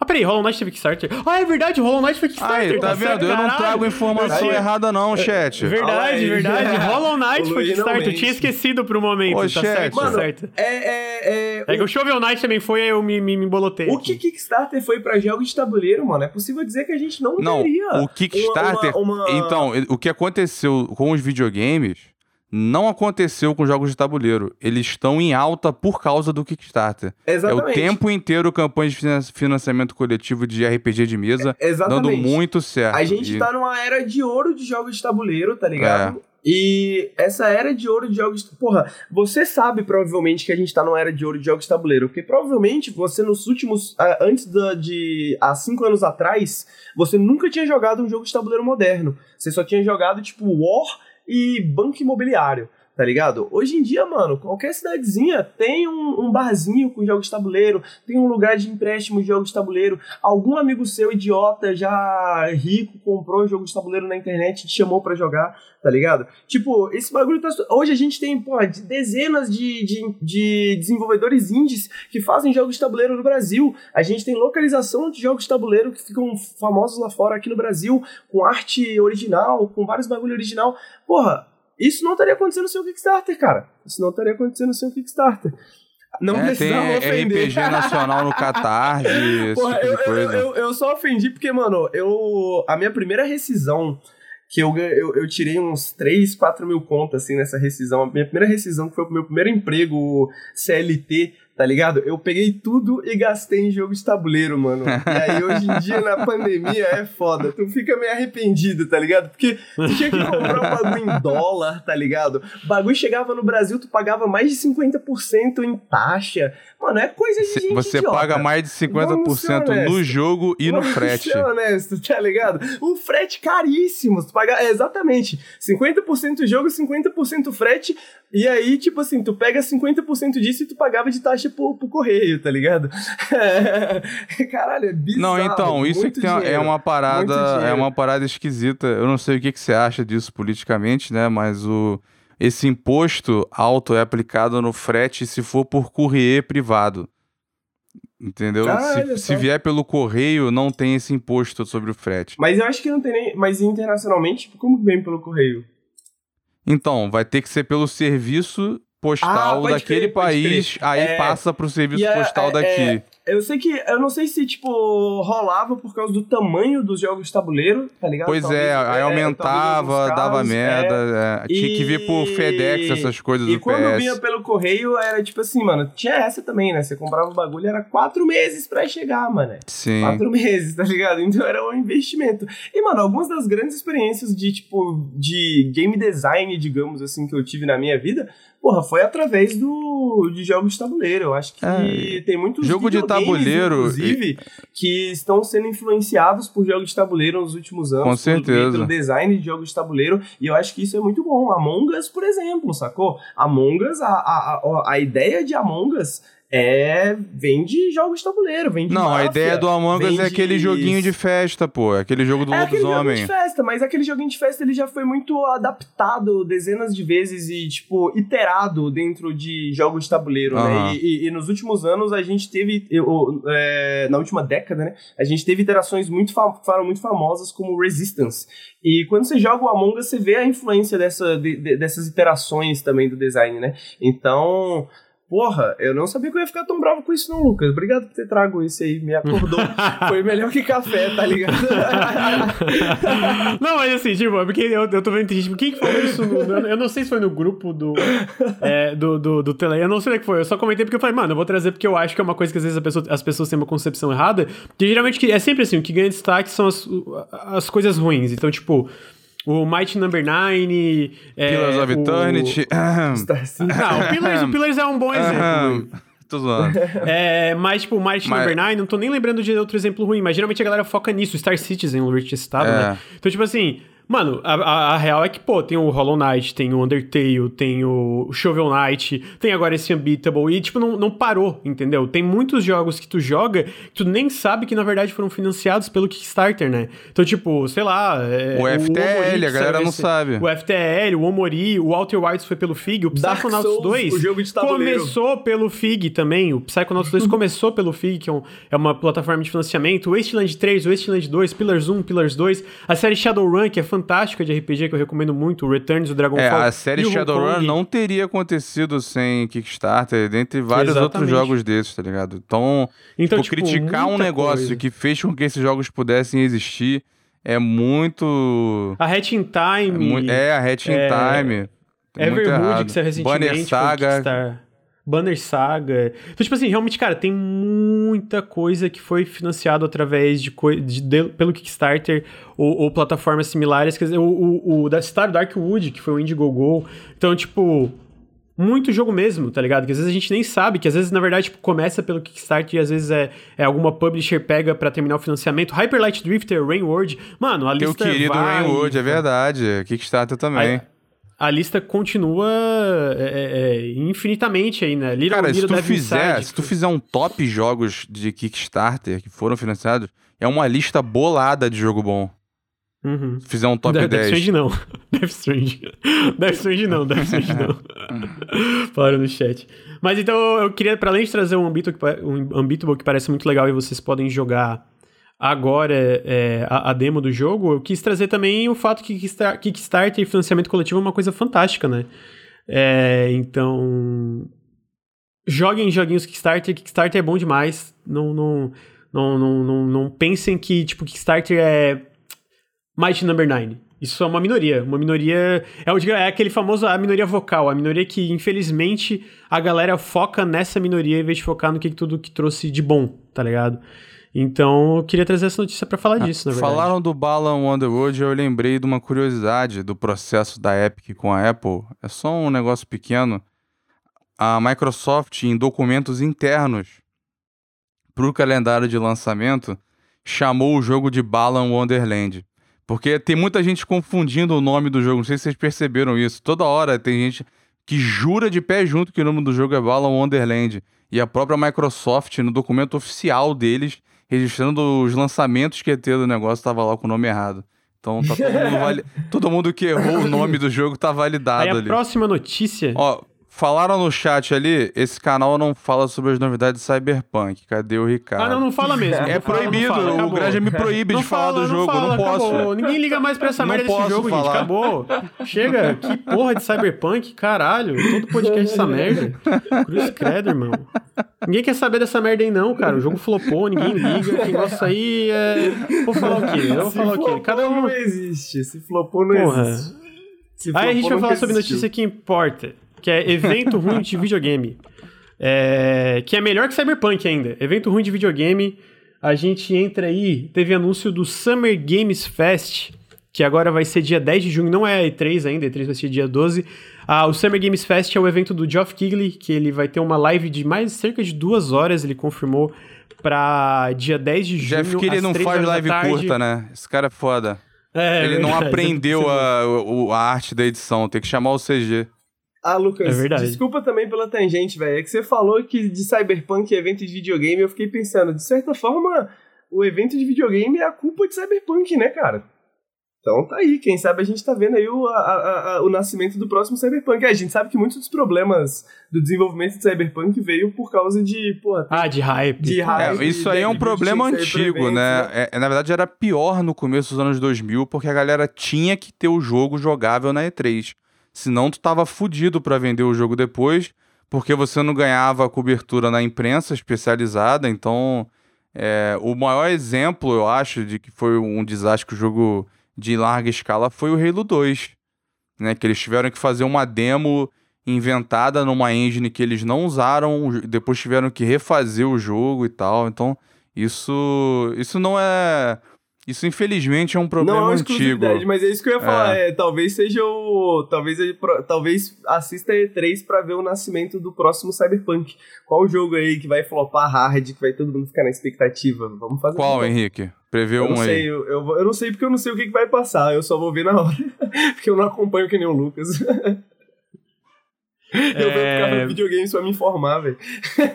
Ah, peraí, Hollow Knight teve Kickstarter? Ah, é verdade, Hollow Knight foi Kickstarter. Aí, tá, tá vendo? Eu não trago informação errada não, chat. Verdade, verdade. [laughs] Hollow Knight foi Kickstarter. Eu tinha esquecido pro momento. Ô, tá chat. certo, tá Mano, tá certo. É, é, é, é que o Shovel Knight também foi, eu me, me, me bolotei. O aqui. que Kickstarter foi pra jogos de tabuleiro, mano, é possível dizer que a gente não, não teria. o Kickstarter... Uma, uma, uma... Então, o que aconteceu com os videogames não aconteceu com jogos de tabuleiro. Eles estão em alta por causa do Kickstarter. Exatamente. É o tempo inteiro campanha de financiamento coletivo de RPG de mesa, é, dando muito certo. A gente e... tá numa era de ouro de jogos de tabuleiro, tá ligado? É. E essa era de ouro de jogos. Porra, você sabe provavelmente que a gente tá numa era de ouro de jogos de tabuleiro. Porque provavelmente você, nos últimos. Antes da, de. há cinco anos atrás, você nunca tinha jogado um jogo de tabuleiro moderno. Você só tinha jogado, tipo, War e banco imobiliário, tá ligado? Hoje em dia, mano, qualquer cidadezinha tem um, um, barzinho com jogos de tabuleiro, tem um lugar de empréstimo de jogos de tabuleiro. Algum amigo seu idiota já rico comprou um jogo de tabuleiro na internet e te chamou para jogar, tá ligado? Tipo, esse bagulho tá. Hoje a gente tem, pô, dezenas de, de, de desenvolvedores indies que fazem jogos de tabuleiro no Brasil. A gente tem localização de jogos de tabuleiro que ficam famosos lá fora aqui no Brasil, com arte original, com vários bagulho original. Porra, isso não estaria acontecendo sem o Kickstarter, cara. Isso não estaria acontecendo sem o Kickstarter. Não é, precisava tem ofender. RPG nacional no Catar, [laughs] Porra, tipo eu, eu, eu, eu, só ofendi porque, mano, eu. A minha primeira rescisão que eu, eu, eu, tirei uns 3, 4 mil contas, assim, nessa rescisão. A minha primeira rescisão, que foi o meu primeiro emprego CLT, tá ligado? Eu peguei tudo e gastei em jogo de tabuleiro, mano. E aí, hoje em dia, na pandemia, é foda. Tu fica meio arrependido, tá ligado? Porque tu tinha que comprar um bagulho em dólar, tá ligado? O bagulho chegava no Brasil, tu pagava mais de 50% em taxa. Mano, é coisa de gente Você idiota. paga mais de 50% no jogo e Vamos no frete. Ser honesto, tá ligado? O frete caríssimo. Tu paga, é, exatamente, 50% jogo, 50% frete. E aí, tipo assim, tu pega 50% disso e tu pagava de taxa pro, pro correio, tá ligado? [laughs] Caralho, é bizarro. Não, então, isso é, dinheiro, é uma parada, é uma parada esquisita. Eu não sei o que, que você acha disso politicamente, né? Mas o esse imposto alto é aplicado no frete se for por courrier privado. Entendeu? Ah, se, se, vier pelo correio, não tem esse imposto sobre o frete. Mas eu acho que não tem nem. Mas internacionalmente, como vem pelo correio? Então, vai ter que ser pelo serviço postal ah, daquele crer, país, aí é... passa pro serviço é, postal é, daqui. É, eu sei que. Eu não sei se, tipo, rolava por causa do tamanho dos jogos de tabuleiro, tá ligado? Pois talvez, é, aí é, aumentava, casos, dava merda. É, tinha que vir por FedEx, essas coisas e do PS. E quando vinha pelo correio, era tipo assim, mano, tinha essa também, né? Você comprava o bagulho, era quatro meses pra chegar, mano. Sim. Quatro meses, tá ligado? Então era um investimento. E, mano, algumas das grandes experiências de, tipo, de game design, digamos assim, que eu tive na minha vida porra, foi através do, de jogos de tabuleiro. Eu acho que é, tem muitos jogo de tabuleiro, inclusive, e... que estão sendo influenciados por jogos de tabuleiro nos últimos anos. Com certeza. Pelo design de jogos de tabuleiro. E eu acho que isso é muito bom. Among Us, por exemplo, sacou? Among Us, a, a, a, a ideia de Among Us é vem de jogos de tabuleiro, vem de Não, máfia, a ideia do Among Us é aquele joguinho de festa, pô, é aquele jogo do é lobisomem. É aquele joguinho de festa, mas aquele joguinho de festa ele já foi muito adaptado dezenas de vezes e, tipo, iterado dentro de jogos de tabuleiro, uhum. né? E, e, e, nos últimos anos a gente teve, eu, é, na última década, né? A gente teve iterações muito, foram muito famosas como Resistance. E quando você joga o Among Us, você vê a influência dessa, de, de, dessas iterações também do design, né? Então... Porra, eu não sabia que eu ia ficar tão bravo com isso, não, Lucas. Obrigado por ter trago isso aí, me acordou. [laughs] Foi melhor que café, tá ligado? [laughs] não, mas assim, tipo, porque eu, eu tô vendo gente, quem que falou isso? No, eu não sei se foi no grupo do, é, do, do, do Tele, eu não sei o que foi. Eu só comentei porque eu falei, mano, eu vou trazer porque eu acho que é uma coisa que às vezes pessoa, as pessoas têm uma concepção errada. Que geralmente é sempre assim, o que ganha destaque são as, as coisas ruins. Então, tipo. O Might Number 9. É, Pillars of o... Eternity. [coughs] não, o Pillars, o Pillars é um bom exemplo. Tô zoando. É, mas, tipo, o Might mas... Number 9, não tô nem lembrando de outro exemplo ruim, mas geralmente a galera foca nisso. Star Citizen, o Rich Estado, é. né? Então, tipo assim, Mano, a, a, a, real é que, pô, tem o Hollow Knight, tem o Undertale, tem o Shovel Knight, tem agora esse Unbeatable, e, tipo, não, não parou, entendeu? Tem muitos jogos que tu joga que tu nem sabe que, na verdade, foram financiados pelo Kickstarter, né? Então, tipo, sei lá... É, o, o FTL, Omori, a galera não sabe. O FTL, o Omori, o Walter Wilds foi pelo FIG, o Psychonauts Souls, 2 o jogo de começou pelo FIG também, o Psychonauts 2 [laughs] começou pelo FIG, que é, um, é uma plataforma de financiamento, o Wasteland 3, o Wasteland 2, Pillars 1, Pillars 2, a série Shadowrun, que é fantástica de RPG que eu recomendo muito, o Returns do Dragonfall. É, a série Shadowrun não teria acontecido sem Kickstarter, dentre vários Exatamente. outros jogos desses, tá ligado? Então, então tipo, tipo, criticar um negócio coisa. que fez com que esses jogos pudessem existir é muito. A Hatching Time. É, é a Hatching é... Time. Everwood, que saiu recentemente. Banner Saga. Banner Saga. Então, tipo assim, realmente, cara, tem muita coisa que foi financiado através de, de, de pelo Kickstarter ou, ou, plataformas similares. Quer dizer, o, o, o da Star Darkwood, que foi o Indiegogo. Então, tipo, muito jogo mesmo, tá ligado? Que às vezes a gente nem sabe, que às vezes, na verdade, tipo, começa pelo Kickstarter e às vezes é, é alguma publisher pega para terminar o financiamento. Hyper Light Drifter, Rainward, mano, a Teu lista querido vai... Rainward, é verdade. Kickstarter também. Aí, a lista continua é, é, é, infinitamente aí, né? Little, Cara, Little se tu, fizer, Inside, se tu fizer um top jogos de Kickstarter que foram financiados, é uma lista bolada de jogo bom. Uhum. Se fizer um top Death 10. Death Strange não. [laughs] Death Strange. Death Strange não, Death Strange não. [laughs] Falaram no chat. Mas então eu queria, para além de trazer um Unbeatable, um Unbeatable que parece muito legal e vocês podem jogar agora é, a, a, demo do jogo, eu quis trazer também o fato que Kickstarter e financiamento coletivo é uma coisa fantástica, né? É, então, joguem joguinhos Kickstarter, Kickstarter é bom demais. Não, não, não, não, não, não pensem que, tipo, Kickstarter é Mighty Number 9. Isso é uma minoria. Uma minoria. É, o, é aquele famoso a minoria vocal. A minoria que, infelizmente, a galera foca nessa minoria em vez de focar no que tudo que trouxe de bom, tá ligado? Então, eu queria trazer essa notícia para falar ah, disso, na verdade. Falaram do Balan Wonderworld, eu lembrei de uma curiosidade do processo da Epic com a Apple. É só um negócio pequeno. A Microsoft, em documentos internos para o calendário de lançamento, chamou o jogo de Balan Wonderland. Porque tem muita gente confundindo o nome do jogo. Não sei se vocês perceberam isso. Toda hora tem gente que jura de pé junto que o nome do jogo é Balan Wonderland. E a própria Microsoft, no documento oficial deles, registrando os lançamentos que ia ter do negócio, tava lá com o nome errado. Então tá todo mundo, vali... [laughs] todo mundo que errou o nome do jogo tá validado Aí a ali. próxima notícia. Ó, Falaram no chat ali, esse canal não fala sobre as novidades de Cyberpunk. Cadê o Ricardo? Ah, não, não fala mesmo. É proibido, fala, o Granja me proíbe de falar do jogo, não, fala, não posso. Acabou. Ninguém liga mais pra essa merda desse jogo, falar. gente. Acabou. Chega, que porra de Cyberpunk, caralho. Todo podcast essa merda. Cruz credo, irmão. Ninguém quer saber dessa merda aí, não, cara. O jogo flopou, ninguém liga. Quem gosta aí é. Vou falar o quê? Eu vou Se falar o quê? Cada um. não existe. Se flopou, não porra. existe. Se aí a gente vai falar sobre notícia que importa que é evento ruim de videogame. É, que é melhor que Cyberpunk ainda. Evento ruim de videogame. A gente entra aí, teve anúncio do Summer Games Fest, que agora vai ser dia 10 de junho, não é E3 ainda, E3 vai ser dia 12. Ah, o Summer Games Fest é o evento do Geoff Keighley, que ele vai ter uma live de mais cerca de duas horas, ele confirmou para dia 10 de junho. Jeff Keighley não faz live curta, né? Esse cara é foda. É, ele não [laughs] aprendeu a, a, a arte da edição, tem que chamar o CG. Ah, Lucas, é verdade. desculpa também pela tangente, velho. É que você falou que de Cyberpunk é evento de videogame, eu fiquei pensando, de certa forma, o evento de videogame é a culpa de Cyberpunk, né, cara? Então tá aí, quem sabe a gente tá vendo aí o, a, a, o nascimento do próximo Cyberpunk. É, a gente sabe que muitos dos problemas do desenvolvimento de Cyberpunk veio por causa de, porra... Ah, de hype. De hype. É, isso aí é um problema antigo, né? né? É, na verdade era pior no começo dos anos 2000, porque a galera tinha que ter o jogo jogável na E3. Senão tu tava fudido para vender o jogo depois, porque você não ganhava cobertura na imprensa especializada. Então, é, o maior exemplo, eu acho, de que foi um desastre o jogo de larga escala foi o Halo 2. Né, que eles tiveram que fazer uma demo inventada numa engine que eles não usaram, depois tiveram que refazer o jogo e tal. Então, isso, isso não é isso, infelizmente, é um problema não é antigo. Mas é isso que eu ia falar. É. É, talvez seja o. Talvez, talvez assista E3 para ver o nascimento do próximo Cyberpunk. Qual o jogo aí que vai flopar hard, que vai todo mundo ficar na expectativa? Vamos fazer Qual, Henrique? Prevê um sei, aí. Eu, eu, eu, não sei porque eu não sei o que, que vai passar. Eu só vou ver na hora. [laughs] porque eu não acompanho que nem o Lucas. [laughs] Eu vou ficar no é. videogame só me informar, velho.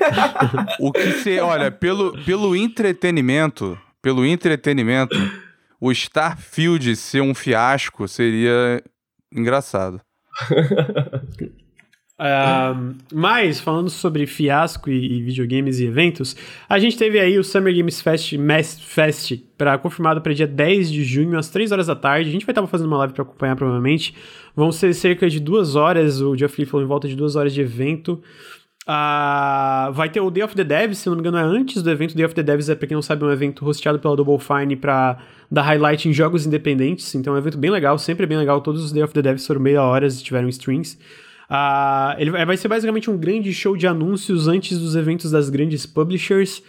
[laughs] o que você. Olha, pelo, pelo entretenimento, pelo entretenimento, o Starfield ser um fiasco seria engraçado. Uh, [laughs] mas, falando sobre fiasco e, e, videogames e eventos, a gente teve aí o Summer Games Fest, Mass Fest pra, confirmado para dia 10 de junho, às 3 horas da tarde. A gente vai estar fazendo uma live para acompanhar, provavelmente. Vão ser cerca de duas horas, o Geoff falou em volta de duas horas de evento. Uh, vai ter o Day of the Devs, se não me engano, é antes do evento. Day of the Devs é, pra quem não sabe, um evento hosteado pela Double Fine pra dar highlight em jogos independentes. Então é um evento bem legal, sempre é bem legal. Todos os Day of the Devs foram meia hora e tiveram streams. Uh, ele vai ser basicamente um grande show de anúncios antes dos eventos das grandes publishers.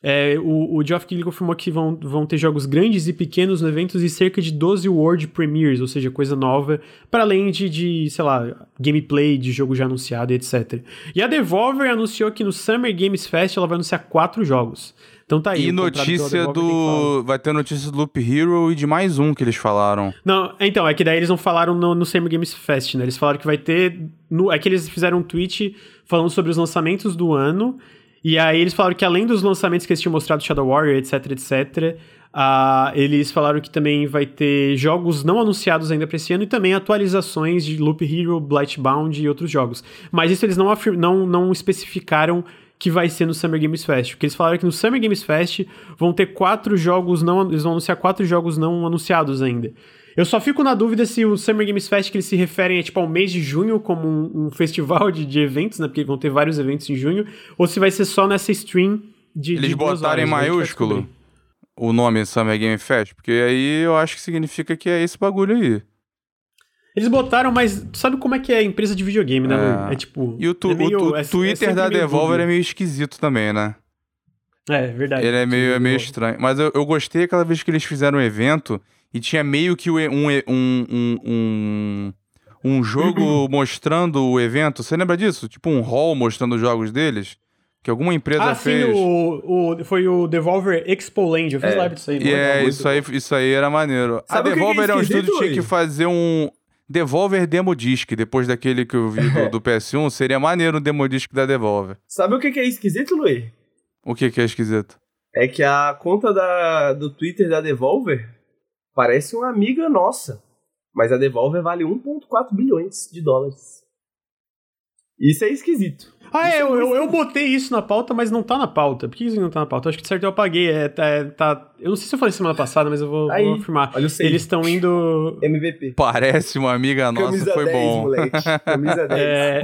É, o, o Geoff Keighley confirmou que vão, vão ter jogos grandes e pequenos no evento e cerca de 12 World Premieres, ou seja, coisa nova, para além de, de, sei lá, gameplay de jogo já anunciado e etc. E a Devolver anunciou que no Summer Games Fest ela vai anunciar quatro jogos. Então tá aí. E notícia do. Vai ter notícia do Loop Hero e de mais um que eles falaram. Não, então, é que daí eles não falaram no, no Summer Games Fest, né? Eles falaram que vai ter. No... É que eles fizeram um tweet falando sobre os lançamentos do ano e aí eles falaram que além dos lançamentos que eles tinham mostrado, Shadow Warrior, etc, etc, uh, eles falaram que também vai ter jogos não anunciados ainda para esse ano e também atualizações de Loop Hero, Blightbound e outros jogos. Mas isso eles não, não, não especificaram que vai ser no Summer Games Fest. Porque eles falaram que no Summer Games Fest vão ter quatro jogos não. Eles vão anunciar quatro jogos não anunciados ainda. Eu só fico na dúvida se o Summer Games Fest que eles se referem é tipo ao mês de junho como um, um festival de, de, eventos, né? Porque vão ter vários eventos em junho, ou se vai ser só nessa stream de. Eles de botaram em né? maiúsculo o nome Summer Game Fest, porque aí eu acho que significa que é esse bagulho aí. Eles botaram, mas sabe como é que é a empresa de videogame, né, é. É tipo. E o, tu, é meio, o tu, é, Twitter é da Devolver é meio esquisito também, né? É, verdade. Ele é meio, é meio estranho. Mas eu, eu gostei aquela vez que eles fizeram um evento e tinha meio que um, um, um, um, um jogo [clears throat] mostrando o evento. Você lembra disso? Tipo um hall mostrando os jogos deles? Que alguma empresa ah, fez. Sim, o, o, foi o Devolver Expo Land. Eu fiz é. live disso aí. É, isso aí, isso aí era maneiro. Sabe a Devolver que é, é um estúdio que tinha que fazer um. Devolver Demo Disc, depois daquele que eu vi do, [laughs] do PS1, seria maneiro um Demo Disc da Devolver. Sabe o que, que é esquisito, Luiz? O que, que é esquisito? É que a conta da, do Twitter da Devolver parece uma amiga nossa. Mas a Devolver vale 1,4 bilhões de dólares. Isso é esquisito. Ah, é, eu, eu, eu, botei isso na pauta, mas não tá na pauta. Por que isso não tá na pauta? Eu acho que de certo eu apaguei. É, tá, tá, eu não sei se eu falei semana passada, mas eu vou, Aí, vou afirmar. Olha o Eles estão indo. MVP. Parece uma amiga nossa, Camisa foi 10, bom. Moleque. Camisa [laughs] 10. É...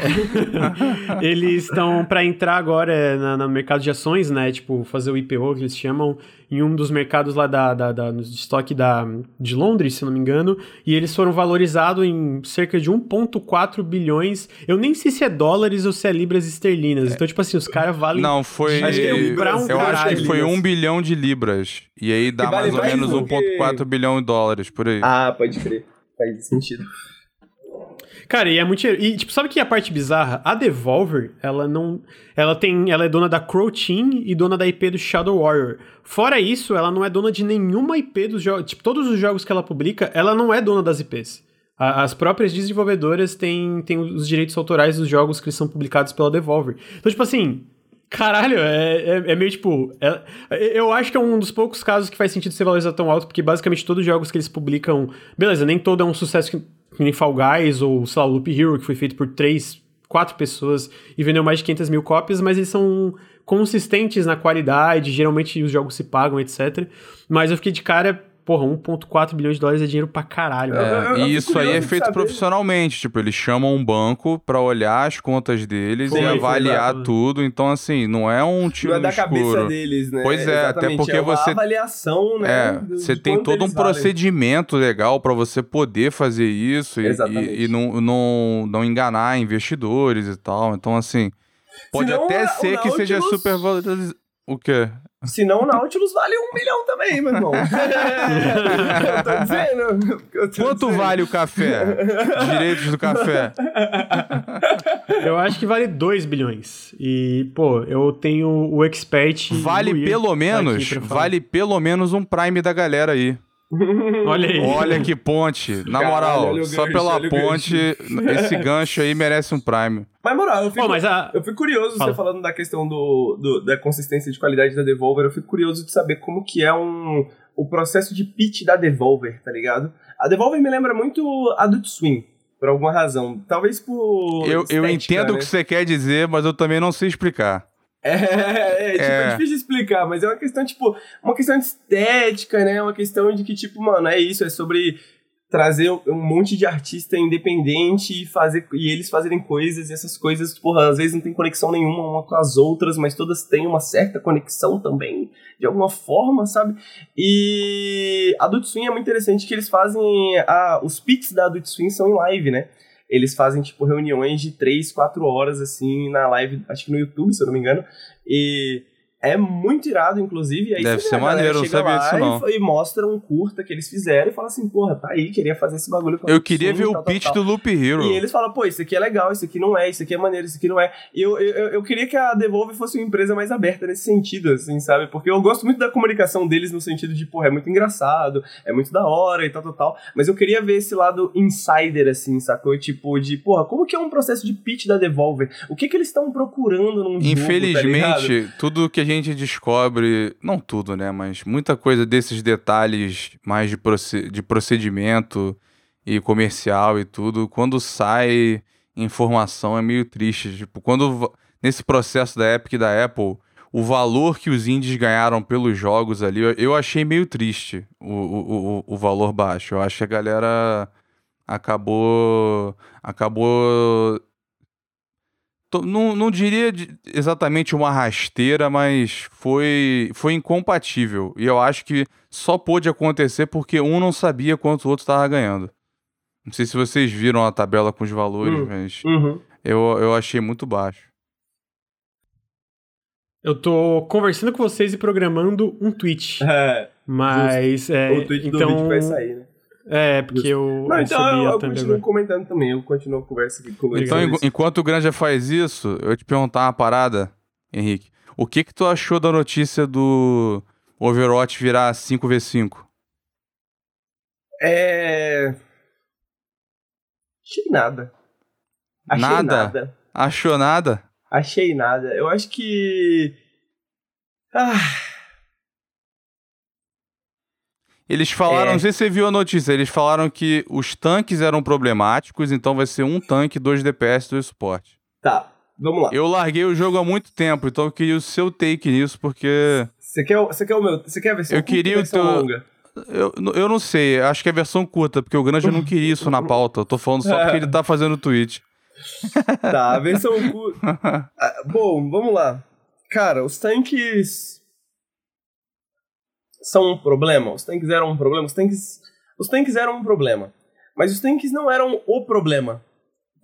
[laughs] eles estão para entrar agora na, no mercado de ações, né? Tipo, fazer o IPO que eles chamam em um dos mercados lá da, da, da, no estoque da, de Londres, se não me engano, e eles foram valorizados em cerca de 1,4 bilhões. Eu nem sei se é dólares ou se é libras esterlinas. É. Então, tipo assim, os caras valem. Não, foi. Acho que é um eu acho que foi 1 bilhão de libras. E aí dá vale mais ou menos 1,4 que... bilhão de dólares por aí. Ah, pode crer. Faz sentido. Cara, e é muito. E, tipo, sabe que a parte bizarra? A Devolver, ela não. Ela tem. Ela é dona da Crow Team e dona da IP do Shadow Warrior. Fora isso, ela não é dona de nenhuma IP dos jogos. Tipo, todos os jogos que ela publica, ela não é dona das IPs. As próprias desenvolvedoras têm, têm os direitos autorais dos jogos que são publicados pela Devolver. Então, tipo assim. Caralho, é, é, é meio tipo. É, eu acho que é um dos poucos casos que faz sentido ser valorizado tão alto, porque basicamente todos os jogos que eles publicam. Beleza, nem todo é um sucesso que que nem Fall Guys ou, sei lá, Loop Hero, que foi feito por três, quatro pessoas e vendeu mais de 500 mil cópias, mas eles são consistentes na qualidade, geralmente os jogos se pagam, etc. Mas eu fiquei de cara porra, 1,4 bilhões de dólares é dinheiro pra caralho. É, e isso aí é feito profissionalmente. Tipo, eles chamam um banco pra olhar as contas deles foi, e avaliar tudo. Então, assim, não é um tiro não é da escuro. cabeça deles, né? Pois é, Exatamente. até porque é você... avaliação, né? É, você tem todo um procedimento valem. legal pra você poder fazer isso e, e, e, não, não, não enganar investidores e tal. Então, assim... Pode Senão, até ser que seja super valorizado. O quê? Senão o Nautilus vale um milhão também, meu irmão. [laughs] eu tô dizendo. Eu tô Quanto dizendo. vale o café? Direitos do café. Eu acho que vale 2 bilhões. E, pô, eu tenho o expert. Vale pelo menos. Vale pelo menos um Prime da galera aí. Olha aí. Olha que ponte. Na Caralho, moral, só gancho, pela ponte, esse gancho aí merece um Prime. Mas, moral, eu fico, oh, mas a... eu fico curioso Fala. você falando da questão do, do, da consistência de qualidade da Devolver. Eu fico curioso de saber como que é um, o processo de pitch da Devolver, tá ligado? A Devolver me lembra muito Adult Swim. Por alguma razão. Talvez por. Eu, estética, eu entendo né? o que você quer dizer, mas eu também não sei explicar. É, é, tipo, é. é difícil de explicar, mas é uma questão, tipo, uma questão de estética, né? Uma questão de que, tipo, mano, é isso, é sobre trazer um monte de artista independente e fazer e eles fazerem coisas e essas coisas, porra, às vezes não tem conexão nenhuma uma com as outras, mas todas têm uma certa conexão também, de alguma forma, sabe? E Adult Swim é muito interessante que eles fazem a, os pits da Adult Swim são em live, né? Eles fazem, tipo, reuniões de 3, 4 horas, assim, na live, acho que no YouTube, se eu não me engano. E é muito irado, inclusive. Aí Deve ser maneiro, não sabia disso não. E, e mostra um curta que eles fizeram e fala assim, porra, tá aí, queria fazer esse bagulho com Eu queria ver tal, o pitch do Loop Hero. E eles falam, pô, isso aqui é legal, isso aqui não é, isso aqui é maneiro, isso aqui não é. E eu, eu, eu queria que a Devolve fosse uma empresa mais aberta nesse sentido, assim, sabe? Porque eu gosto muito da comunicação deles no sentido de, porra, é muito engraçado, é muito da hora e tal, tal, tal. Mas eu queria ver esse lado insider, assim, sacou? Tipo, de, porra, como que é um processo de pitch da Devolver? O que que eles estão procurando num jogo, Infelizmente, tá tudo que a gente descobre sobre, não tudo, né, mas muita coisa desses detalhes mais de, de procedimento e comercial e tudo, quando sai informação é meio triste. Tipo, quando nesse processo da Epic e da Apple, o valor que os indies ganharam pelos jogos ali, eu achei meio triste o, o, o, o valor baixo. Eu acho que a galera acabou. acabou. Não, não diria exatamente uma rasteira, mas foi, foi incompatível. E eu acho que só pôde acontecer porque um não sabia quanto o outro estava ganhando. Não sei se vocês viram a tabela com os valores, hum, mas uhum. eu, eu achei muito baixo. Eu tô conversando com vocês e programando um tweet. [laughs] É. Mas. É, o tweet então... do vídeo vai sair, né? É, porque eu. Não, então eu, eu continuo agora. comentando também, eu continuo a conversa aqui com Então, enquanto o Granja faz isso, eu te perguntar uma parada, Henrique. O que que tu achou da notícia do Overwatch virar 5v5? É. Achei nada. Achei nada? nada. Achou nada? Achei nada. Eu acho que. Ah. Eles falaram, é. não sei se você viu a notícia, eles falaram que os tanques eram problemáticos, então vai ser um tanque, dois DPS, dois suporte. Tá, vamos lá. Eu larguei o jogo há muito tempo, então eu queria o seu take nisso, porque. Você quer, você quer o meu. Você quer a versão eu queria o teu... longa? Eu, eu não sei, acho que é a versão curta, porque o Granja não queria isso na pauta. Eu tô falando só porque ele tá fazendo tweet. tá, a versão curta. [laughs] Ah, bom, vamos lá. Cara, os tanques. São um problema. Os tanques eram um problema. Os tanques. Os tanques eram um problema. Mas os tanques não eram o problema. [laughs]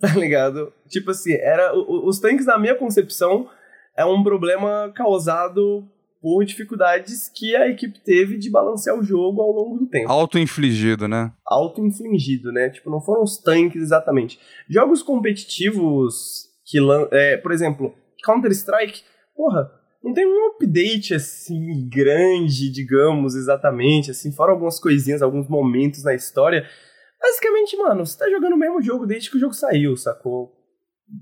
Tá ligado? Tipo assim, era. Os tanques, na minha concepção, é um problema causado por dificuldades que a equipe teve de balancear o jogo ao longo do tempo. Auto-infligido, né? Auto-infligido, né? Tipo, não foram os tanques exatamente. Jogos competitivos que, é, por exemplo, Counter-Strike, porra, não tem um update assim grande, digamos, exatamente, assim, fora algumas coisinhas, alguns momentos na história. Basicamente, mano, você tá jogando o mesmo jogo desde que o jogo saiu, sacou?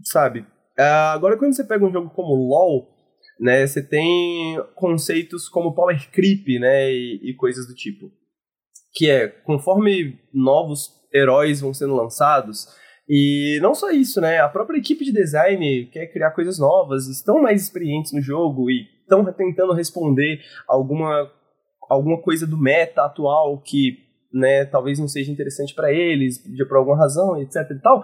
Sabe? Uh, agora, quando você pega um jogo como LoL, né? Você tem conceitos como power creep, né? E, e, coisas do tipo. Que é, conforme novos heróis vão sendo lançados, e não só isso, né? A própria equipe de design quer criar coisas novas, estão mais experientes no jogo e estão tentando responder alguma, alguma coisa do meta atual que, né, talvez não seja interessante para eles, por alguma razão, etc e tal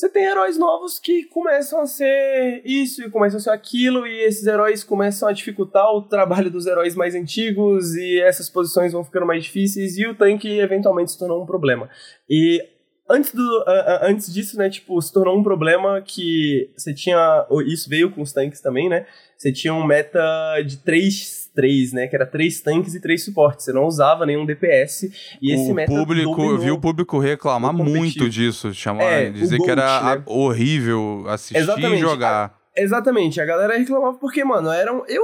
você tem heróis novos que começam a ser isso e começam a ser aquilo, e esses heróis começam a dificultar o trabalho dos heróis mais antigos, e essas posições vão ficando mais difíceis, e o tanque eventualmente se tornou um problema. E antes, do, antes disso, né, tipo, se tornou um problema que você tinha. Isso veio com os tanques também, né? Você tinha um meta de três, três, né? Que era três tanques e três suportes. Você não usava nenhum DPS. E esse o meta. Público, viu o público reclamar muito disso, chamar, é, dizer Gold, que era né? horrível assistir Exatamente. e jogar. A, exatamente, a galera reclamava porque, mano, eram. Eu,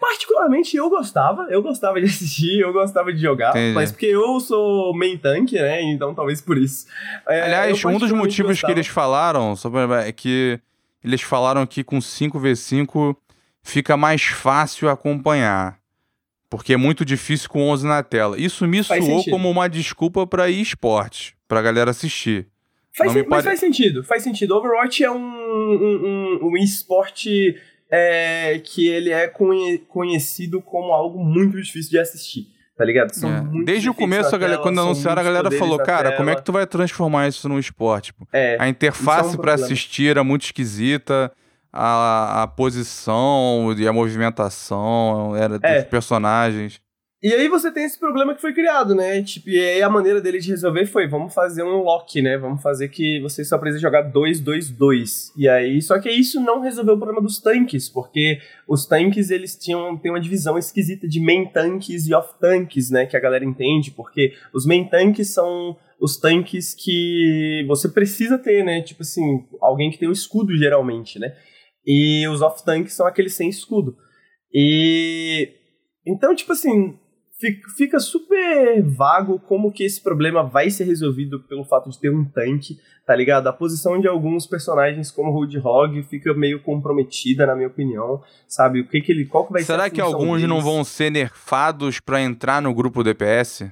particularmente eu gostava, eu gostava de [laughs] assistir, eu gostava de jogar, Entendi. mas porque eu sou main tank, né? Então talvez por isso. É, Aliás, um dos motivos gostava. que eles falaram sobre, é que eles falaram que com 5v5 fica mais fácil acompanhar. Porque é muito difícil com 11 na tela. Isso me faz soou sentido. como uma desculpa para esporte, pra galera assistir. Faz, mas pare... faz sentido, faz sentido. Overwatch é um, um, um, um esporte é, que ele é conhecido como algo muito difícil de assistir. Tá ligado? É. Desde o começo, a galera, quando anunciaram, a galera falou: Cara, como é que tu vai transformar isso num esporte? É, a interface é um para assistir era muito esquisita, a, a posição e a movimentação era dos é. personagens. E aí você tem esse problema que foi criado, né? Tipo, e aí a maneira dele de resolver foi, vamos fazer um lock, né? Vamos fazer que você só precisa jogar 2, 2, 2. E aí, só que isso não resolveu o problema dos tanques, porque os tanques, eles tinham tem uma divisão esquisita de main tanques e off tanques, né? Que a galera entende, porque os main tanques são os tanques que você precisa ter, né? Tipo assim, alguém que tem um escudo geralmente, né? E os off tanques são aqueles sem escudo. E então, tipo assim, fica super vago como que esse problema vai ser resolvido pelo fato de ter um tanque, tá ligado? A posição de alguns personagens como Roadhog fica meio comprometida, na minha opinião, sabe? O que que ele, qual que vai Será ser a que alguns deles? não vão ser nerfados para entrar no grupo DPS?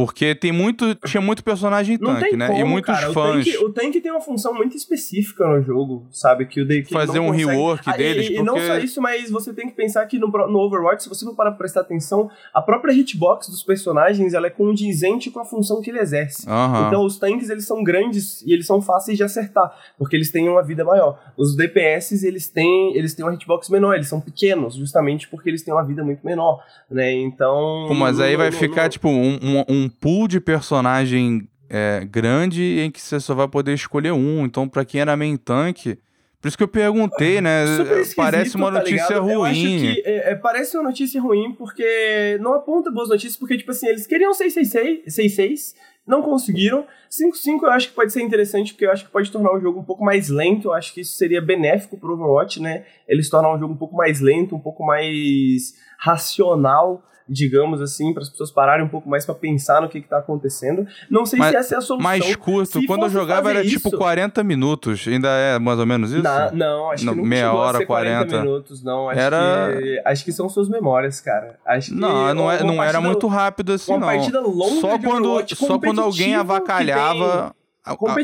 Porque tem muito, tinha muito personagem tanque, né? Como, e muitos cara. fãs. O tanque, o tanque, tem uma função muito específica no jogo, sabe? Que o que Fazer um consegue... rework ah, deles. E, porque... e, não só isso, mas você tem que pensar que no, no Overwatch, se você não parar pra prestar atenção, a própria hitbox dos personagens ela é condizente com a função que ele exerce. Uhum. Então os tanques eles são grandes e eles são fáceis de acertar, porque eles têm uma vida maior. Os DPS eles têm, eles têm uma hitbox menor, eles são pequenos, justamente porque eles têm uma vida muito menor, né? Então. Pô, mas aí vai ficar, tipo, um, um pool de personagem é, grande em que você só vai poder escolher um. Então, para quem era main tank. Por isso que eu perguntei, né? [laughs] Parece uma tá notícia tá ruim. Que é, é, parece uma notícia ruim porque não aponta boas notícias, porque, tipo assim, eles queriam 666, 66, não conseguiram. 5-5 eu acho que pode ser interessante, porque eu acho que pode tornar o jogo um pouco mais lento. Eu acho que isso seria benéfico pro Overwatch, né? Eles tornam o jogo um pouco mais lento, um pouco mais racional digamos assim, para as pessoas pararem um pouco mais para pensar no que está acontecendo. Não sei Mas, se essa é a solução. Mais curto. Se Quando eu jogava era tipo isso, tipo 40 minutos. Ainda é mais ou menos isso? Na, não, acho que não meia hora, 40. 40 minutos, não. Acho era... que acho que são suas memórias, cara. Acho que não, não, é, não era muito rápido assim, uma não. partida longa só quando só quando alguém avacalhava,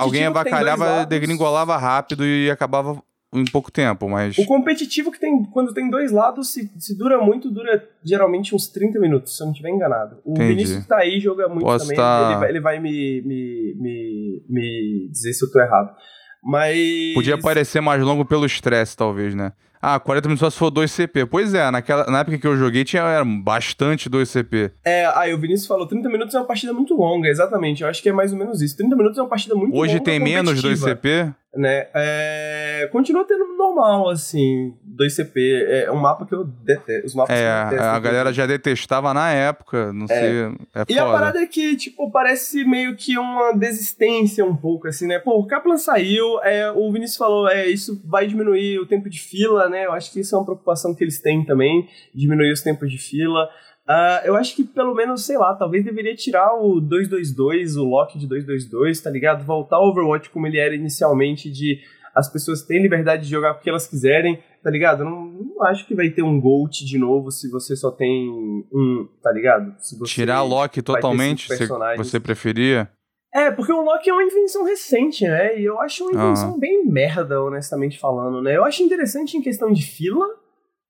alguém avacalhava, degringolava rápido e acabava em pouco tempo, mas. O competitivo que tem, quando tem dois lados, se, se dura muito, dura geralmente uns 30 minutos, se eu não estiver enganado. O Entendi. Vinícius que tá aí joga muito Posso também. Tá... Ele, vai, ele vai me, me, me, me dizer se eu tô errado. Mas. Podia parecer mais longo pelo estresse, talvez, né? Ah, 40 minutos só se for 2 CP. Pois é, naquela, na época que eu joguei tinha era bastante 2 CP. É, aí o Vinícius falou, 30 minutos é uma partida muito longa, exatamente. Eu acho que é mais ou menos isso. 30 minutos é uma partida muito Hoje longa. Hoje tem menos 2 CP? Né? É, continua tendo normal, assim, 2CP. É um mapa que eu detesto. Os mapas é, que eu detesto. A galera já detestava na época, não é. sei. É e a parada é que, tipo, parece meio que uma desistência um pouco, assim, né? Pô, o Kaplan saiu, é, o Vinícius falou, é, isso vai diminuir o tempo de fila, né? Eu acho que isso é uma preocupação que eles têm também, diminuir os tempos de fila. Uh, eu acho que pelo menos, sei lá, talvez deveria tirar o 222, o lock de 222, tá ligado? Voltar ao Overwatch como ele era inicialmente, de as pessoas têm liberdade de jogar porque elas quiserem, tá ligado? Não, não acho que vai ter um GOAT de novo se você só tem um, tá ligado? Tirar lock totalmente, se você preferia? É, porque o Loki é uma invenção recente, né? E eu acho uma invenção uhum. bem merda, honestamente falando, né? Eu acho interessante em questão de fila,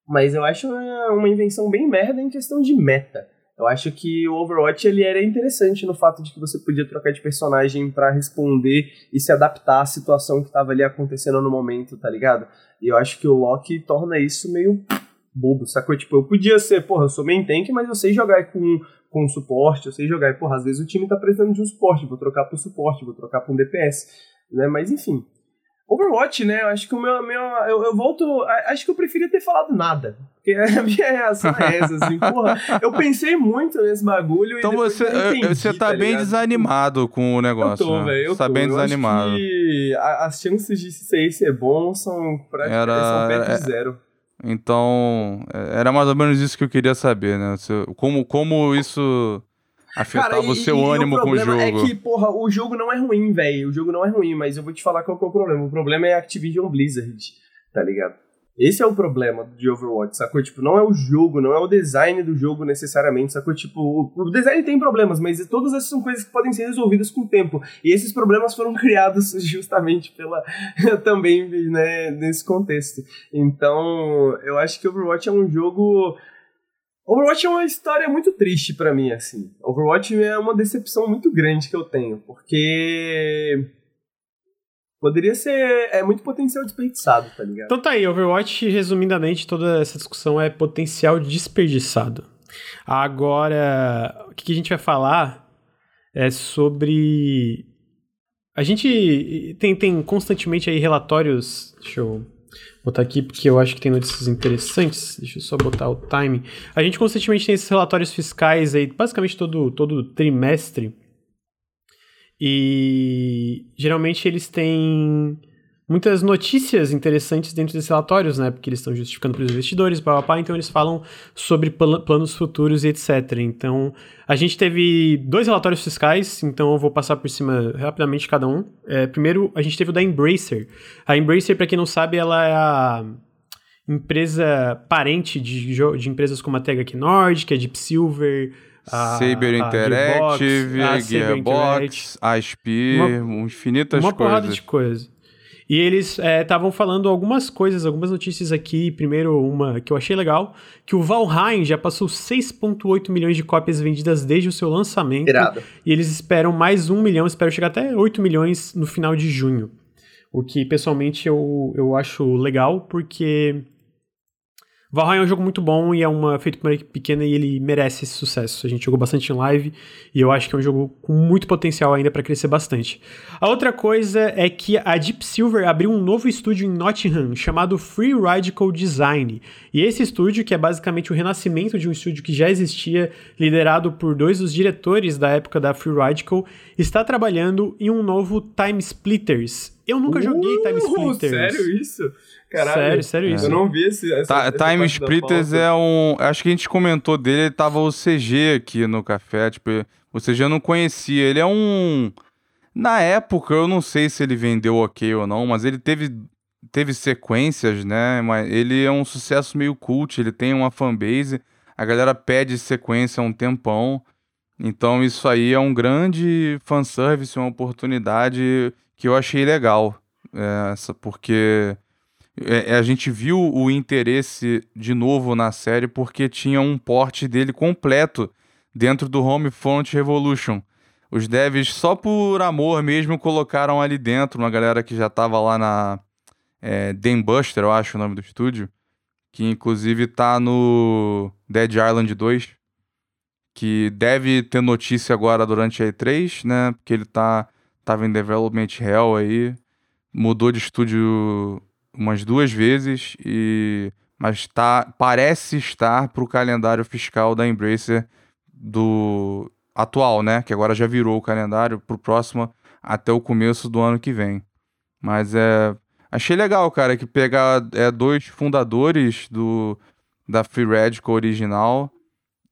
mas eu acho uma invenção bem merda em questão de meta. Eu acho que o Overwatch ele era interessante no fato de que você podia trocar de personagem para responder e se adaptar à situação que tava ali acontecendo no momento, tá ligado? E eu acho que o Loki torna isso meio bobo, sacou? Tipo, eu podia ser, porra, eu sou main tank, mas eu sei jogar com, com suporte, eu sei jogar, e, porra, às vezes o time tá precisando de um suporte, vou trocar pro suporte, vou trocar pra um DPS, né? Mas enfim, Overwatch, né? Eu acho que o meu. meu eu, eu, volto. Acho que eu preferia ter falado nada. Porque [laughs] a minha reação é essa, assim, porra. Eu pensei muito nesse bagulho. Então você, entendi, você tá, tá bem desanimado com o negócio. Eu tô, né? velho. Você tá tô. bem eu desanimado. Acho que as chances de ser ser bom são praticamente Era... perto de é, zero. Então, é, era mais ou menos isso que eu queria saber, né? Como, como isso afetava Cara, e, o seu e ânimo o com o jogo. É que, porra, o jogo não é ruim, velho. O jogo não é ruim, mas eu vou te falar qual que é o problema. O problema é a Activision Blizzard, tá ligado? Esse é o problema de Overwatch, sacou? Tipo, não é o jogo, não é o design do jogo necessariamente, sacou? Tipo, o, design tem problemas, mas todas essas são coisas que podem ser resolvidas com o tempo. E esses problemas foram [laughs] criados justamente pela [laughs] também, né, nesse contexto. Então, eu acho que Overwatch é um jogo Overwatch é uma história muito triste para mim, assim. Overwatch é uma decepção muito grande que eu tenho, porque poderia ser é muito potencial desperdiçado, tá ligado? Então tá aí, Overwatch, resumidamente, toda essa discussão é potencial desperdiçado. Agora, o que a gente vai falar é sobre a gente tem, tem constantemente aí relatórios, deixa eu botar aqui porque eu acho que tem notícias interessantes. Deixa eu só botar o timing. A gente constantemente tem esses relatórios fiscais aí, basicamente todo, todo trimestre. E geralmente eles têm muitas notícias interessantes dentro desses relatórios, né? Porque eles estão justificando para os investidores, papá, então eles falam sobre pl planos futuros e etc. Então, a gente teve dois relatórios fiscais, então eu vou passar por cima rapidamente cada um. É, primeiro, a gente teve o da Embracer. A Embracer, para quem não sabe, ela é a empresa parente de, de empresas como a Tega Nordic, a Deep Silver, a Saber Interactive, a Gearbox, Gearbox Interactive, uma, infinitas uma coisas. Uma porrada de coisa. E eles estavam é, falando algumas coisas, algumas notícias aqui. Primeiro, uma que eu achei legal: que o Valheim já passou 6,8 milhões de cópias vendidas desde o seu lançamento. Irado. E eles esperam mais um milhão, esperam chegar até 8 milhões no final de junho. O que, pessoalmente, eu, eu acho legal, porque Valheim é um jogo muito bom e é uma feito por uma equipe pequena e ele merece esse sucesso. A gente jogou bastante em live e eu acho que é um jogo com muito potencial ainda para crescer bastante. A outra coisa é que a Deep Silver abriu um novo estúdio em Nottingham chamado Free Radical Design. E esse estúdio, que é basicamente o renascimento de um estúdio que já existia, liderado por dois dos diretores da época da Free Radical, está trabalhando em um novo Time Splitters. Eu nunca uh, joguei Time Splitters. Sério isso? Caralho. Sério, sério isso. Eu não vi esse. Essa, Ta Time Splitters é um. Acho que a gente comentou dele, ele tava o CG aqui no café. Tipo, o CG eu não conhecia. Ele é um. Na época, eu não sei se ele vendeu ok ou não, mas ele teve, teve sequências, né? Mas ele é um sucesso meio cult, ele tem uma fanbase. A galera pede sequência há um tempão. Então isso aí é um grande fanservice, uma oportunidade que eu achei legal. É, essa, porque é, é, a gente viu o interesse de novo na série porque tinha um porte dele completo dentro do Homefront Revolution. Os devs, só por amor mesmo, colocaram ali dentro uma galera que já tava lá na é, Buster, eu acho o nome do estúdio, que inclusive tá no Dead Island 2, que deve ter notícia agora durante a E3, né? Porque ele tá tava em development hell aí, mudou de estúdio umas duas vezes e mas tá parece estar para o calendário fiscal da Embracer do atual, né? Que agora já virou o calendário para o próximo até o começo do ano que vem. Mas é achei legal, cara, que pegar é, dois fundadores do da Free Radical original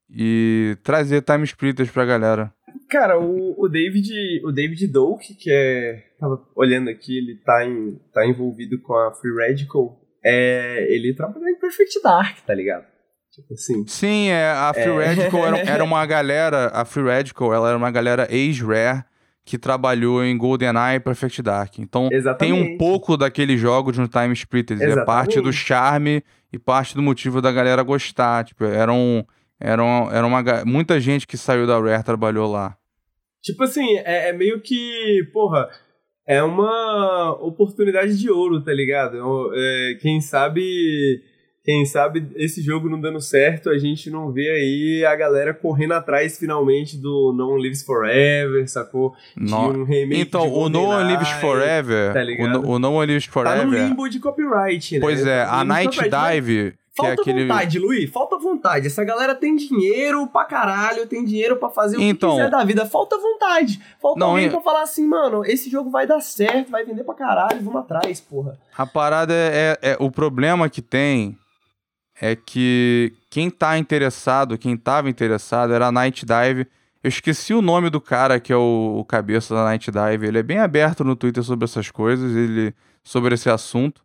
e trazer time splitters pra galera. Cara, o, o David, o David Doak, que é. Tava olhando aqui, ele tá, em, tá envolvido com a Free Radical. É, ele trabalhou em Perfect Dark, tá ligado? Tipo assim. Sim, é, a Free é... Radical era, [laughs] era, uma galera. A Free Radical ela era uma galera ex-Rare que trabalhou em GoldenEye e Perfect Dark. Então Exatamente. tem um pouco daquele jogo de um Time Splitters. É parte do charme e parte do motivo da galera gostar. Tipo, era um era uma, era uma, muita gente que saiu da Rare trabalhou lá. Tipo assim, é, é meio que, porra, é uma oportunidade de ouro, tá ligado? É, quem sabe quem sabe esse jogo não dando certo, a gente não vê aí a galera correndo atrás finalmente do No One Lives Forever, sacou? No... Um então, o No One Lives Forever, tá o, no, o No One Lives Forever... Tá no limbo de copyright, né? Pois é, tá a Night Dive... Falta é aquele... vontade, Luiz. Falta vontade. Essa galera tem dinheiro pra caralho, tem dinheiro pra fazer o então... que quiser da vida. Falta vontade. Falta não, alguém eu... pra falar assim, mano, esse jogo vai dar certo, vai vender pra caralho, vamos atrás, porra. A parada é, é, é o problema que tem é que quem tá interessado, quem tava interessado era a Night Dive. Eu esqueci o nome do cara que é o, o cabeça da Night Dive. Ele é bem aberto no Twitter sobre essas coisas, ele sobre esse assunto.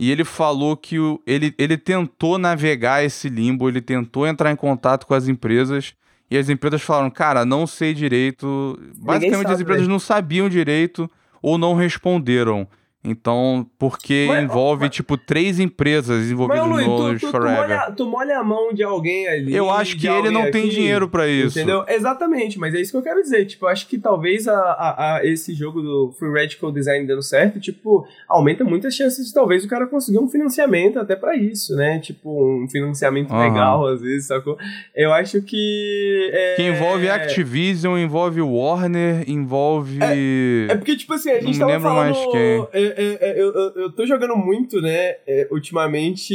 E ele falou que o, ele, ele tentou navegar esse limbo, ele tentou entrar em contato com as empresas. E as empresas falaram, cara, não sei direito. Basicamente, sabe, as empresas né? não sabiam direito ou não responderam. Então, porque mas, envolve, mas, tipo, três empresas envolvidas no Knowledge tu, tu, Forever. Tu molha, tu molha a mão de alguém ali. Eu acho que ele não aqui, tem dinheiro para isso. Entendeu? Exatamente, mas é isso que eu quero dizer. Tipo, eu acho que talvez a, a, a, esse jogo do Free Radical Design dando certo, tipo, aumenta muitas chances de talvez o cara conseguir um financiamento até para isso, né? Tipo, um financiamento uhum. legal, às vezes, sacou? Eu acho que. É... Que envolve Activision, envolve Warner, envolve. É, é porque, tipo assim, a gente não tava falando. Mais quem. É, é, é, eu, eu tô jogando muito, né, é, ultimamente,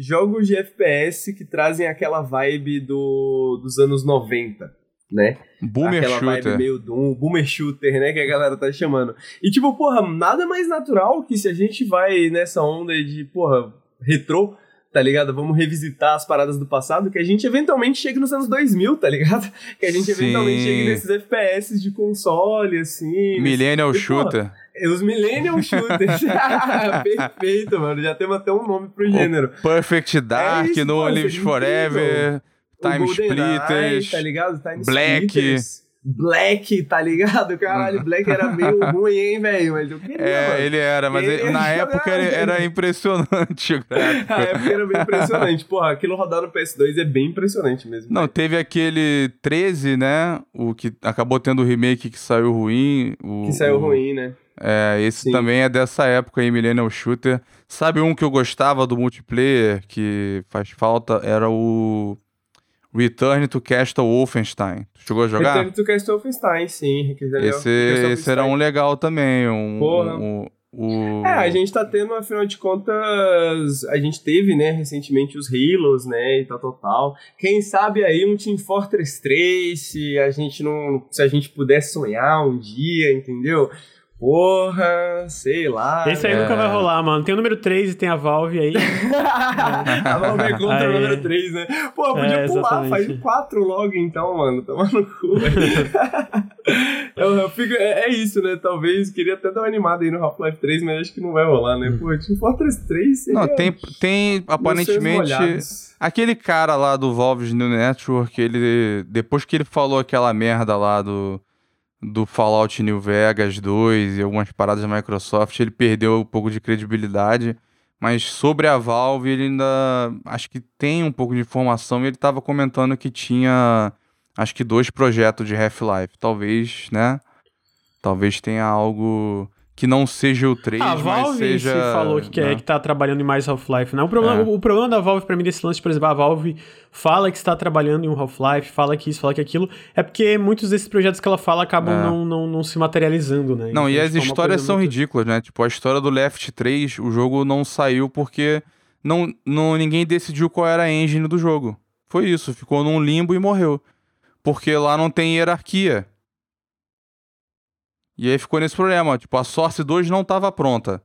jogos de FPS que trazem aquela vibe do, dos anos 90, né? Boomer Aquela shooter. vibe meio Doom, boomer shooter, né, que a galera tá chamando. E tipo, porra, nada mais natural que se a gente vai nessa onda de, porra, retrô, tá ligado? Vamos revisitar as paradas do passado, que a gente eventualmente chegue nos anos 2000, tá ligado? [laughs] Que a gente Sim. eventualmente chegue nesses FPS de console, assim. Millennial nesse... Shooter. Porra, os Millennium Shooters. [laughs] Perfeito, mano. Já temos até um nome pro gênero. O Perfect Dark, é isso, No Lives Forever. Time Splitters, tá ligado? Time Black. Splitters. Black, tá ligado? Caralho, Black era meio [laughs] ruim, hein, velho? Mas eu queria, É, mano. ele era, mas ele, na [laughs] época era, era impressionante. [laughs] Na época era bem impressionante. Porra, aquilo rodar no PS2 é bem impressionante mesmo. Não, teve aquele 13, né? O que acabou tendo o remake que saiu ruim. O, Que saiu o- ruim, né? É, esse Sim. também é dessa época aí, Millennial Shooter. Sabe um que eu gostava do multiplayer, que faz falta, era o Return to Castle Wolfenstein. Tu chegou a jogar? Return to Castle Wolfenstein, sim. Esse, esse era um legal também. Um, Porra. um- um- É, a gente tá tendo, afinal de contas, a gente teve, né, recentemente os Halos, né, e tal, tal, tal. Quem sabe aí um Team Fortress 3, se a gente não, se a gente puder sonhar um dia, entendeu? Porra, sei lá. Esse aí É. nunca vai rolar, mano. Tem o número 3 e tem a Valve aí. [laughs] a Valve é contra o Aí. número 3, né? Pô, podia É, pular, exatamente. faz 4 logo então, mano. Toma no cu, [laughs] eu, eu fico, é, é isso, né? Talvez, queria até dar uma animada aí no Half-Life 3, mas acho que não vai rolar, né? Pô, Team Fortress 3 seria... Não, tem, tem aparentemente. Aquele cara lá do Valve's New Network, ele. Depois que ele falou aquela merda lá do, do Fallout New Vegas 2 e algumas paradas da Microsoft, ele perdeu um pouco de credibilidade. Mas sobre a Valve, ele ainda. Acho que tem um pouco de informação e ele tava comentando que tinha. Acho que dois projetos de Half-Life. Talvez, né? Talvez tenha algo que não seja o 3, a mas Valve seja. se falou que, quer, né? que tá trabalhando em mais Half-Life, né? O problema, É. o, o problema da Valve, pra mim, desse lance, por exemplo, a Valve fala que está trabalhando em um Half-Life, fala que isso, fala que aquilo, é porque muitos desses projetos que ela fala acabam É. não, não, não se materializando, né? Não, e Então, as tipo, é histórias são muito- ridículas, né? Tipo, a história do Left 3, o jogo não saiu porque não, não, ninguém decidiu qual era a engine do jogo. Foi isso, ficou num limbo e morreu. Porque lá não tem hierarquia. E aí ficou nesse problema, tipo, a Source 2 não estava pronta.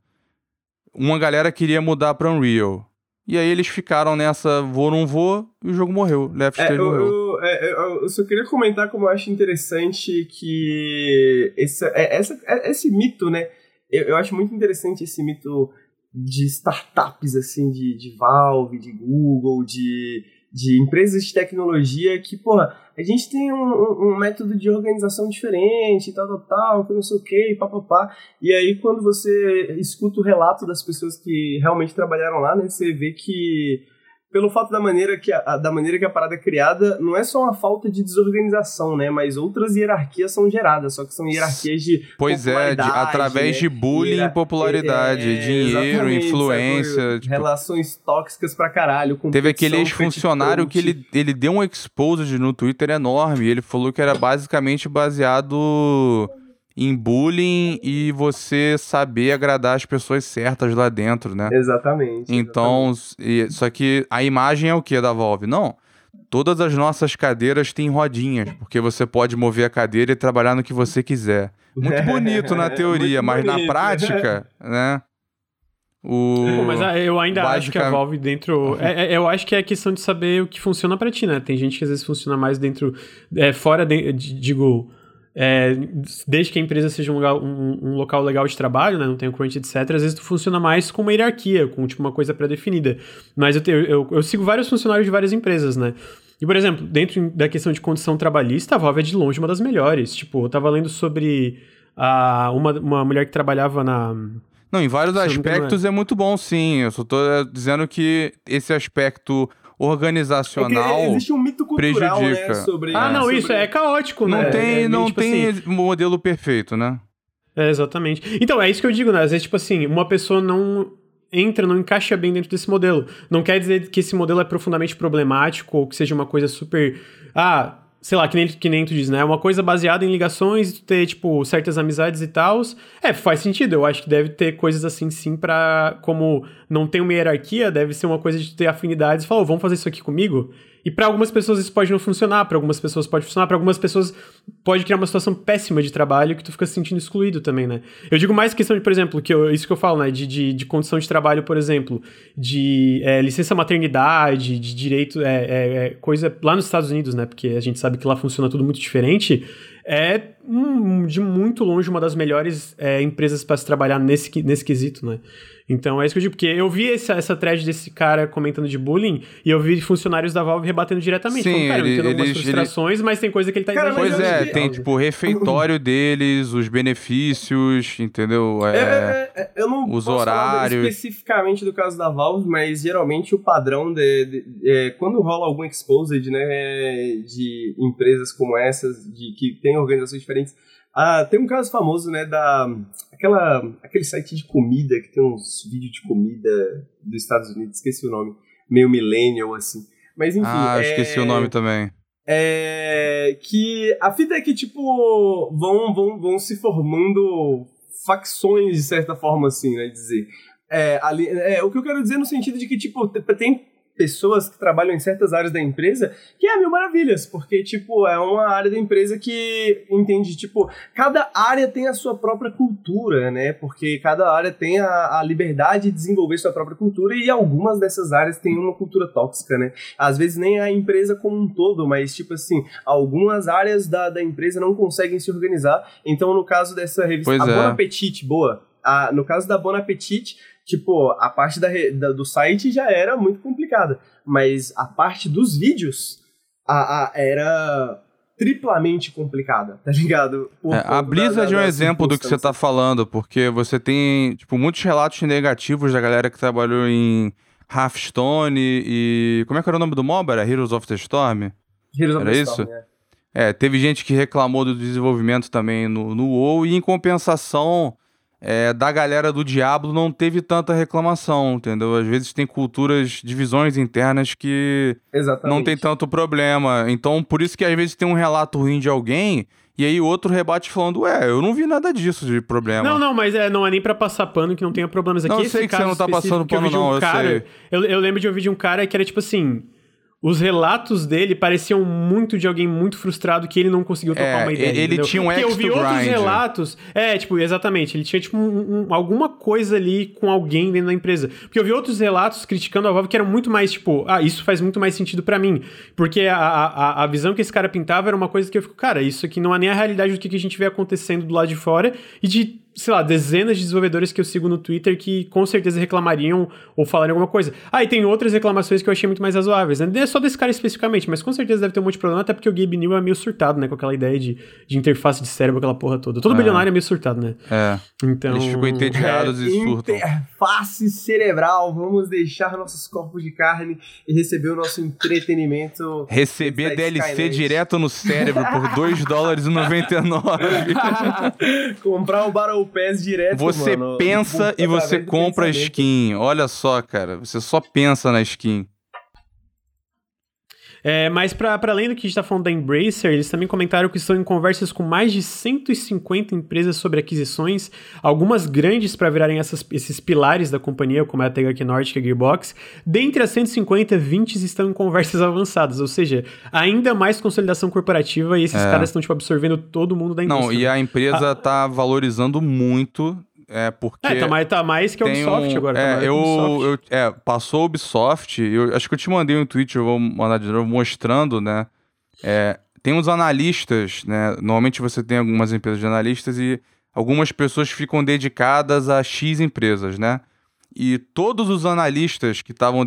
Uma galera queria mudar pra Unreal. E aí eles ficaram nessa vou não vou e o jogo morreu. Left É, 3 eu, morreu. eu, é, eu- eu só queria comentar como eu acho interessante que esse, é, essa, é, esse mito, né? Eu, eu acho muito interessante esse mito de startups, assim, de, de Valve, de Google, de, de empresas de tecnologia que, porra, a gente tem um, um- um método de organização diferente, tal, tal, tal, que não sei o que, papapá. E aí, quando você escuta o relato das pessoas que realmente trabalharam lá, né, você vê que pelo fato da maneira que a, da maneira que a parada é criada, não é só uma falta de desorganização, né? Mas outras hierarquias são geradas, só que são hierarquias de Pois é, de- através né? de bullying e Hiera- popularidade, é, dinheiro, exatamente, influência. tipo, relações tóxicas pra caralho. Teve aquele ex-funcionário que ele, ele deu um exposed no Twitter enorme. Ele falou que era basicamente baseado em bullying e você saber agradar as pessoas certas lá dentro, né? Exatamente. Então, e- só que a imagem é o que da Valve? Não. Todas as nossas cadeiras têm rodinhas, porque você pode mover a cadeira e trabalhar no que você quiser. Muito [laughs] bonito na teoria, mas na bonito. prática, [laughs] né? O... Pô, mas ah, eu ainda acho que a Valve dentro. É, é- eu acho que é questão de saber o que funciona pra ti, né? Tem gente que às vezes funciona mais dentro. É, fora, de, de- digo. É, desde que a empresa seja um, lugar- um- um local legal de trabalho, né? Não tem o crunch, etc. Às vezes tu funciona mais com uma hierarquia, com tipo, uma coisa pré-definida. Mas eu, te- eu, eu sigo vários funcionários de várias empresas, né? E, por exemplo, dentro da questão de condição trabalhista, a Valve é de longe uma das melhores. Tipo, eu tava lendo sobre a, uma, uma mulher que trabalhava na. Não, em vários aspectos é muito bom, sim. Eu só tô eh, dizendo que esse aspecto É organizacional que existe um mito cultural, né, prejudica. sobre... Ah, não, sobre- isso é caótico, não né? tem, É não tipo tem assim, modelo perfeito, né? é, exatamente. Então, é isso que eu digo, né? Às vezes, tipo assim, uma pessoa não entra, não encaixa bem dentro desse modelo. Não quer dizer que esse modelo é profundamente problemático ou que seja uma coisa super. Ah, sei lá, que nem, que nem tu diz, né? Uma coisa baseada em ligações, tu ter, tipo, certas amizades e tal. É, faz sentido. Eu acho que deve ter coisas assim, sim, pra. Como não tem uma hierarquia, deve ser uma coisa de ter afinidades falar, "Ô, vamos fazer isso aqui comigo? E pra algumas pessoas isso pode não funcionar, pra algumas pessoas pode funcionar, pra algumas pessoas pode criar uma situação péssima de trabalho que tu fica se sentindo excluído também, né? Eu digo mais questão de, por exemplo, que eu- isso que eu falo, né? De, de, de condição de trabalho, por exemplo, de é, licença maternidade, de direito, é, é, é, coisa lá nos Estados Unidos, né? Porque a gente sabe que lá funciona tudo muito diferente. É um, de muito longe uma das melhores é, empresas para se trabalhar nesse, nesse quesito, né? Então é isso que eu digo, porque eu vi essa, essa thread desse cara comentando de bullying e eu vi funcionários da Valve rebatendo diretamente. Sim, falando, cara, ele, eu entendo algumas frustrações, ele... mas tem coisa que ele tá cara, Pois é, tem tipo o refeitório deles, os benefícios, entendeu? É, é, é, é eu não os horários. especificamente do caso da Valve, mas geralmente o padrão de, de, de é, quando rola algum exposed, né, de empresas como essas, de que tem organizações diferentes, ah, tem um caso famoso, né, da aquela aquele site de comida que tem uns vídeos de comida dos Estados Unidos, esqueci o nome, meio millennial assim. Mas enfim, Ah, é, esqueci o nome também. É que a fita é que tipo vão vão vão se formando facções de certa forma assim, né, dizer. É, ali, é, o que eu quero dizer no sentido de que, tipo, tem pessoas que trabalham em certas áreas da empresa, que é mil maravilhas, porque, tipo, é uma área da empresa que entende, tipo, cada área tem a sua própria cultura, né? Porque cada área tem a, a liberdade de desenvolver sua própria cultura e algumas dessas áreas têm uma cultura tóxica, né? Às vezes nem a empresa como um todo, mas, tipo assim, algumas áreas da, da empresa não conseguem se organizar. Então, no caso dessa revista, pois a é. Bon Appetit, boa, a, no caso da Bon Appetit, tipo, a parte da, da, do site já era muito complicada, mas a parte dos vídeos a, a era triplamente complicada, tá ligado? É, a Blizzard é um exemplo do que você tá falando, porque você tem, tipo, muitos relatos negativos da galera que trabalhou em Hearthstone e... Como é que era o nome do MOBA? Era Heroes of the Storm? Heroes era of the isso? Storm, é. É, teve gente que reclamou do desenvolvimento também no, no WoW e em compensação é, da galera do Diablo não teve tanta reclamação, entendeu? Às vezes tem culturas, divisões internas que Exatamente. não tem tanto problema. Então, por isso que às vezes tem um relato ruim de alguém e aí outro rebate falando, ué, eu não vi nada disso de problema. Não, não, mas é, não é nem para passar pano que não tenha problemas aqui. Não, eu sei que você não tá passando pano, não, um eu cara, sei. Eu, eu lembro de ouvir de um cara que era tipo assim os relatos dele pareciam muito de alguém muito frustrado que ele não conseguiu tocar é, uma ideia. Ele entendeu? tinha um Porque eu vi outros grind. relatos. É, tipo, exatamente. Ele tinha, tipo, um, um, alguma coisa ali com alguém dentro da empresa. Porque eu vi outros relatos criticando a Valve que eram muito mais, tipo, ah, isso faz muito mais sentido para mim. Porque a, a, a visão que esse cara pintava era uma coisa que eu fico, cara, isso aqui não é nem a realidade do que a gente vê acontecendo do lado de fora e de sei lá, dezenas de desenvolvedores que eu sigo no Twitter que com certeza reclamariam ou falariam alguma coisa. Ah, e tem outras reclamações que eu achei muito mais razoáveis. Né? Não é só desse cara especificamente, mas com certeza deve ter um monte de problema, até porque o Gabe New é meio surtado, né? Com aquela ideia de, de interface de cérebro, aquela porra toda. Todo é. bilionário é meio surtado, né? É. Então. Eles ficam entediados é, e surtam. Interface cerebral, vamos deixar nossos corpos de carne e receber o nosso entretenimento. Receber DLC Skynet. direto no cérebro por 2 dólares e 99. [laughs] Comprar o Battle Pass direto, Você mano. pensa e você compra a skin. Olha só, cara. Você só pensa na skin. É, mas para além do que a gente está falando da Embracer, eles também comentaram que estão em conversas com mais de 150 empresas sobre aquisições, algumas grandes para virarem essas, esses pilares da companhia, como é a THQ Nordic e a Gearbox. Dentre as 150, 20 estão em conversas [laughs] avançadas, ou seja, ainda mais consolidação corporativa e esses é. caras estão tipo, absorvendo todo mundo da indústria. Não, e a empresa está ah. valorizando muito é, porque. É, tá mais, tá mais que a Ubisoft um, agora. Tá é, eu, eu, é, passou a Ubisoft. Eu, acho que eu te mandei um tweet, eu vou mandar de novo, mostrando, né? É, tem uns analistas, né? Normalmente você tem algumas empresas de analistas e algumas pessoas ficam dedicadas a X empresas, né? E todos os analistas que estavam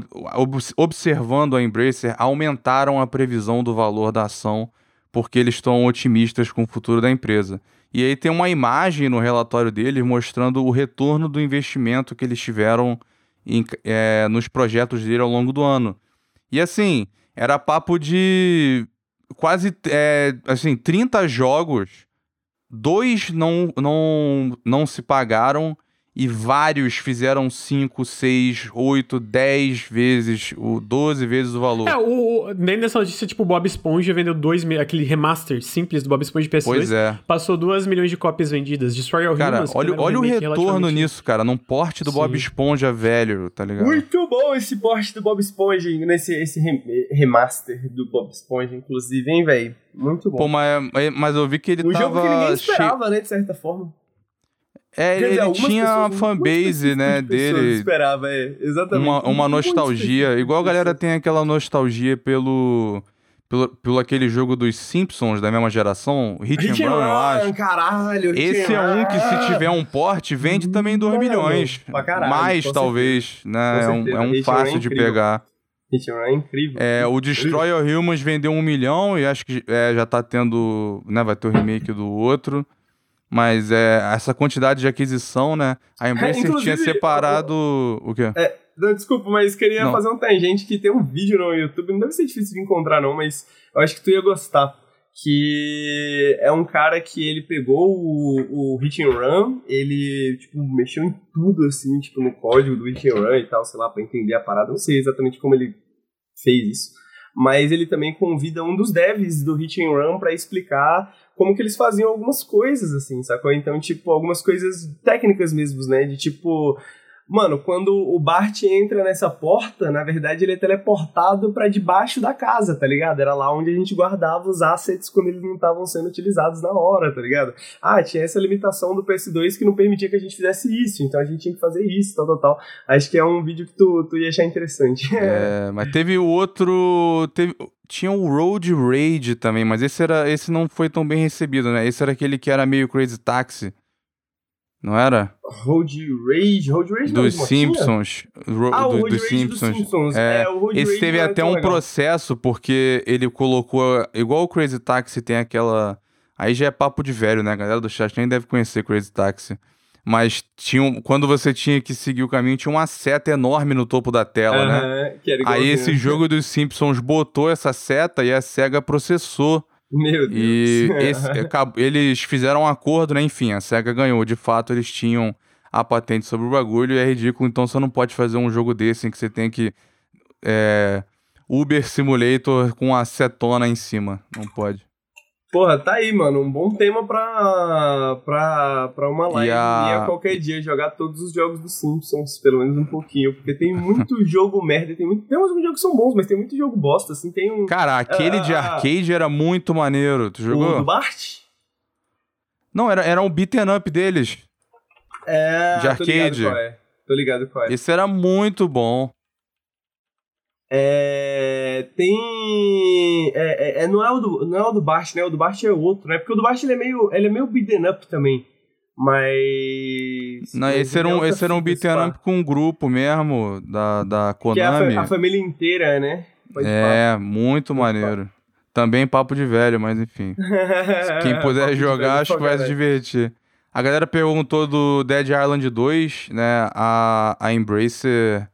observando a Embracer aumentaram a previsão do valor da ação porque eles estão otimistas com o futuro da empresa. E aí tem uma imagem no relatório deles mostrando o retorno do investimento que eles tiveram em, é, nos projetos dele ao longo do ano. E assim, era papo de quase é, assim, 30 jogos, dois não, não, não se pagaram e vários fizeram 5, 6, 8, 10 vezes, o 12 vezes o valor. É, o, nem nessa notícia, tipo, o Bob Esponja vendeu 2 aquele remaster simples do Bob Esponja de PS2. Pois é. Passou 2 milhões de cópias vendidas. Destroy All cara, Humans. Olha, olha o retorno nisso, cara, num porte do Sim. Bob Esponja velho, tá ligado? Muito bom esse porte do Bob Esponja, nesse esse remaster do Bob Esponja, inclusive, hein, velho? Muito bom. Pô, mas, mas eu vi que ele um tava... Um jogo que ninguém esperava, cheio... né, de certa forma. É, Quer ele dizer, tinha a fanbase, né, dele. esperava, é, exatamente. Uma, uma nostalgia. Igual a galera tem aquela nostalgia pelo pelo, pelo aquele jogo dos Simpsons da mesma geração, Hit, Hit and Run, eu acho. caralho. Esse é um que, se tiver um porte, vende também 2 milhões. Caralho, Mais, talvez, né? É um, é um fácil é de pegar. Hit and Run é incrível. É, o Destroy All Humans vendeu um milhão e acho que é, já tá tendo, né, vai ter o remake do outro. Mas é, essa quantidade de aquisição, né? A [laughs] Embracer é, tinha separado. O quê? É, não, desculpa, mas queria não. fazer um tangente que tem um vídeo no YouTube, não deve ser difícil de encontrar, não, mas eu acho que tu ia gostar. Que é um cara que ele pegou o, o Hit and Run, ele, tipo, mexeu em tudo, assim, tipo, no código do Hit and Run e tal, sei lá, pra entender a parada. Não sei exatamente como ele fez isso. Mas ele também convida um dos devs do Hit and Run para explicar como que eles faziam algumas coisas, assim, sacou? Então, tipo, algumas coisas técnicas mesmo, né? De tipo, Mano, quando o Bart entra nessa porta, na verdade ele é teleportado para debaixo da casa, tá ligado? Era lá onde a gente guardava os assets quando eles não estavam sendo utilizados na hora, tá ligado? Ah, tinha essa limitação do PS2 que não permitia que a gente fizesse isso, então a gente tinha que fazer isso, tal, tal, tal. Acho que é um vídeo que tu, tu ia achar interessante. [laughs] É, mas teve o outro. Teve, tinha o Road Rage também, mas esse, era, esse não foi tão bem recebido, né? Esse era aquele que era meio Crazy Taxi. Não era? Road Rage, Road Rage dos Simpsons. Ro ah, do, dos Simpsons. Simpsons. É, é, o esse Rage teve até um legal. processo porque ele colocou igual o Crazy Taxi tem aquela aí já é papo de velho, né? A galera do chat nem deve conhecer Crazy Taxi. Mas tinha um, quando você tinha que seguir o caminho, tinha uma seta enorme no topo da tela, uh -huh, né? Aí esse jogo dos Simpsons botou essa seta e a SEGA processou meu Deus. E [laughs] esse, eles fizeram um acordo, né? Enfim, a SEGA ganhou. De fato, eles tinham a patente sobre o bagulho e é ridículo. Então você não pode fazer um jogo desse em que você tem que. É, Uber Simulator com acetona em cima. Não pode. Porra, tá aí, mano. Um bom tema pra, pra, pra uma live e a... qualquer dia jogar todos os jogos dos Simpsons, pelo menos um pouquinho. Porque tem muito [laughs] jogo merda, tem muito. Tem uns jogos que são bons, mas tem muito jogo bosta, assim. Tem um. Cara, aquele ah, de arcade era muito maneiro. Tu jogou? O do Bart? Não, era, era um beaten up deles. É. De arcade. Tô ligado qual é. Tô ligado qual é. Esse era muito bom. É, tem. É, é, é, não, é o do, não é o do Bart, né? O do Bart é outro, né? Porque o do Bart ele é meio, ele é meio beaten up também. Mas. Não, esse era um, esse era um beaten up com um grupo mesmo, da, da Konami. Que é a, a família inteira, né? Pode é, falar. muito Pode maneiro. Falar. Também papo de velho, mas enfim. [laughs] Quem puder jogar, acho que vai se divertir. A galera perguntou do Dead Island 2, né? A, a Embracer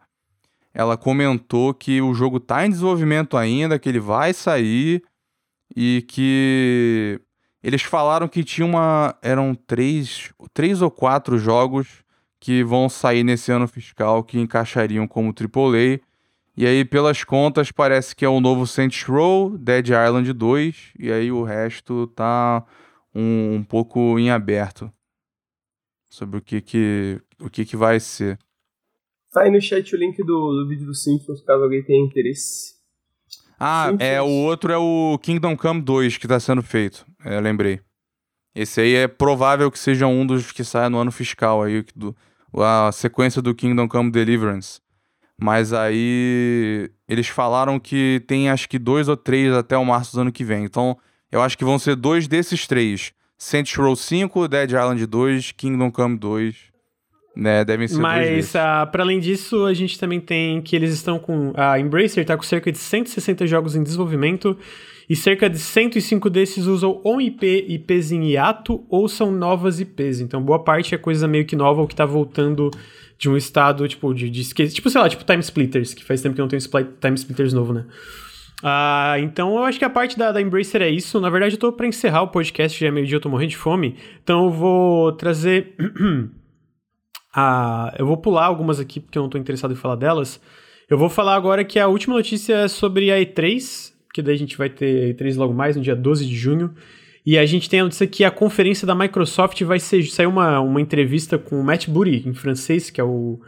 ela comentou que o jogo tá em desenvolvimento ainda, que ele vai sair e que eles falaram que tinha uma eram três, três ou quatro jogos que vão sair nesse ano fiscal que encaixariam como AAA. E aí, pelas contas, parece que é o novo Saints Row, Dead Island 2, e aí o resto tá um, um pouco em aberto sobre o que que, o que, que vai ser. Tá aí no chat o link do, do vídeo do Simpsons, caso alguém tenha interesse. Ah, Simpsons. é o outro é o Kingdom Come 2 que tá sendo feito. É, lembrei. Esse aí é provável que seja um dos que saia no ano fiscal aí, do, a sequência do Kingdom Come Deliverance. Mas aí eles falaram que tem acho que dois ou três até o março do ano que vem. Então eu acho que vão ser dois desses três. Saints Row 5, Dead Island 2, Kingdom Come 2. Né, devem ser Mas, uh, para além disso, a gente também tem que eles estão com. A Embracer está com cerca de 160 jogos em desenvolvimento e cerca de 105 desses usam ou IP, IPs em hiato ou são novas IPs. Então, boa parte é coisa meio que nova ou que tá voltando de um estado, tipo, de, de Tipo, sei lá, tipo Time Splitters, que faz tempo que não tem um Time Splitters novo, né? Uh, então, eu acho que a parte da, da Embracer é isso. Na verdade, eu tô pra encerrar o podcast, já é meio dia, eu tô morrendo de fome. Então, eu vou trazer. [clears throat] Eu vou pular algumas aqui porque eu não estou interessado em falar delas. Eu vou falar agora que a última notícia é sobre a E3, que daí a gente vai ter E3 logo mais, no dia 12 de junho. E a gente tem a notícia que a conferência da Microsoft vai ser. Saiu uma, uma entrevista com o Matt Booty, em francês, que é o,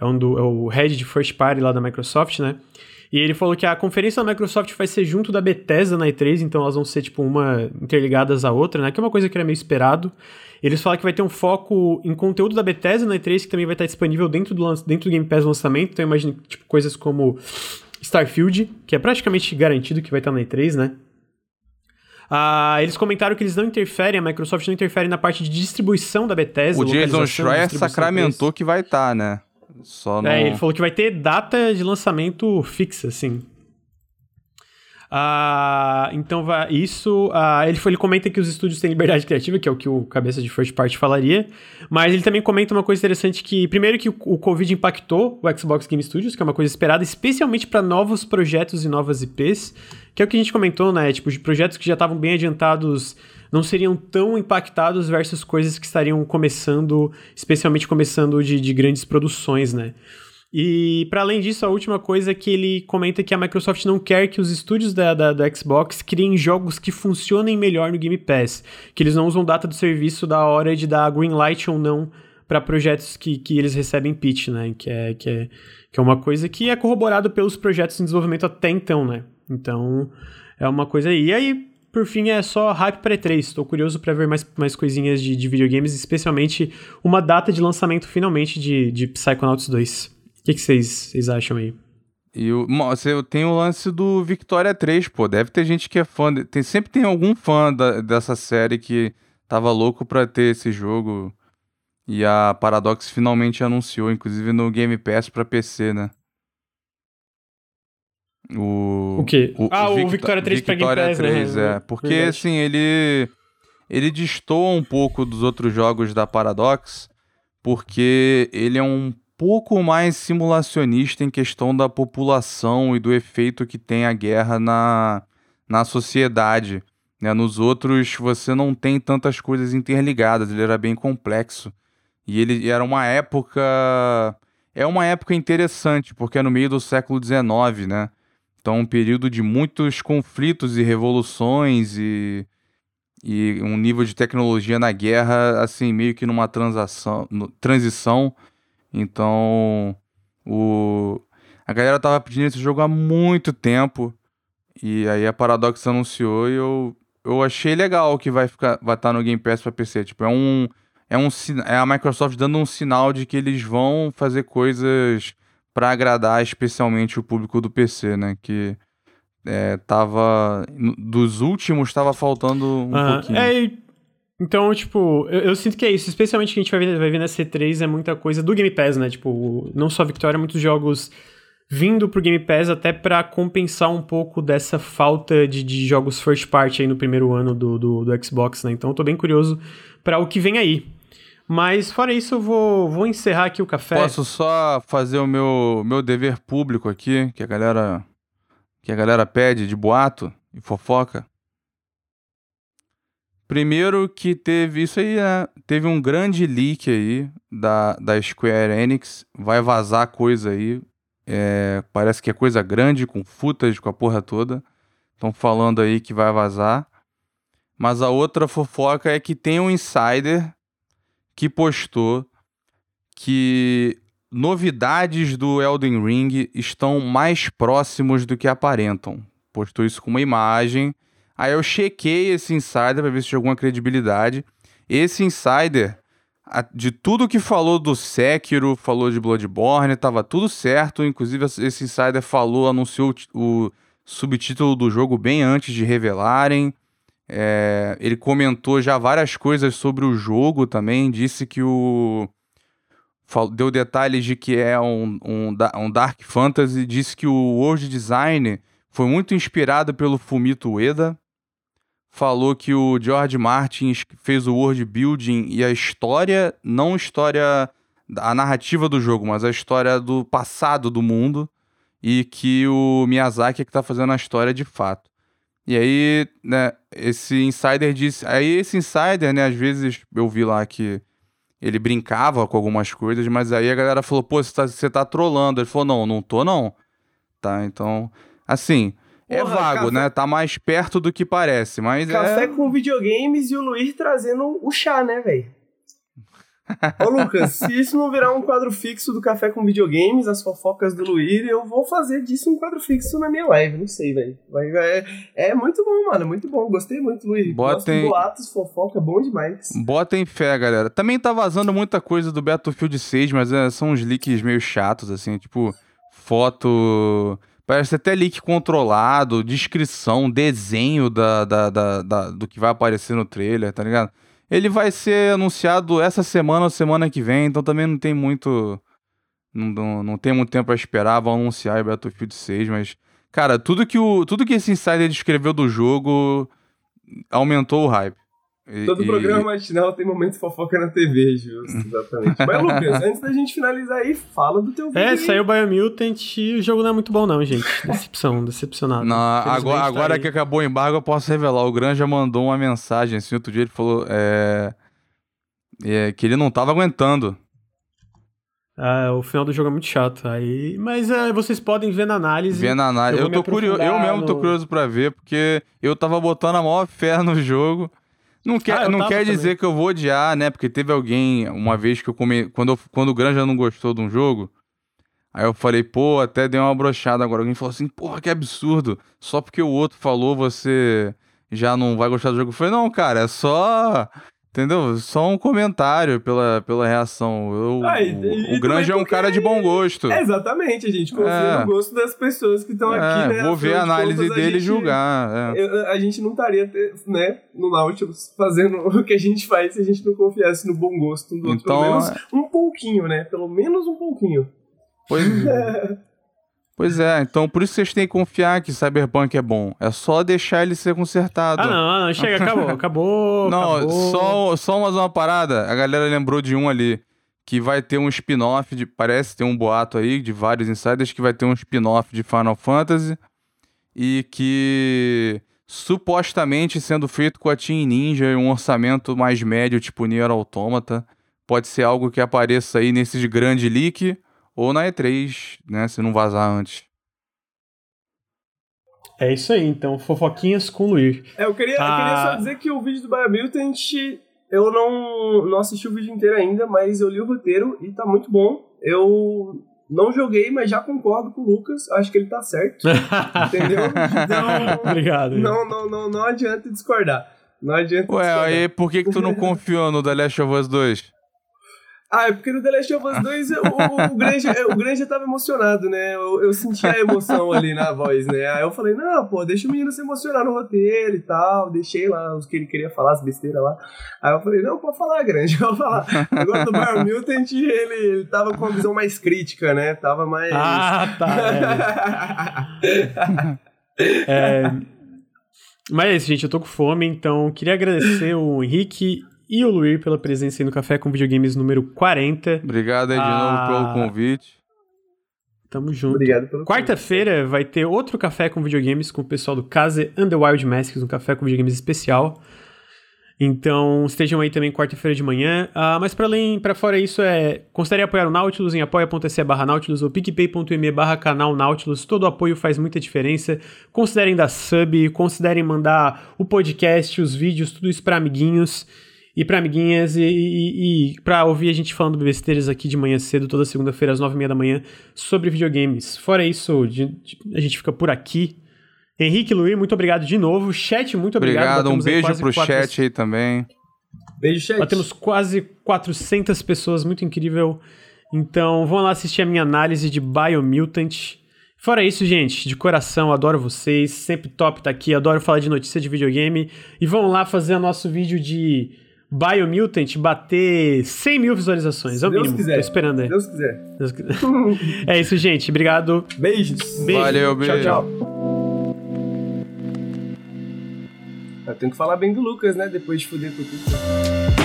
é, um do, é o head de first party lá da Microsoft, né? E ele falou que a conferência da Microsoft vai ser junto da Bethesda na E3, então elas vão ser, tipo, uma interligadas à outra, né? Que é uma coisa que era meio esperado. Eles falaram que vai ter um foco em conteúdo da Bethesda na E3, que também vai estar disponível dentro do, dentro do Game Pass lançamento. Então, imagine, tipo, coisas como Starfield, que é praticamente garantido que vai estar na E3, né? Ah, eles comentaram que eles não interferem, a Microsoft não interfere na parte de distribuição da Bethesda. O Jason Schreier sacramentou que vai estar, né? Só não... É, ele falou que vai ter data de lançamento fixa, assim. Ah, então, isso. Ah, ele, ele comenta que os estúdios têm liberdade criativa, que é o que o cabeça de first party falaria. Mas ele também comenta uma coisa interessante: que, primeiro, que o, o Covid impactou o Xbox Game Studios, que é uma coisa esperada, especialmente para novos projetos e novas IPs, que é o que a gente comentou, né? Tipo, de projetos que já estavam bem adiantados não seriam tão impactados versus coisas que estariam começando, especialmente começando de, de grandes produções, né? E, para além disso, a última coisa é que ele comenta que a Microsoft não quer que os estúdios da, da, da, Xbox criem jogos que funcionem melhor no Game Pass, que eles não usam data do serviço da hora de dar green light ou não para projetos que, que eles recebem pitch, né? Que é, que, é, que é uma coisa que é corroborado pelos projetos em desenvolvimento até então, né? Então, é uma coisa aí. E aí, por fim, é só hype para E3. Estou curioso para ver mais, mais coisinhas de, de videogames, especialmente uma data de lançamento finalmente de, de Psychonauts 2. O que vocês acham aí? E o, você tem o lance do Victoria 3, pô. Deve ter gente que é fã. De, tem, sempre tem algum fã da, dessa série que tava louco pra ter esse jogo. E a Paradox finalmente anunciou, inclusive no Game Pass pra PC, né? O, o quê? O, ah, o, Victor, Victoria 3 Victoria pra Game Pass, 3, né? É. Porque, Verdade. assim, ele... Ele destoa um pouco dos outros jogos da Paradox, porque ele é um pouco mais simulacionista em questão da população e do efeito que tem a guerra na, na sociedade. Né? Nos outros, você não tem tantas coisas interligadas, ele era bem complexo. E ele era uma época. É uma época interessante, porque é no meio do século XIX, né? Então, um período de muitos conflitos e revoluções e, e um nível de tecnologia na guerra, assim, meio que numa transação, transição então, o... a galera tava pedindo esse jogo há muito tempo. E aí a Paradox anunciou e eu, eu achei legal que vai ficar vai estar tá no Game Pass para PC. Tipo, é um é um é a Microsoft dando um sinal de que eles vão fazer coisas para agradar especialmente o público do PC, né? Que é, tava dos últimos estava faltando um uhum. pouquinho. É, então, tipo, eu, eu, sinto que é isso. Especialmente que a gente vai ver, vai ver na C3 é muita coisa do Game Pass, né? Tipo, não só Victoria, muitos jogos vindo pro Game Pass até para compensar um pouco dessa falta de, de, jogos first party aí no primeiro ano do, do, do Xbox, né? Então eu tô bem curioso para o que vem aí. Mas fora isso, eu vou, vou encerrar aqui o café. Posso só fazer o meu, meu dever público aqui, que a galera que a galera pede de boato e fofoca? Primeiro que teve isso aí, né? Teve um grande leak aí da, da Square Enix. Vai vazar coisa aí. É, parece que é coisa grande, com footage, com a porra toda. Estão falando aí que vai vazar. Mas a outra fofoca é que tem um insider que postou que novidades do Elden Ring estão mais próximos do que aparentam. Postou isso com uma imagem Aí eu chequei esse insider para ver se tinha alguma credibilidade. Esse insider, de tudo que falou do Sekiro, falou de Bloodborne, tava tudo certo. Inclusive, esse insider falou, anunciou o subtítulo do jogo bem antes de revelarem. É, ele comentou já várias coisas sobre o jogo também. Disse que o. Deu detalhes de que é um, um, um Dark Fantasy. Disse que o world design foi muito inspirado pelo Fumito Ueda falou que o George Martin fez o world building e a história, não história a narrativa do jogo, mas a história do passado do mundo e que o Miyazaki é que tá fazendo a história de fato. E aí, né, esse insider disse, aí esse insider, né, às vezes eu vi lá que ele brincava com algumas coisas, mas aí a galera falou, pô, você tá, tá trolando. Ele falou, não, não tô não. Tá, então, assim, é Porra, vago, café... né? Tá mais perto do que parece, mas Café é... com videogames e o Luiz trazendo o chá, né, velho? Ô, Lucas, se isso não virar um quadro fixo do Café com Videogames, as fofocas do Luir, eu vou fazer disso um quadro fixo na minha live, não sei, velho. É, é muito bom, mano, muito bom. Gostei muito, Luir. Botem... boatos, fofoca, bom demais. Botem fé, galera. Também tá vazando muita coisa do Battlefield 6, mas é, são uns leaks meio chatos, assim, tipo, foto Parece até leak controlado, descrição, desenho da, da, da, da, do que vai aparecer no trailer, tá ligado? Ele vai ser anunciado essa semana ou semana que vem, então também não tem muito. Não, não, não tem muito tempo pra esperar. Vão anunciar o Battlefield 6, mas. Cara, tudo que, o, tudo que esse insider descreveu do jogo aumentou o hype. E, Todo e... programa matinal tem momento fofoca na TV, justo, exatamente. Mas, Lucas, antes da gente finalizar aí, fala do teu vídeo. É, aí. saiu o Biomutant e o jogo não é muito bom, não, gente. Decepção, decepcionado. Não, agora, tá agora que acabou o embargo, eu posso revelar. O Granja mandou uma mensagem assim, outro dia ele falou é, é, que ele não tava aguentando. Ah, o final do jogo é muito chato. Aí, mas é, vocês podem ver na análise. Ver na análise. Eu, eu tô curioso, eu mesmo no... tô curioso para ver, porque eu tava botando a maior fé no jogo. Não quer, ah, não quer dizer que eu vou odiar, né? Porque teve alguém, uma vez que eu comi. Quando, eu, quando o Granja não gostou de um jogo, aí eu falei, pô, até deu uma brochada agora. Alguém falou assim, porra, que absurdo. Só porque o outro falou, você já não vai gostar do jogo. Eu falei, não, cara, é só. Entendeu? Só um comentário pela, pela reação. Eu, ah, e, o, o Grande é um cara de bom gosto. É, exatamente, a gente confia é. no gosto das pessoas que estão é, aqui, né? Vou ver a análise dele e julgar. É. a gente não estaria, né, no Nautilus fazendo [laughs] o que a gente faz se a gente não confiasse no bom gosto do outro. Então, Pelo menos um pouquinho, né? Pelo menos um pouquinho. Pois [laughs] é. Pois é, então por isso vocês têm que confiar que Cyberpunk é bom. É só deixar ele ser consertado. Ah, não, não chega, acabou, [laughs] acabou. Não, acabou. Só, só mais uma parada. A galera lembrou de um ali. Que vai ter um spin-off de. Parece ter um boato aí de vários insiders que vai ter um spin-off de Final Fantasy. E que supostamente sendo feito com a Team Ninja em um orçamento mais médio, tipo Nier Automata. Pode ser algo que apareça aí nesses grande leak ou na E3, né? Se não vazar antes. É isso aí, então, fofoquinhas com o Luiz. É, eu queria, ah... eu queria só ah. dizer que o vídeo do Biomutant, eu não, não assisti o vídeo inteiro ainda, mas eu li o roteiro e tá muito bom. Eu não joguei, mas já concordo com o Lucas, acho que ele tá certo. [laughs] entendeu? [laughs] Então, Obrigado. Não, não, não, não adianta discordar. Não adianta Ué, discordar. aí por que, que tu não confiou no The Last of Us 2? Ah, é porque no The Last of Us 2 o, o, Granja, o Granja tava emocionado, né? Eu, eu senti a emoção ali na voz, né? Aí eu falei, não, pô, deixa o menino se emocionar no roteiro e tal. Deixei lá os que ele queria falar, as besteiras lá. Aí eu falei, não, pode falar, Granja, [laughs] pode falar. Agora do Bar Mutant, ele, ele tava com uma visão mais crítica, né? Tava mais. Ah, tá. É. [laughs] é... Mas é isso, gente. Eu tô com fome, então queria agradecer o Henrique e o Luir pela presença aí no Café com Videogames número 40. Obrigado aí de ah, novo pelo convite. Tamo junto. Obrigado pelo Quarta-feira vai ter outro Café com Videogames com o pessoal do Case Underwild Masks, um Café com Videogames especial. Então, estejam aí também quarta-feira de manhã. Uh, mas para além, para fora isso, é considere apoiar o Nautilus em apoia.se barra Nautilus ou picpay.me barra canal Nautilus. Todo apoio faz muita diferença. Considerem dar sub, considerem mandar o podcast, os vídeos, tudo isso para amiguinhos e para amiguinhas e, e, e para ouvir a gente falando besteiras aqui de manhã cedo, toda segunda-feira às nove e meia da manhã, sobre videogames. Fora isso, de, de, a gente fica por aqui. Henrique Luiz, muito obrigado de novo. Chat, muito obrigado. Obrigado, um beijo pro quatro... chat aí também. Beijo, chat. Batemos quase 400 pessoas, muito incrível. Então, vão lá assistir a minha análise de Biomutant. Fora isso, gente, de coração, adoro vocês, sempre top tá aqui, adoro falar de notícia de videogame. E vão lá fazer o nosso vídeo de Biomutant bater 100 mil visualizações. É o mínimo. Quiser. Tô esperando aí. Deus quiser. Deus quiser. [laughs] é isso, gente. Obrigado. Beijos. Beijo. Valeu, beijo. Tchau, tchau. Eu tenho que falar bem do Lucas, né? Depois de fuder com tudo.